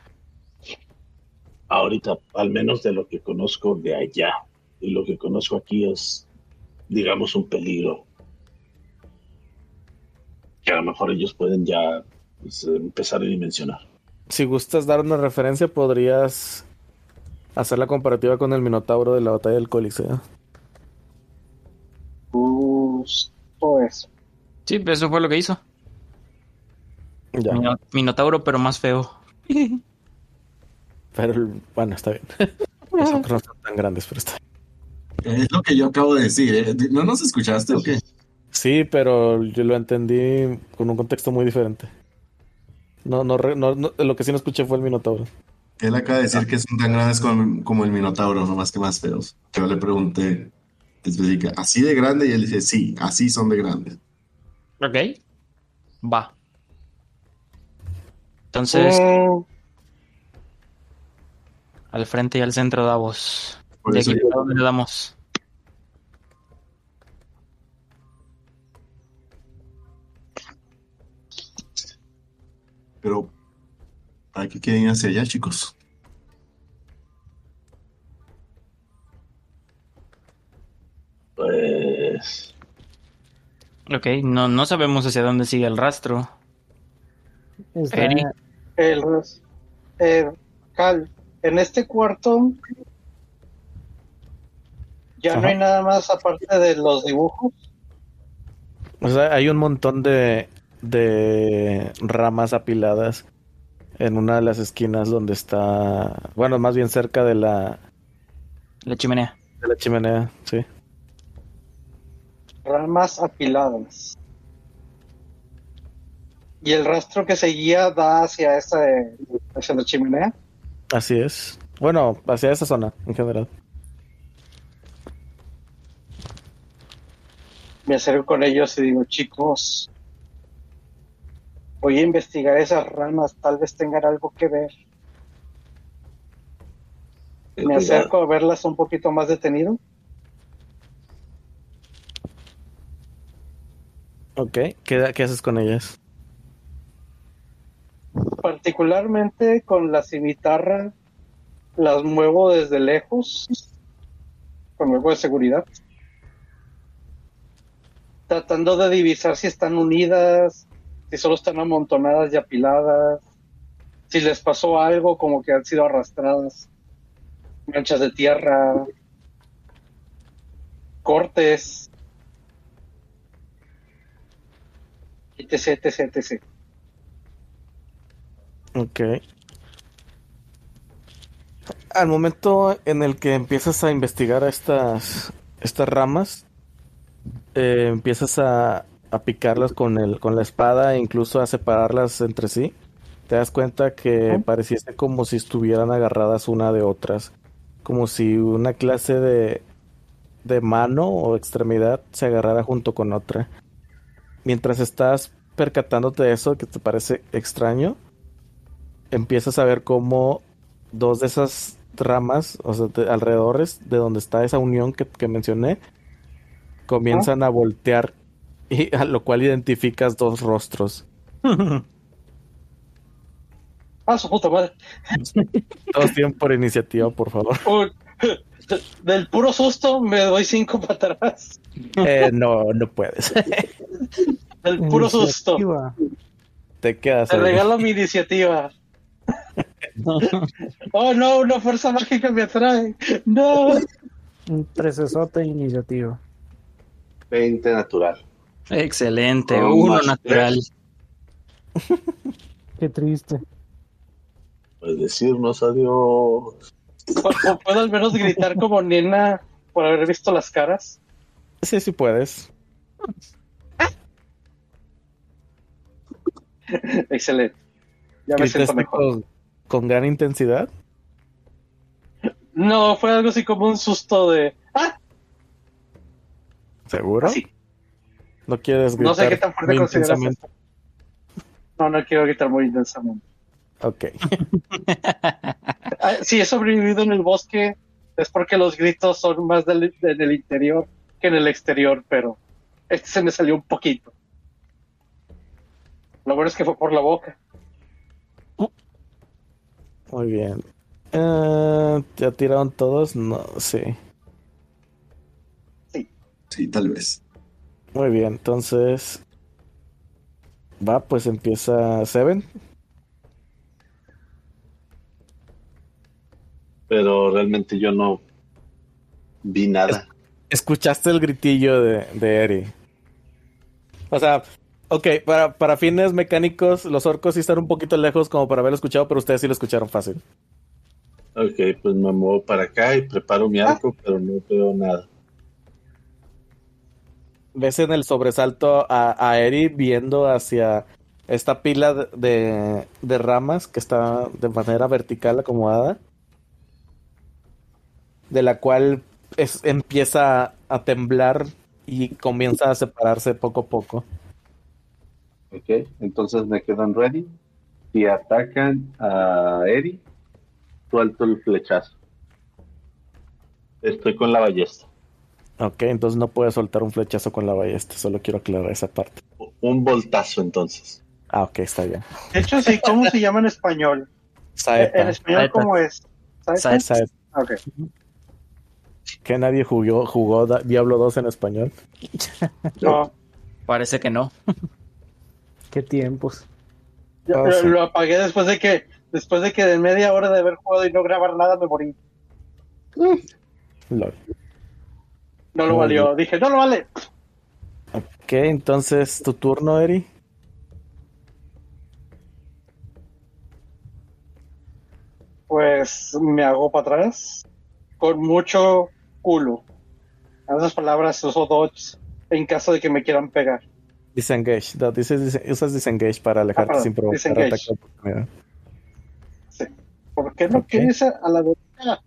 ahorita, al menos de lo que conozco de allá y lo que conozco aquí es, digamos, un peligro. Que a lo mejor ellos pueden ya pues, empezar a dimensionar. Si gustas dar una referencia, podrías hacer la comparativa con el Minotauro de la batalla del Coliseo. Sí, eso fue lo que hizo. Ya, Mino- Minotauro, pero más feo. pero bueno, está bien. Los otros no son tan grandes, pero está bien. Es lo que yo acabo de decir, ¿eh? ¿No nos escuchaste o qué? Sí, pero yo lo entendí con un contexto muy diferente. No, no, re- no, no- lo que sí no escuché fue el Minotauro. Él acaba de decir que son tan grandes como, como el Minotauro, no más que más feos. Yo le pregunté específica, ¿así de grande? Y él dice, sí, así son de grandes. Ok. Va. Entonces, Mm, al frente y al centro Davos. ¿De aquí dónde le damos? Pero, ¿para qué quieren ir hacia allá, chicos? Pues Ok, no, no sabemos hacia dónde sigue el rastro. Está- Eri. el, eh, Cal, en este cuarto ya no hay nada más aparte de los dibujos. O sea, hay un montón de, de ramas apiladas en una de las esquinas donde está, bueno, más bien cerca de la, La chimenea. de la chimenea, sí. Ramas apiladas. Y el rastro que seguía da hacia esa hacia la chimenea. Así es. Bueno, hacia esa zona en general. Me acerco con ellos y digo, chicos, voy a investigar esas ramas, tal vez tengan algo que ver. Me acerco a verlas un poquito más detenido. Ok, ¿qué, haces con ellas? Particularmente con la cimitarra, las muevo desde lejos, con algo de seguridad. Tratando de divisar si están unidas, si solo están amontonadas y apiladas, si les pasó algo como que han sido arrastradas, manchas de tierra, cortes, etc, etc, etc. Ok. Al momento en el que empiezas a investigar estas, estas ramas, eh, empiezas a, a picarlas con el, con la espada e incluso a separarlas entre sí. Te das cuenta que Ujú. pareciese como si estuvieran agarradas una de otras, como si una clase de, de mano o extremidad se agarrara junto con otra. Mientras estás percatándote de eso, que te parece extraño, empiezas a ver cómo dos de esas ramas, o sea, de alrededores de donde está esa unión que, que mencioné, comienzan a voltear y a lo cual identificas dos rostros. Ah, su puta madre. Todos tienen por iniciativa, por favor. Uy, del puro susto me doy cinco para atrás. Eh, no, no puedes. Del puro susto. Te quedas Te regalo mi iniciativa. Oh no, una fuerza mágica me atrae. No. Un trecesote de iniciativa. 20 natural. Excelente, Oh, uno natural. Qué triste. Pues decirnos adiós. ¿Puedo puedo al menos gritar como nena por haber visto las caras? Sí, sí puedes. Excelente. Ya me siento mejor. con, con gran intensidad. No, fue algo así como un susto de. ¡Ah! ¿Seguro? Así. No quieres gritar No sé qué tan fuerte muy consideras intensamente. No, no quiero gritar muy intensamente. Ok. Ah, Si he sobrevivido en el bosque es porque los gritos son más del, en el interior que en el exterior, pero este se me salió un poquito. Lo bueno es que fue por la boca. Muy bien. Eh, ¿Ya tiraron todos? No, sí. Sí, tal vez. Muy bien, entonces. Va, pues empieza Seven. Pero realmente yo no vi nada. Escuchaste el gritillo de, de Eri. O sea, ok, para, para fines mecánicos, los orcos sí están un poquito lejos como para haberlo escuchado, pero ustedes sí lo escucharon fácil. Ok, pues me muevo para acá y preparo mi arco, pero no veo nada. Ves en el sobresalto a, a Eri viendo hacia esta pila de- de, de ramas que está de manera vertical acomodada, de la cual es, empieza a temblar y comienza a separarse poco a poco. Ok, entonces me quedan ready. Si atacan a Eri, suelto el flechazo. Estoy con la ballesta. Ok, entonces no puedes soltar un flechazo con la ballesta, solo quiero aclarar esa parte. Un voltazo entonces. Ah, ok, está bien. De hecho, sí, ¿cómo se llama en español? Saeta, En español, Saeta. ¿cómo es? ¿Sabes? Saeta. Saeta. Ok. Que nadie jugó, jugó Diablo 2 en español. No, Parece que no. Qué tiempos. yo- Ah, lo, sí. lo apagué después de que después de que de media hora de haber jugado y no grabar nada me morí. Lol. No lo valió. Dije, no lo vale. Ok, entonces tu turno, Eri. Pues me hago para atrás con mucho culo. En esas palabras uso dodge en caso de que me quieran pegar. Disengage. No, dices, dise- usas disengage para alejarte sin provocar disengage. ataque de oportunidad. ¿Por qué no Ok. quieres a la derecha?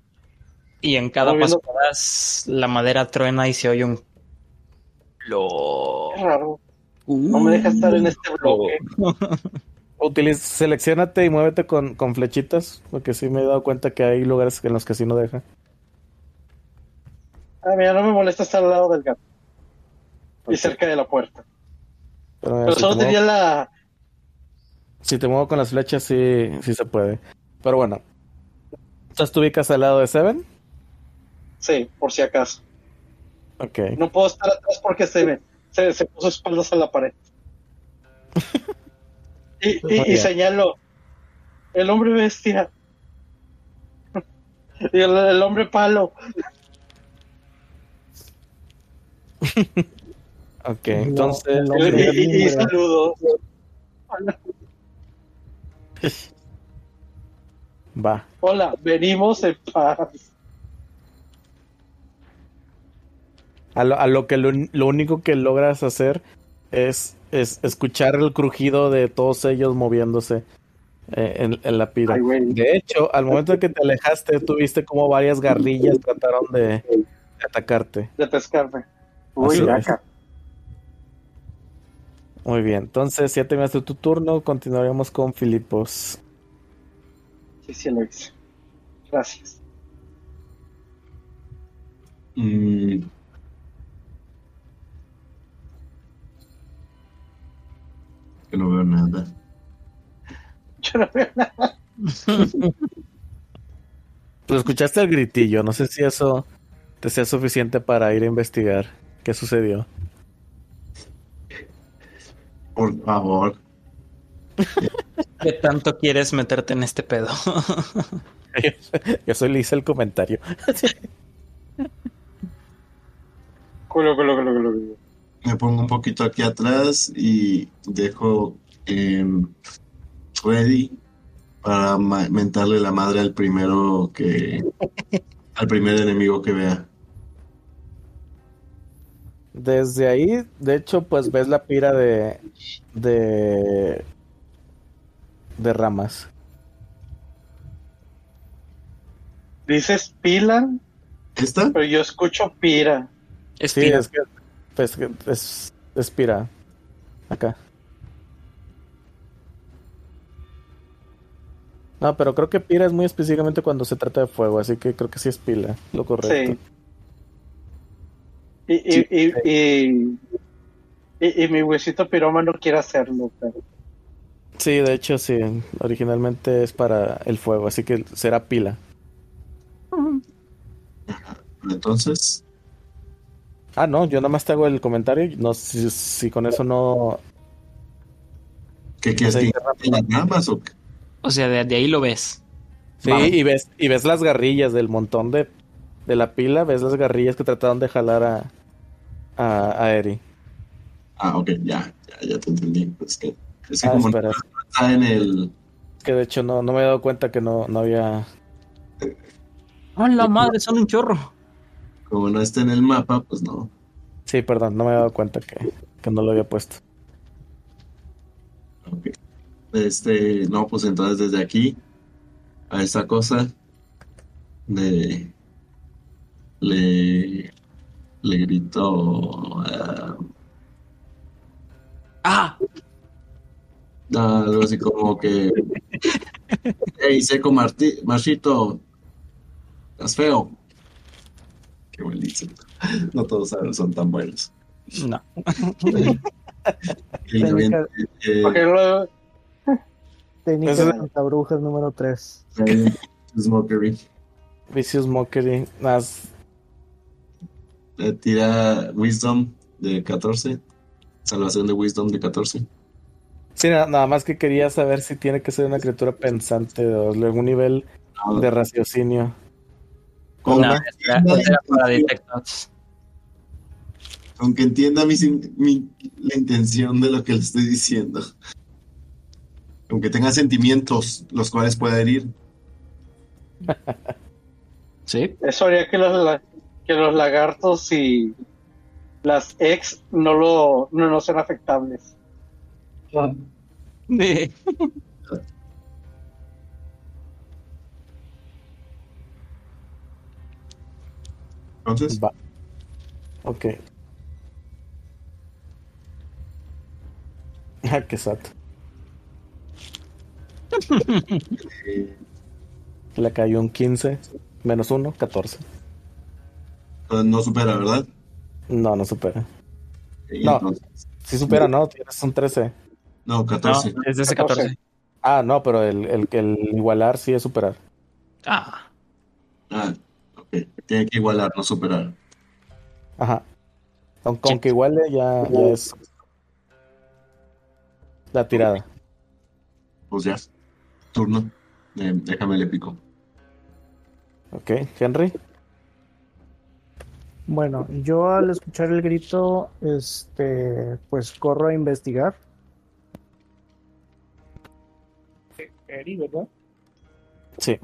Y en cada paso que das, la madera truena y se oye un. Lo. Qué raro. No me deja estar en este bloque. Utiliz- selecciónate y muévete con, con flechitas, porque sí me he dado cuenta que hay lugares en los que sí no deja. Ah, mira, no me molesta estar al lado del gato. Y cerca de la puerta. Pero, mira, Pero si, solo te muevo, tenía la. si te muevo con las flechas, sí, sí se puede. Pero bueno. Entonces tú ubicas al lado de Seven. Sí, por si acaso. Ok. No puedo estar atrás porque se me se, se puso espaldas a la pared. y, y, señalo. El hombre bestia. y el, el hombre palo. Ok, No, entonces. el Y, hombre y- y- y mimbre. saludo. Va. Hola, venimos en paz. A lo, a lo que lo, lo único que logras hacer es, es escuchar el crujido de todos ellos moviéndose eh, en, en la pira. De hecho, al momento de que te alejaste, tuviste como varias garrillas trataron de, de atacarte. De pescarme. Uy, acá. Muy bien, entonces ya terminaste tu turno, continuaremos con Filipos. Sí, sí lo hice. Gracias. Mm. Que no veo nada. Yo no veo nada. Pues escuchaste el gritillo, no sé si eso te sea suficiente para ir a investigar qué sucedió. Por favor. ¿Qué tanto quieres meterte en este pedo? Yo solo le hice el comentario. Culo, culo, culo, culo. Me pongo un poquito aquí atrás y dejo em, ready para mentarle la madre al primero que al primer enemigo que vea. Desde ahí, de hecho, pues ves la pira de de de ramas. Dices pila, ¿Esta? pero yo escucho pira. Es Sí, pira. es que pues, que es, es pira acá. No, pero creo que pira es muy específicamente cuando se trata de fuego, así que creo que sí es pila, lo correcto. Sí. Y, y, y, y, y- y mi huesito piroma no quiere hacerlo, pero Sí, de hecho sí, originalmente es para el fuego, así que será pila. Entonces, Ah, no, yo nada más te hago el comentario, no sé si, si con eso no... ¿qué quieres O sea, que las ramas o qué? O sea, de, de ahí lo ves. Sí, y ves, y ves las garrillas del montón de, de la pila, ves las garrillas que trataron de jalar a, a, a Eri. Ah, ok, ya, ya, ya te entendí. Pues que, es que Ah, como espera, está en el que de hecho no, no me he dado cuenta que no, no había... ¡Oh, la madre! Son un chorro. como no está en el mapa, pues no. Sí, perdón, no me he dado cuenta que, que no lo había puesto. Ok. Este, no, pues entonces desde aquí a esta cosa le le le grito ah, ¡Ah! algo así como que hey seco Marti- Marchito estás feo qué buenísimo no todos saben, son tan buenos No. y eh, luego Técnica Ese- de brujas número 3. le aviento Smokery. Vicious Mockery. Nas- Le tira Wisdom de 14 salvación de Wisdom de 14 Sí, na- nada más que quería saber si tiene que ser una criatura pensante o de algún nivel de raciocinio. Con No, una- era, era para detectados. Aunque entienda mi, mi- la intención de lo que le estoy diciendo. Aunque tenga sentimientos los cuales pueda herir. Sí. Eso haría que la- que los lagartos y las ex no lo no, no sean afectables. Entonces, Va. Ok. Ah, qué sato. Le cayó un 15. Menos 1, 14. No supera, ¿verdad? No, no supera. Y No. entonces- Si supera, no, tienes un 13. no, No, 14. es de ese 14. 14. Ah, no, pero el, el, el igualar sí es superar. Ah, Ah, ok. Tiene que igualar, no superar. Ajá. Con, con que iguale ya, ya es la tirada. Pues ya. Turno. Eh, déjame le pico. Ok, Henry. Bueno, yo al escuchar el grito, este, pues corro a investigar. Eri, ¿verdad? Sí.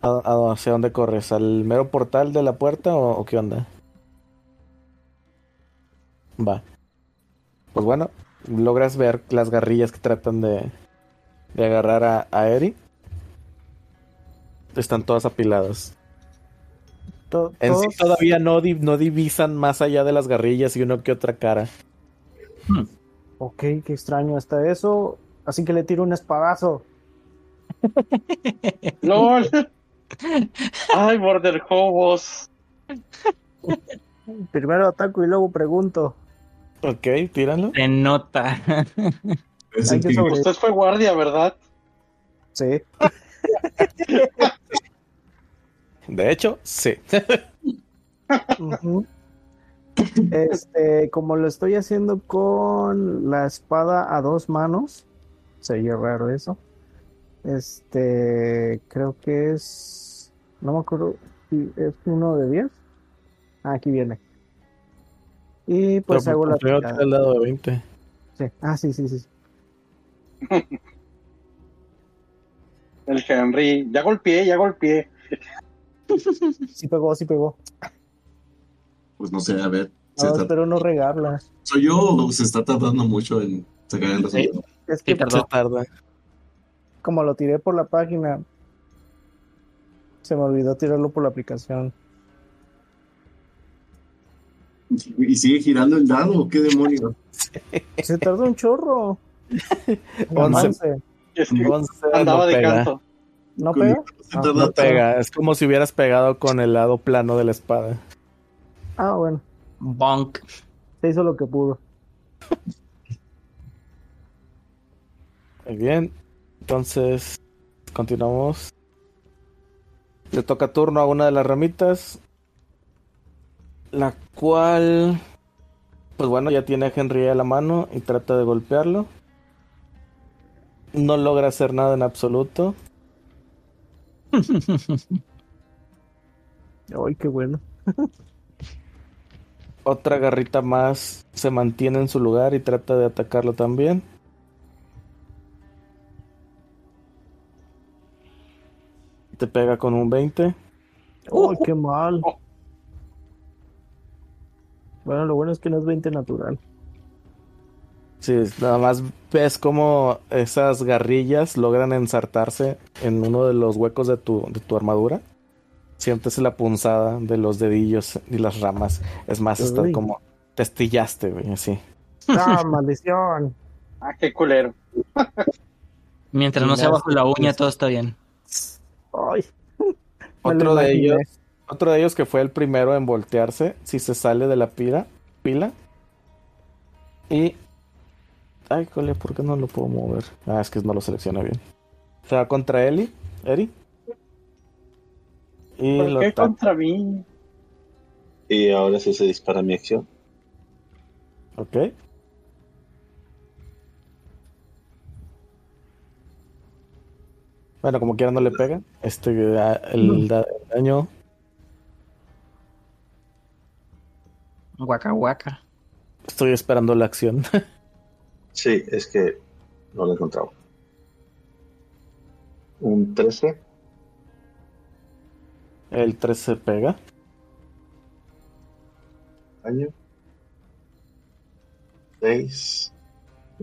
¿A, a- hacia dónde corres? ¿Al mero portal de la puerta o, o qué onda? Va. Pues bueno, logras ver las garrillas que tratan de, de agarrar a, a Eri. Están todas apiladas. To- En sí todos- todavía no, no divisan más allá de las garrillas y uno que otra cara. Ok, qué extraño está eso. Así que le tiro un espadazo. ¡Lol! ¡Ay, Border Hobos! Primero ataco y luego pregunto. Ok, tíralo. se nota. Usted fue guardia, ¿verdad? Sí. De hecho, sí. Este, como lo estoy haciendo con la espada a dos manos, se oye raro eso. Este, creo que es, no me acuerdo si es uno de 10. Ah, aquí viene. Y pues Pero hago la primero tirada. tira el dado de 20. Sí. Ah, sí, sí, sí. El Henry. Ya golpeé, ya golpeé. Sí pegó, sí pegó. Pues no sé, a ver. ¿se No, está- espero no regarla. ¿Soy yo o se está tardando mucho en sacar el resultado? Es que tardó. Se tarda. como lo tiré por la página, se me olvidó tirarlo por la aplicación. ¿Y sigue girando el dado o qué demonios? Se tardó un chorro. No Once. avance. Es que Once andaba no de canto. ¿No pega? Ah, No pega. Es como si hubieras pegado con el lado plano de la espada. Ah, bueno. Bonk. Se hizo lo que pudo. Muy bien. Entonces, continuamos. Le toca turno a una de las ramitas. La cual. Pues bueno, ya tiene a Henry a la mano y trata de golpearlo. No logra hacer nada en absoluto. Ay, qué bueno. Otra garrita más se mantiene en su lugar y trata de atacarlo también. Te pega con un 20. Ay, qué mal. Bueno, lo bueno es que no es 20 natural. Sí, nada más ves cómo esas garrillas logran ensartarse en uno de los huecos de tu, de tu armadura. Sientes la punzada de los dedillos y las ramas. Es más, está como te estillaste, güey, así. ¡Ah, maldición! Ah, qué culero. Mientras no sea bajo la uña, todo está bien. Otro de ellos, otro de ellos que fue el primero en voltearse, si se sale de la pila, pila. Y ay, cole, ¿por qué no lo puedo mover? Ah, es que no lo selecciona bien. Se va contra Eli, Eri. Y ¿Por lo qué contra mí? Y ahora sí se dispara mi acción. Ok. Bueno, como quiera no le pega. Este da- el, da- el daño. Guaca, guaca. Estoy esperando la acción. Sí, es que no lo he encontrado. Un 13. El 13 pega. Daño. 6.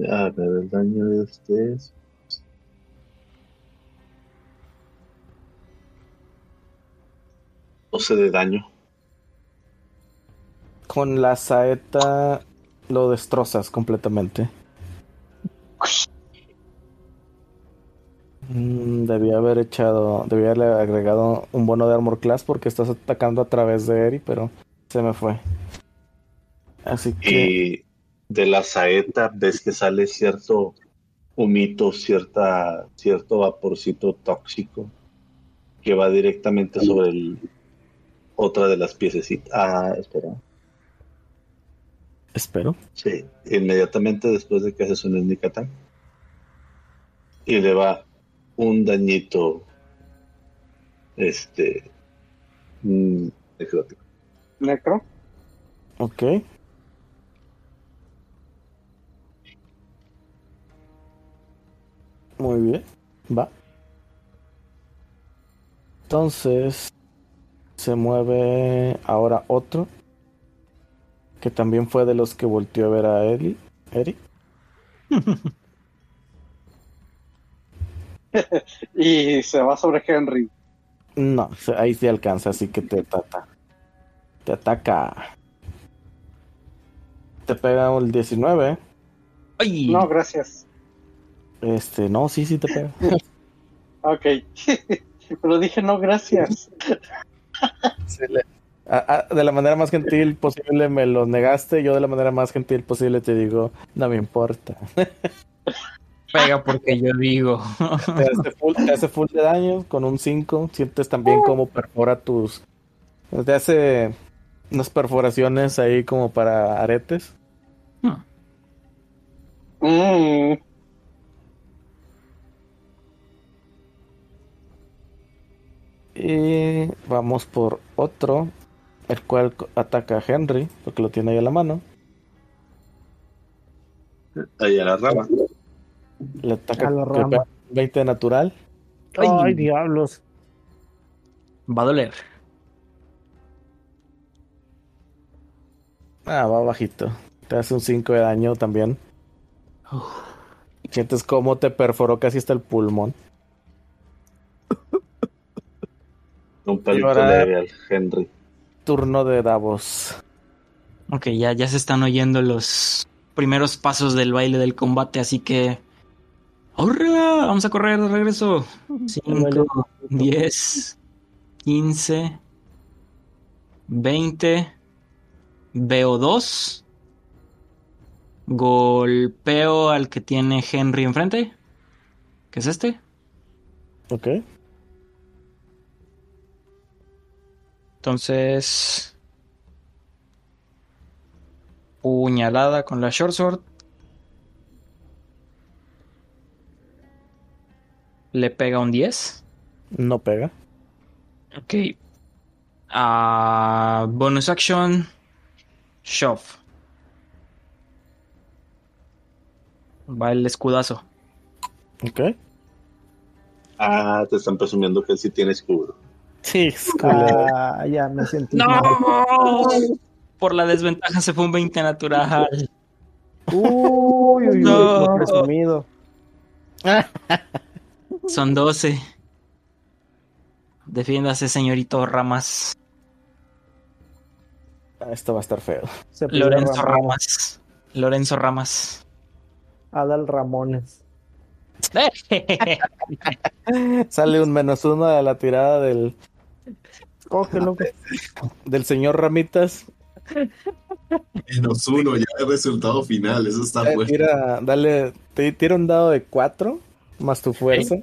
A ver, el daño de este es. Doce de daño. Con la saeta lo destrozas completamente. Mm, debía haber echado, debía haberle agregado un bono de armor class porque estás atacando a través de Eri, pero se me fue. Así que Y de la saeta ves que sale cierto humito, cierta, cierto vaporcito tóxico que va directamente sobre el, otra de las piececitas. Ah, espera. espero. Sí, inmediatamente después de que haces un sneak attack. Y le va un dañito. Este. mm, necrótico. Necro. Ok. Muy bien. Va. Entonces se mueve ahora otro que también fue de los que volteó a ver a Eli. Eri. Y se va sobre Henry. No, ahí sí alcanza, así que te ataca. Te ataca. Te pega el 19. ¡Ay! No, gracias. Este, no, sí, sí te pega. Ok. Pero dije no, gracias. Sí, le- a- a- de la manera más gentil posible me lo negaste. Yo de la manera más gentil posible te digo, no me importa. Pega porque yo digo. Te hace full, te hace full de daño con un 5. Sientes también como perfora tus... Te hace unas perforaciones ahí como para aretes. Mm, Y vamos por otro, el cual ataca a Henry, porque lo tiene ahí a la mano. Ahí a la rama. Le ataca A la le rama. pega 20 de natural. Ay. Ay, diablos. Va a doler. Ah, va bajito. Te hace un 5 de daño también. Sientes cómo te perforó casi hasta el pulmón. Un palito ahora- leve al Henry. Turno de Davos. Ok, ya, ya se están oyendo los primeros pasos del baile del combate, así que. ¡Ahorra! Vamos a correr de regreso. 5, 10, 15, 20. Veo dos. Golpeo al que tiene Henry enfrente. ¿Qué es este? Ok. Entonces. Puñalada con la short sword. Le pega un 10. No pega. Ok. Ah, bonus action. Shove. Va el escudazo. Ok. Ah, te están presumiendo que sí tiene escudo. Sí, Ah, ya me sentí ¡No! mal. Por la desventaja se fue un 20 natural. Uy, uy, uy, No. presumido. Son 12. Defiéndase, señorito Ramas. Ah, Esto va a estar feo. Se Lorenzo. Ramas. Lorenzo Ramas. Adal Ramones. Sale un menos uno de la tirada del, Cógelo. del señor Ramitas. Menos uno, ya el resultado final, eso está Eh, bueno. Tira, dale, te tira un dado de 4 más tu fuerza.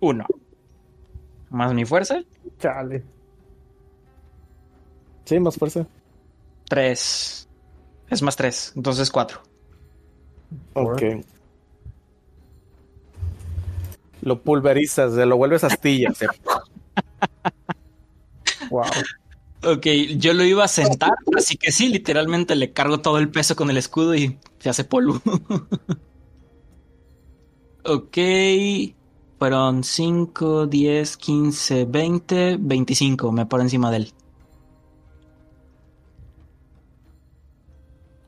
Uno. Más mi fuerza. Chale. Sí, más fuerza. Tres. Es más tres. Entonces cuatro. Ok. Lo pulverizas, se lo vuelves astillas. Wow. Ok, yo lo iba a sentar, así que sí, literalmente le cargo todo el peso con el escudo y se hace polvo. Ok. Fueron 5, 10, 15, 20, 25. Me por encima de él.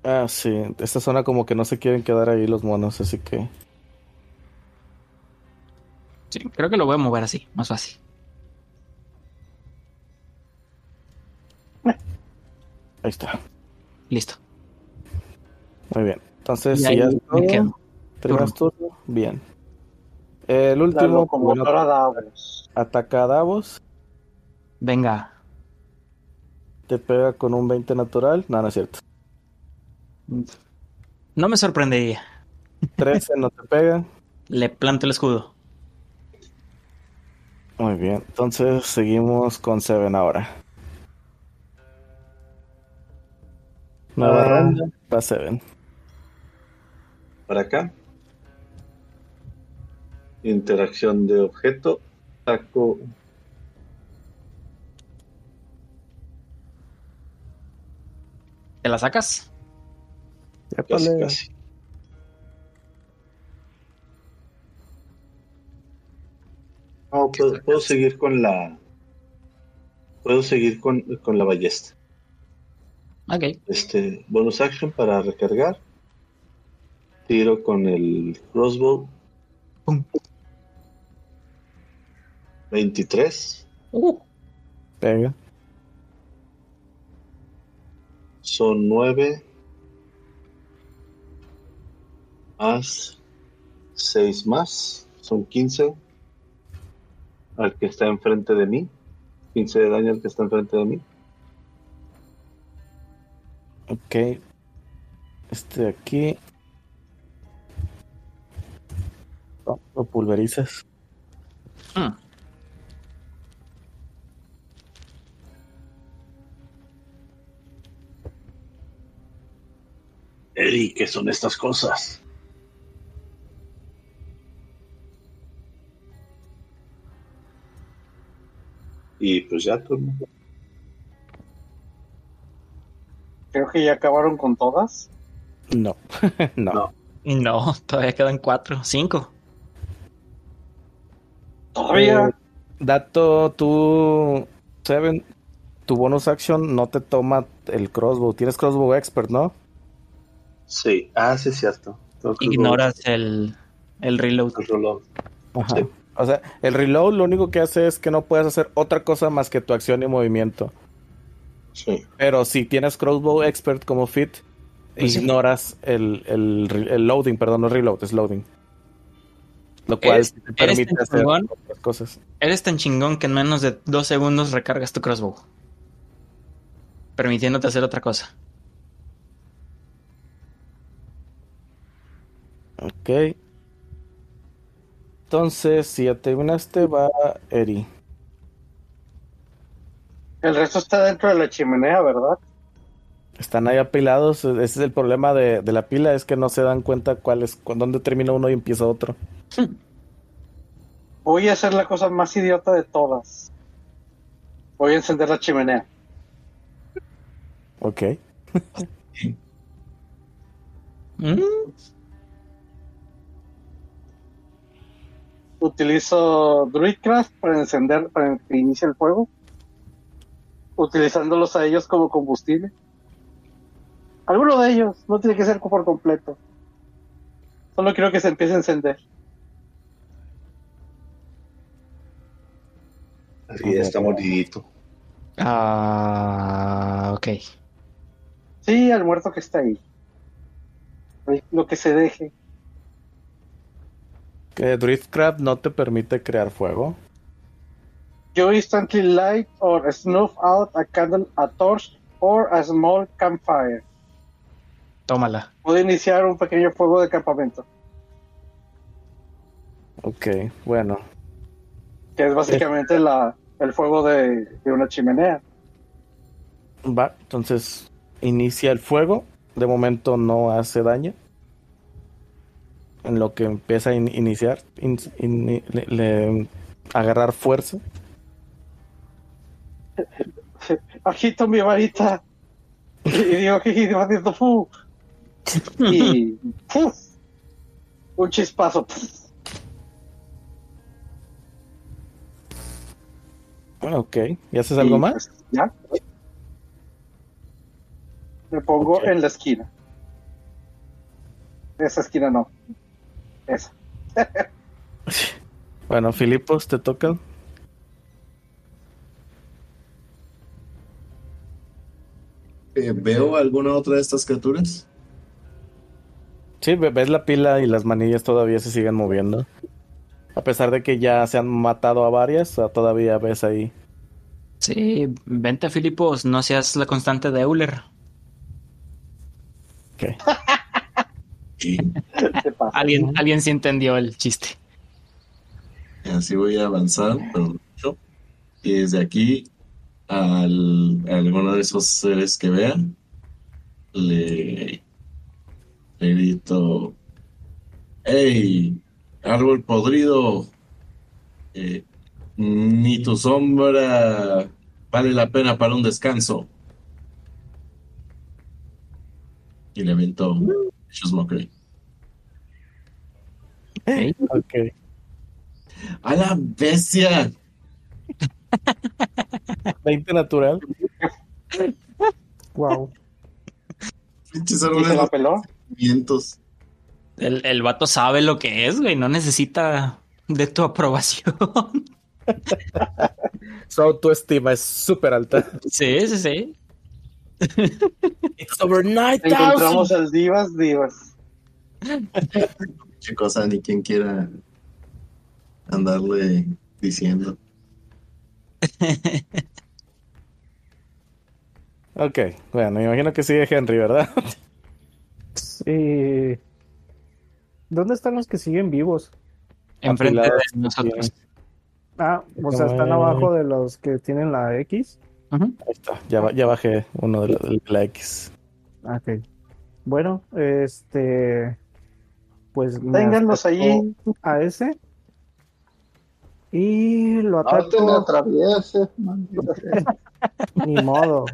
Ah, sí. Esta zona como que no se quieren quedar ahí los monos, así que... Sí, creo que lo voy a mover así, más fácil. Está. Listo. Muy bien. Entonces, Y si ahí ya todo, terminas turno, bien. El último, locomotora Davos. ataca a Davos, Venga. te pega con un 20 natural, no, no es cierto. No me sorprendería. 13 no te pega. Le planto el escudo. Muy bien, entonces seguimos con Seven ahora. Nueva Ah. ronda, va Seven. Para acá. Interacción de objeto. Saco ¿Te la sacas? casi, Épale. casi. No, puedo, puedo seguir con la. Puedo seguir con, con la ballesta. Ok. Este, bonus action para recargar. Tiro con el crossbow. Pum. 23. Uh, Pega. Son 9. Más 6 más. Son 15. Al que está enfrente de mí. 15 de daño al que está enfrente de mí. Ok. Este de aquí. No, lo pulverizas. mm. Eri, ¿qué son estas cosas? Y pues ya turno. Creo que ya acabaron con todas. No. no. No. No, todavía quedan cuatro, cinco. Todavía. Eh, dato, tú, Seven, tu bonus action no te toma el crossbow. Tienes crossbow expert, ¿no? Sí, ah, sí, es cierto. Ignoras el, el reload. el reload. Ajá. Sí. O sea, el reload lo único que hace es que no puedes hacer otra cosa más que tu acción y movimiento. Sí. Pero si tienes crossbow expert como fit, Pues sí. ignoras el, el, el loading, perdón, no reload, es loading. Lo cual Eres- te permite hacer chingón. otras cosas. Eres tan chingón que en menos de dos segundos recargas tu crossbow. Permitiéndote hacer otra cosa. Ok. Entonces, si ya terminaste, va Eri. El resto está dentro de la chimenea, ¿verdad? Están ahí apilados. Ese es el problema de, de la pila, es que no se dan cuenta cuál es, cu- dónde termina uno y empieza otro. Voy a hacer la cosa más idiota de todas. Voy a encender la chimenea. Ok. Mm, Utilizo Druidcraft para encender, para que inicie el fuego. Utilizándolos a ellos como combustible. Alguno de ellos, no tiene que ser por completo. Solo quiero que se empiece a encender. Así está moridito. Ah, ok. Sí, al muerto que está ahí. Lo que se deje. Que Driftcraft no te permite crear fuego. You instantly light or snuff out a candle, a torch or a small campfire. Tómala. Puedo iniciar un pequeño fuego de campamento, Ok, bueno. que es básicamente la, el fuego de, de una chimenea. Va, entonces inicia el fuego. De momento no hace daño. En lo que empieza a in- iniciar, in- in- le, le- agarrar fuerza. aquí está mi varita Y digo, que va haciendo? ¡Fu! Y ¡puf! Un chispazo. Ah, ok. ¿Y haces algo más? Pues, ya. Me pongo en la esquina. Esa esquina no. Esa. bueno, Filipos, te toca. Eh, ¿Veo alguna otra de estas criaturas? Sí, ve- ves la pila y las manillas todavía se siguen moviendo. A pesar de que ya se han matado a varias, o todavía ves ahí. Sí, vente, Filipos, no seas la constante de Euler. ¿Qué pasa? Alguien, alguien sí entendió el chiste. así voy a avanzar, pero. Y desde aquí, al, a alguno de esos seres que vean, le, le grito: ¡Ey! Árbol podrido, eh, ni tu sombra vale la pena para un descanso. Y le avento Vicious Mockery. Ok. ¡A la bestia! 20 natural. Wow. Pinches ¿Y se árboles la peló? vientos. El, el vato sabe lo que es, güey, no necesita de tu aprobación. Su autoestima es súper alta. Sí, sí, sí. It's over Encontramos al Divas Divas. Qué cosa, ni quien quiera andarle diciendo. Ok, bueno, me imagino que sigue Henry, ¿verdad? Sí. ¿Dónde están los que siguen vivos? Enfrente de nosotros. Ah, o sea, están abajo de los que tienen la X. Ahí está, ya, ba- ya bajé uno de la, de la X. Ah, Ok. Bueno, este. Pues Ténganlos ahí. a ese. Y lo No te me ataco. atravieses, man. Ni modo.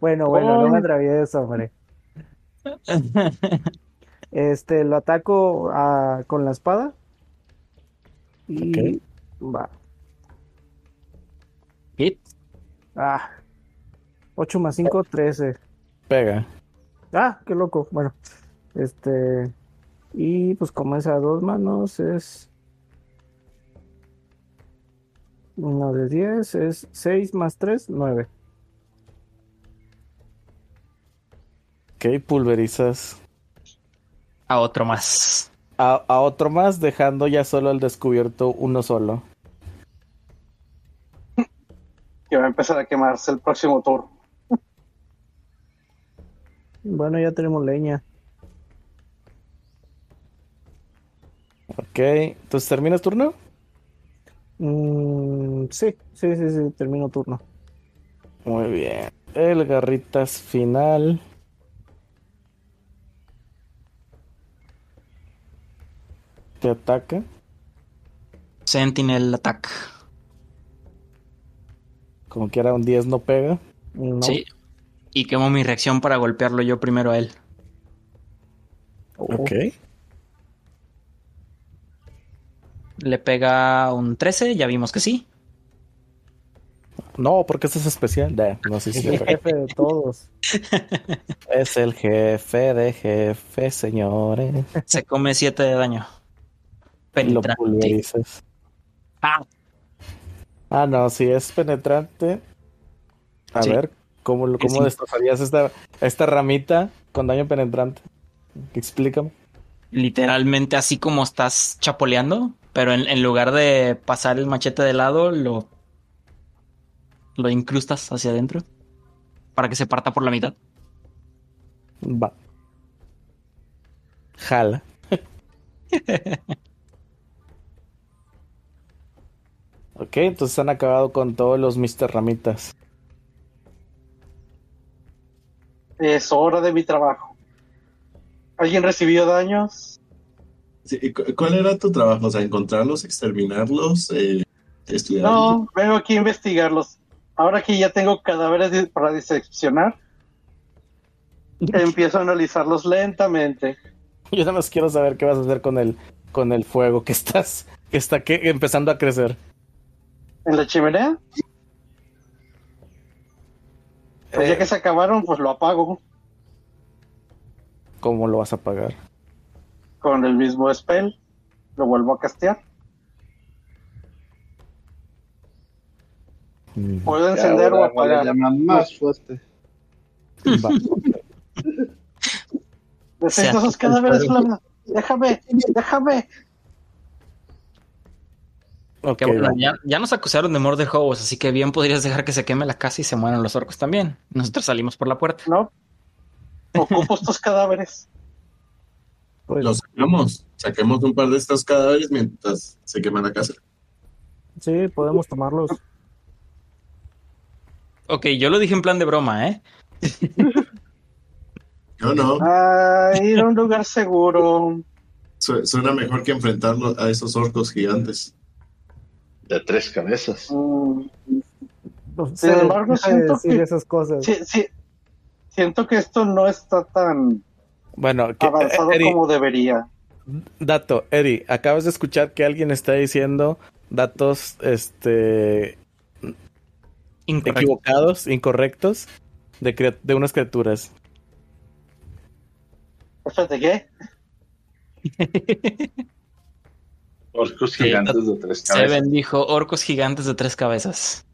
Bueno, bueno, no me atravieso, hombre. Este, lo ataco con la espada. Y va. Hit. Ah. 8 más 5, 13. Pega. Ah, qué loco. Bueno, este. Y pues como es a dos manos, es. Uno de 10, es 6 más 3, 9. Ok, pulverizas A otro más. a, a otro más, dejando ya solo al descubierto uno solo. Que va a empezar a quemarse el próximo turno. Bueno, ya tenemos leña. Ok, entonces terminas turno. Mm, sí, sí, sí, sí, termino turno. Muy bien. El garritas final. Te ataca. Sentinel Attack. Como quiera, un 10 no pega. No. Sí. Y quemo mi reacción para golpearlo yo primero a él. Oh, Ok. Le pega un 13, ya vimos que sí. No, porque este es especial. Da, no sé Es si el jefe de todos. Es el jefe de jefe, señores. Se come 7 de daño. Y lo Penetrante. pulverizas. Ah, Ah, no, si es penetrante. A Sí. ver, ¿cómo, cómo destrozarías esta, esta ramita con daño penetrante? Explícame. literalmente así como estás chapoleando, pero en, en lugar de pasar el machete de lado, lo, lo incrustas hacia adentro para que se parta por la mitad. Va. Jala. ok, entonces han acabado con todos los Mr. Ramitas. Es hora de mi trabajo. ¿Alguien recibió daños? Sí, ¿y cu- ¿Cuál era tu trabajo? O sea, encontrarlos, exterminarlos, eh, estudiarlos. No, vengo aquí a investigarlos. Ahora que ya tengo cadáveres para diseccionar, empiezo a analizarlos lentamente. Yo nada más quiero saber qué vas a hacer con el, con el fuego que estás, que está que, empezando a crecer. ¿En la chimenea? Pues ya Eh, que se acabaron, pues lo apago ¿Cómo lo vas a pagar? Con el mismo spell. Lo vuelvo a castear. Puedo encender o apagar. más fuerte. Necesito esos cadáveres, Flama. Déjame, déjame. Ok, Que bueno, ya, ya nos acusaron de Murder Hobos, así que bien podrías dejar que se queme la casa y se mueran los orcos también. Nosotros salimos por la puerta. No. Ocupo estos cadáveres. Pues, Los sacamos. Saquemos un par de estos cadáveres mientras se quema la casa. sí, podemos tomarlos. Ok, yo lo dije en plan de broma, ¿eh? Yo no. Ah, ir a un lugar seguro. Su- Suena mejor que enfrentarlo a esos orcos gigantes. De tres cabezas. Mm, Sin Sin embargo, siento decir que- esas cosas. sí, sí. Siento que esto no está tan Bueno, que, avanzado Eri, como debería. dato, Eri, acabas de escuchar que alguien está diciendo datos este Incorrecto. equivocados, incorrectos de, de unas criaturas. Espérate, ¿qué? Orcos gigantes de tres cabezas. Seven dijo orcos gigantes de tres cabezas.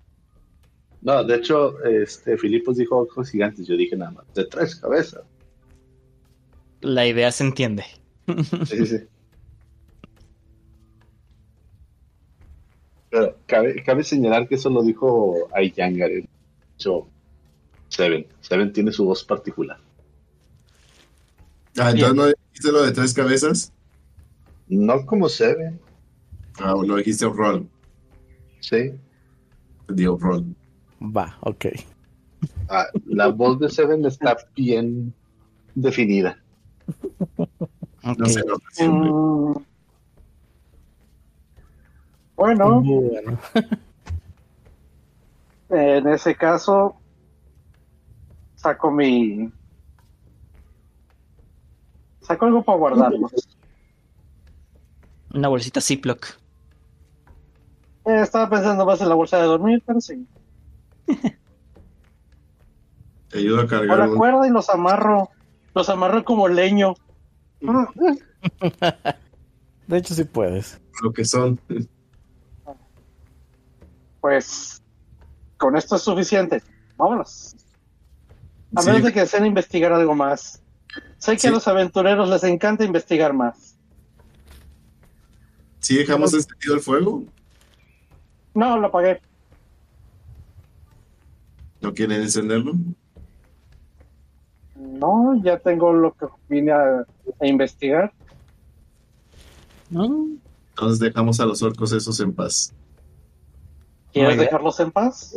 No, de hecho, este Filipos dijo orcos gigantes. Yo dije nada más, de tres cabezas. La idea se entiende. Sí, sí. Pero cabe, cabe señalar que eso lo dijo Ayangar. De hecho, Seven. Seven tiene su voz particular. Ah, entonces no dijiste lo de tres cabezas. No como Seven, Ah, lo dijiste rol. sí. Digo rol. Va, ok. Ah, la voz de Seven está bien definida. Ok. No se nota siempre. Mm. Bueno, Bueno, en ese caso, saco mi. Saco algo para guardarlo. Una bolsita Ziploc. Eh, estaba pensando más en la bolsa de dormir, pero sí. Te ayudo a O cargar la un- cuerda y los amarro. Los amarro como leño. de hecho sí puedes. lo que son. Pues con esto es suficiente. Vámonos. A Sí. menos de que deseen investigar algo más. Sé que Sí. a los aventureros les encanta investigar más. ¿Sí dejamos encendido el fuego? No, lo apagué. ¿No quieren encenderlo? No, ya tengo lo que vine a, a investigar. ¿No? Entonces dejamos a los orcos esos en paz. ¿Quieres dejarlos en paz?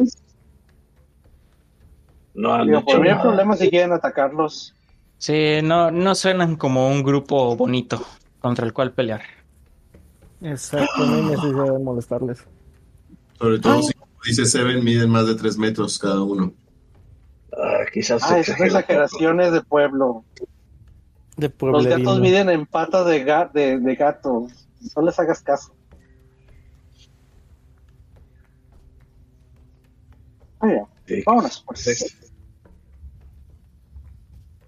No no hay nada. problema si quieren atacarlos. Sí, no, no suenan como un grupo bonito contra el cual pelear. Exacto, no hay necesidad de molestarles. Sobre todo si, como dice Seven, miden más de tres metros cada uno. Ah, quizás Ah, esas exageraciones de pueblo. De Los gatos miden en patas de, ga- de, de gato. No les hagas caso. Ah, ya. Sí. Vámonos, pues.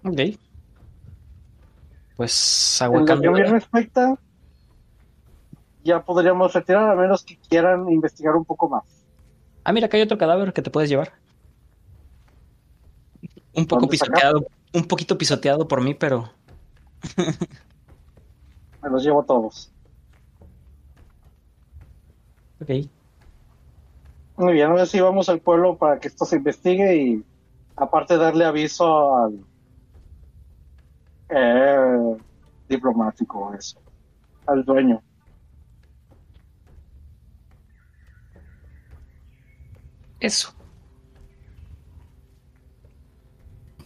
Ok. Pues En lo que a mí respecta, ya podríamos retirar a menos que quieran investigar un poco más. Ah, mira, acá hay otro cadáver que te puedes llevar. Un poco pisoteado, un poquito pisoteado por mí, pero Me los llevo todos. ok. Muy bien, ahora sí vamos al pueblo para que esto se investigue y aparte darle aviso al eh, diplomático, eso, al dueño. Eso.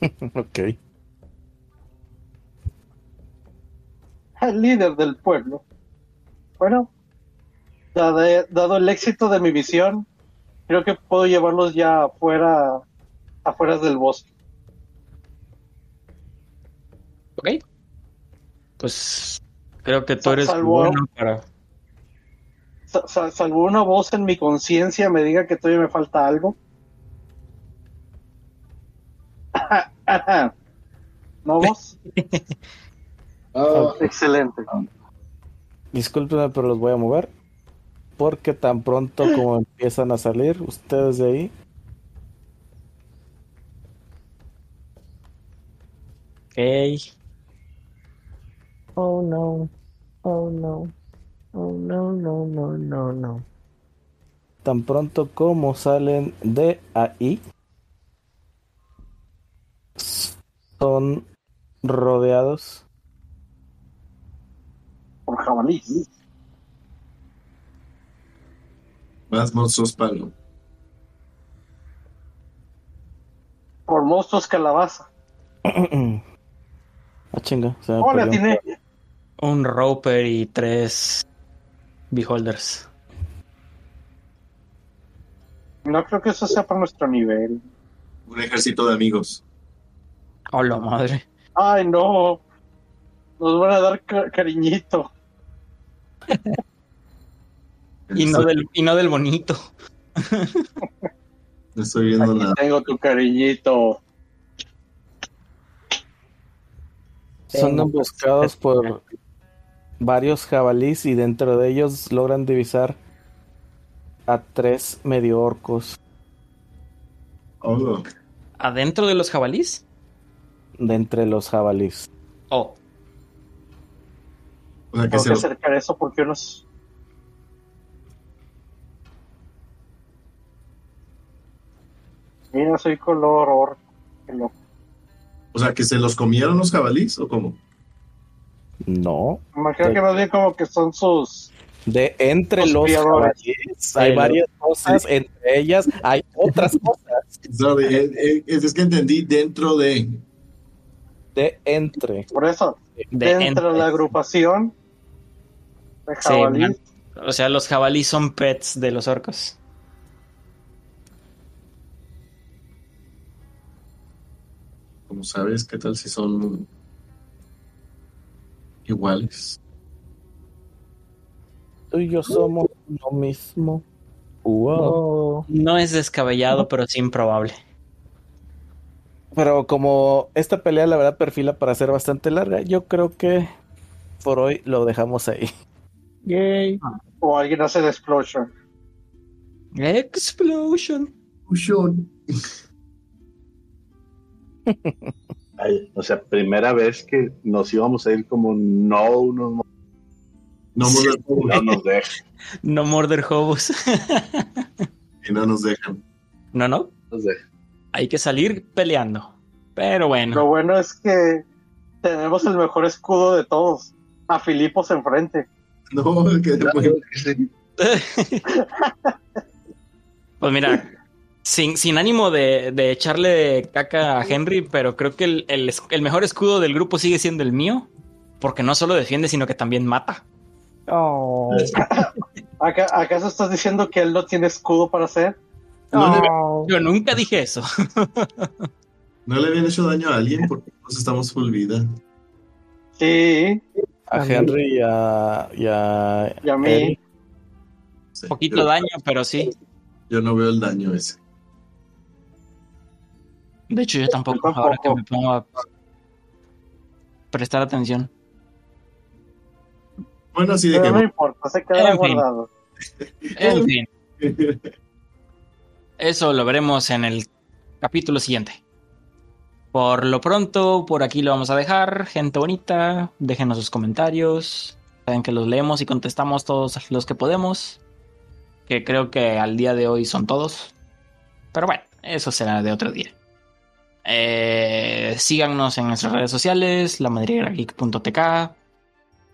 Ok. al líder del pueblo. Bueno, dado, dado el éxito de mi visión, creo que puedo llevarlos ya afuera, afuera del bosque. Ok. Pues creo que tú Sal- eres salvo- bueno para. sa- sa- salvo una voz en mi conciencia me diga que todavía me falta algo. ¿No vos? Ah, Excelente. Discúlpenme, pero los voy a mover. Porque tan pronto como empiezan a salir ustedes de ahí, Ok. Oh no. Oh no. Oh no, no, no, no, no. tan pronto como salen de ahí, son rodeados Por jabalí. Más monstruos palo. Por monstruos calabaza. Ah, chinga. Se me Hola, tiene. Un roper y tres beholders. No creo que eso sea por nuestro nivel. Un ejército de amigos. Hola, madre. Ay, no. Nos van a dar ca- cariñito. Y no del, y no del bonito. No estoy viendo Aquí nada. tengo tu cariñito. Son emboscados por varios jabalís y dentro de ellos logran divisar a tres medio orcos. Oh, ¿Adentro de los jabalís? De entre los jabalís. Oh, o sea que Tengo se que acercar eso porque unos. Mira, soy color orco. Qué loco. o sea, que se los comieron los jabalís o cómo? No. Imagino que más bien como que son sus. De entre Los los jabalíes hay varias cosas, entre ellas hay otras cosas. Sorry, eh, eh, es que entendí dentro de. De entre. Por eso, de dentro entre. de la agrupación de Sí, jabalí. O sea, los jabalís son pets de los orcos. Como sabes, ¿qué tal si son iguales? Tú y yo somos lo mismo. Wow. Oh, No es descabellado, pero sí improbable. Pero como esta pelea la verdad perfila para ser bastante larga, yo creo que por hoy lo dejamos ahí. yay. O alguien hace de explosion. Explosion. Fusión. ay, o sea, primera vez que nos íbamos a ir como no unos No, Sí. no nos deja. No morder hobos. y no nos dejan. no, no. nos deja. Hay que salir peleando. Pero Lo bueno. bueno es que tenemos el mejor escudo de todos. A Filipos enfrente. No, que. Pues mira, sin, sin ánimo de, de echarle caca a Henry, pero creo que el, el el mejor escudo del grupo sigue siendo el mío. Porque no solo defiende, sino que también mata. Oh, ¿Aca- ¿Acaso estás diciendo que él no tiene escudo para hacer? ¿No, le, oh. Yo nunca dije eso. no le habían hecho daño a alguien porque nos estamos full vida. Sí, A. Henry y a, y a y a mí. Sí, Poquito yo, daño, pero sí. yo no veo el daño ese. De hecho, yo tampoco, Yo tampoco. ahora que me pongo a prestar atención. Bueno, así de Pero no que. importa, se queda En fin. guardado. En fin, eso lo veremos en el capítulo siguiente. Por lo pronto, por aquí lo vamos a dejar. Gente bonita, déjenos sus comentarios. Saben que los leemos y contestamos todos los que podemos. Que creo que al día de hoy son todos. Pero bueno, eso será de otro día. Eh, síganos en nuestras redes sociales, lamadriguerageek.tk.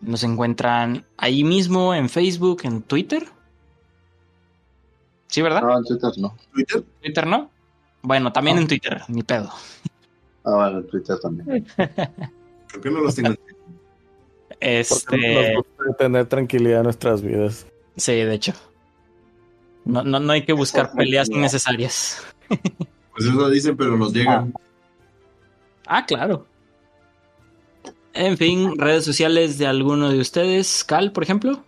Nos encuentran ahí mismo en Facebook, en Twitter. ¿Sí, verdad? No, en Twitter no. Twitter. Twitter no. Bueno, también en Twitter, ni pedo. Ah, bueno, en Twitter también. Creo que no los tengo. Porque Este, nos gusta tener tranquilidad en nuestras vidas. sí, de hecho. No, no, no hay que buscar peleas innecesarias. Pues eso dicen, pero nos llegan. Ah, claro. En fin, redes sociales de alguno de ustedes. Cal, por ejemplo.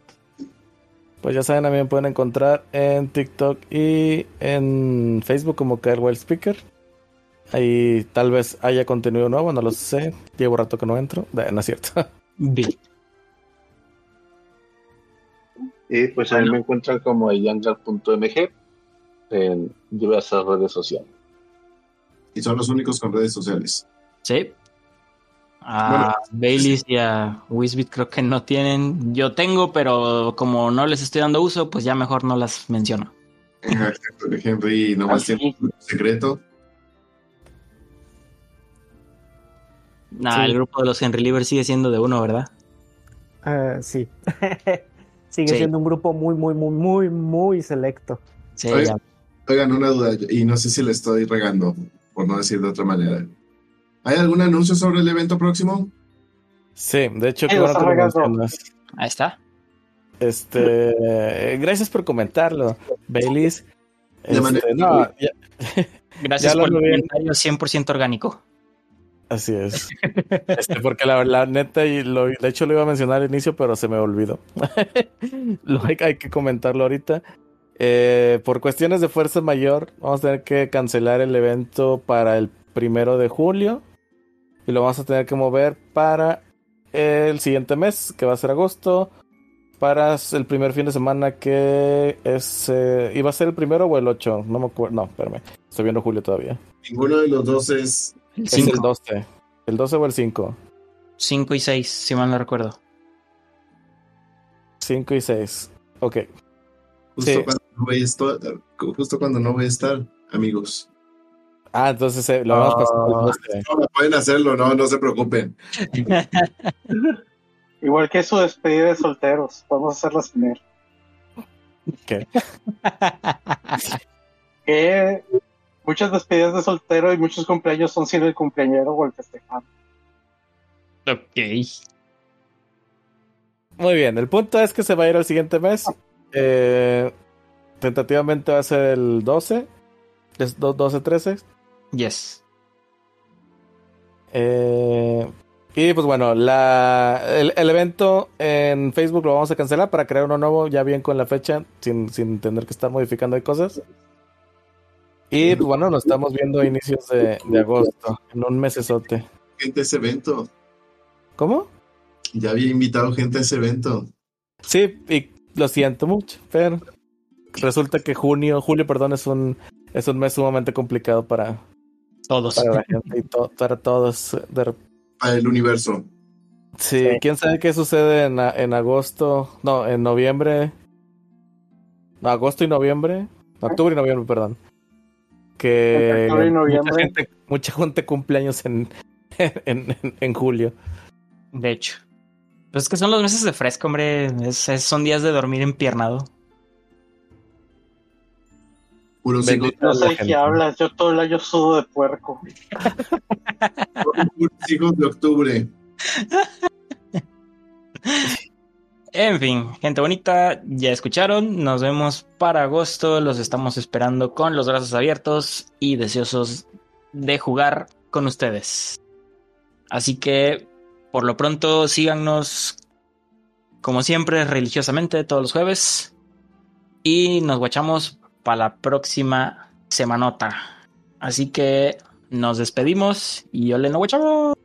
Pues ya saben, a mí me pueden encontrar en TikTok y en Facebook como Wild Speaker. Ahí tal vez haya contenido nuevo, no lo sé. Llevo rato que no entro. No es cierto. Bien. Y pues a mí me encuentran como yangar.mg en diversas redes sociales. Y son los únicos con redes sociales. Sí. A Baileys y a Wisbit creo que no tienen. Yo tengo, pero como no les estoy dando uso, pues ya mejor no las menciono. Exacto, Henry nomás Ah, tiene un secreto. Nah, Sí. el grupo de los Henry Liver sigue siendo de uno, ¿verdad? Ah, sí. Sigue Sí. siendo un grupo muy, muy, muy, muy, muy selecto. Sí. Oigan, una duda, y no sé si le estoy regando, por no decir de otra manera. ¿Hay algún anuncio sobre el evento próximo? Sí, de hecho, que. Ahí está. Este, gracias por comentarlo, Baileys. Este, manera- no, ya- Gracias Ya por el comentario 100% orgánico. así es. Este, porque la, la neta, y lo, de hecho lo iba a mencionar al inicio, pero se me olvidó. lo hay, hay que comentarlo ahorita. Eh, por cuestiones de fuerza mayor, vamos a tener que cancelar el evento para el primero de julio. Y lo vamos a tener que mover para el siguiente mes, que va a ser agosto. Para el primer fin de semana que es... eh, ¿Iba a ser el primero o el 8? No me acuerdo. No, espérame. Estoy viendo julio todavía. Ninguno de los dos es. El Es el 5 12. ¿El 12 o el 5? y 6, si mal no recuerdo. 5 y 6. Ok. Justo, Sí. cuando no voy a estar, justo cuando no voy a estar, amigos. Ah, entonces eh, lo vamos a pasar al Ah. 12. No, pueden hacerlo, no, no se preocupen. Igual que su despedida de solteros. Podemos hacerlas primero. ¿Qué? Que muchas despedidas de soltero y muchos cumpleaños son sin el cumpleañero o el festejado. ok. Muy bien, el punto es que se va a ir al siguiente mes. Eh, tentativamente va a ser el 12. Es do- 12-13. Yes. Eh, y pues bueno, la, el, el evento en Facebook lo vamos a cancelar para crear uno nuevo ya bien con la fecha, sin, sin tener que estar modificando de cosas. Y pues bueno, nos estamos viendo a inicios de, de agosto, en un mesesote. Gente a ese evento. ¿Cómo? Ya había invitado gente a ese evento. Sí, y lo siento mucho, pero resulta que junio, julio, perdón, es un, es un mes sumamente complicado para, Todos. para la gente y to- para todos. De Para el universo. Sí, Sí. quién sabe qué sucede en, en agosto, no, en noviembre, no, agosto y noviembre, octubre y noviembre, perdón. Que y mucha noviembre. gente, mucha gente cumple años en, en, en, en julio. De hecho. Pues es que son los meses de fresco, hombre. Es- es- son días de dormir empiernado. No sé qué hablas. Yo todo el año sudo de puerco. puros de octubre. En fin, gente bonita, ya escucharon. Nos vemos para agosto. Los estamos esperando con los brazos abiertos y deseosos de jugar con ustedes. Así que, por lo pronto, síganos como siempre, religiosamente, todos los jueves. Y nos guachamos para la próxima semanota. Así que nos despedimos y ole no guachamos.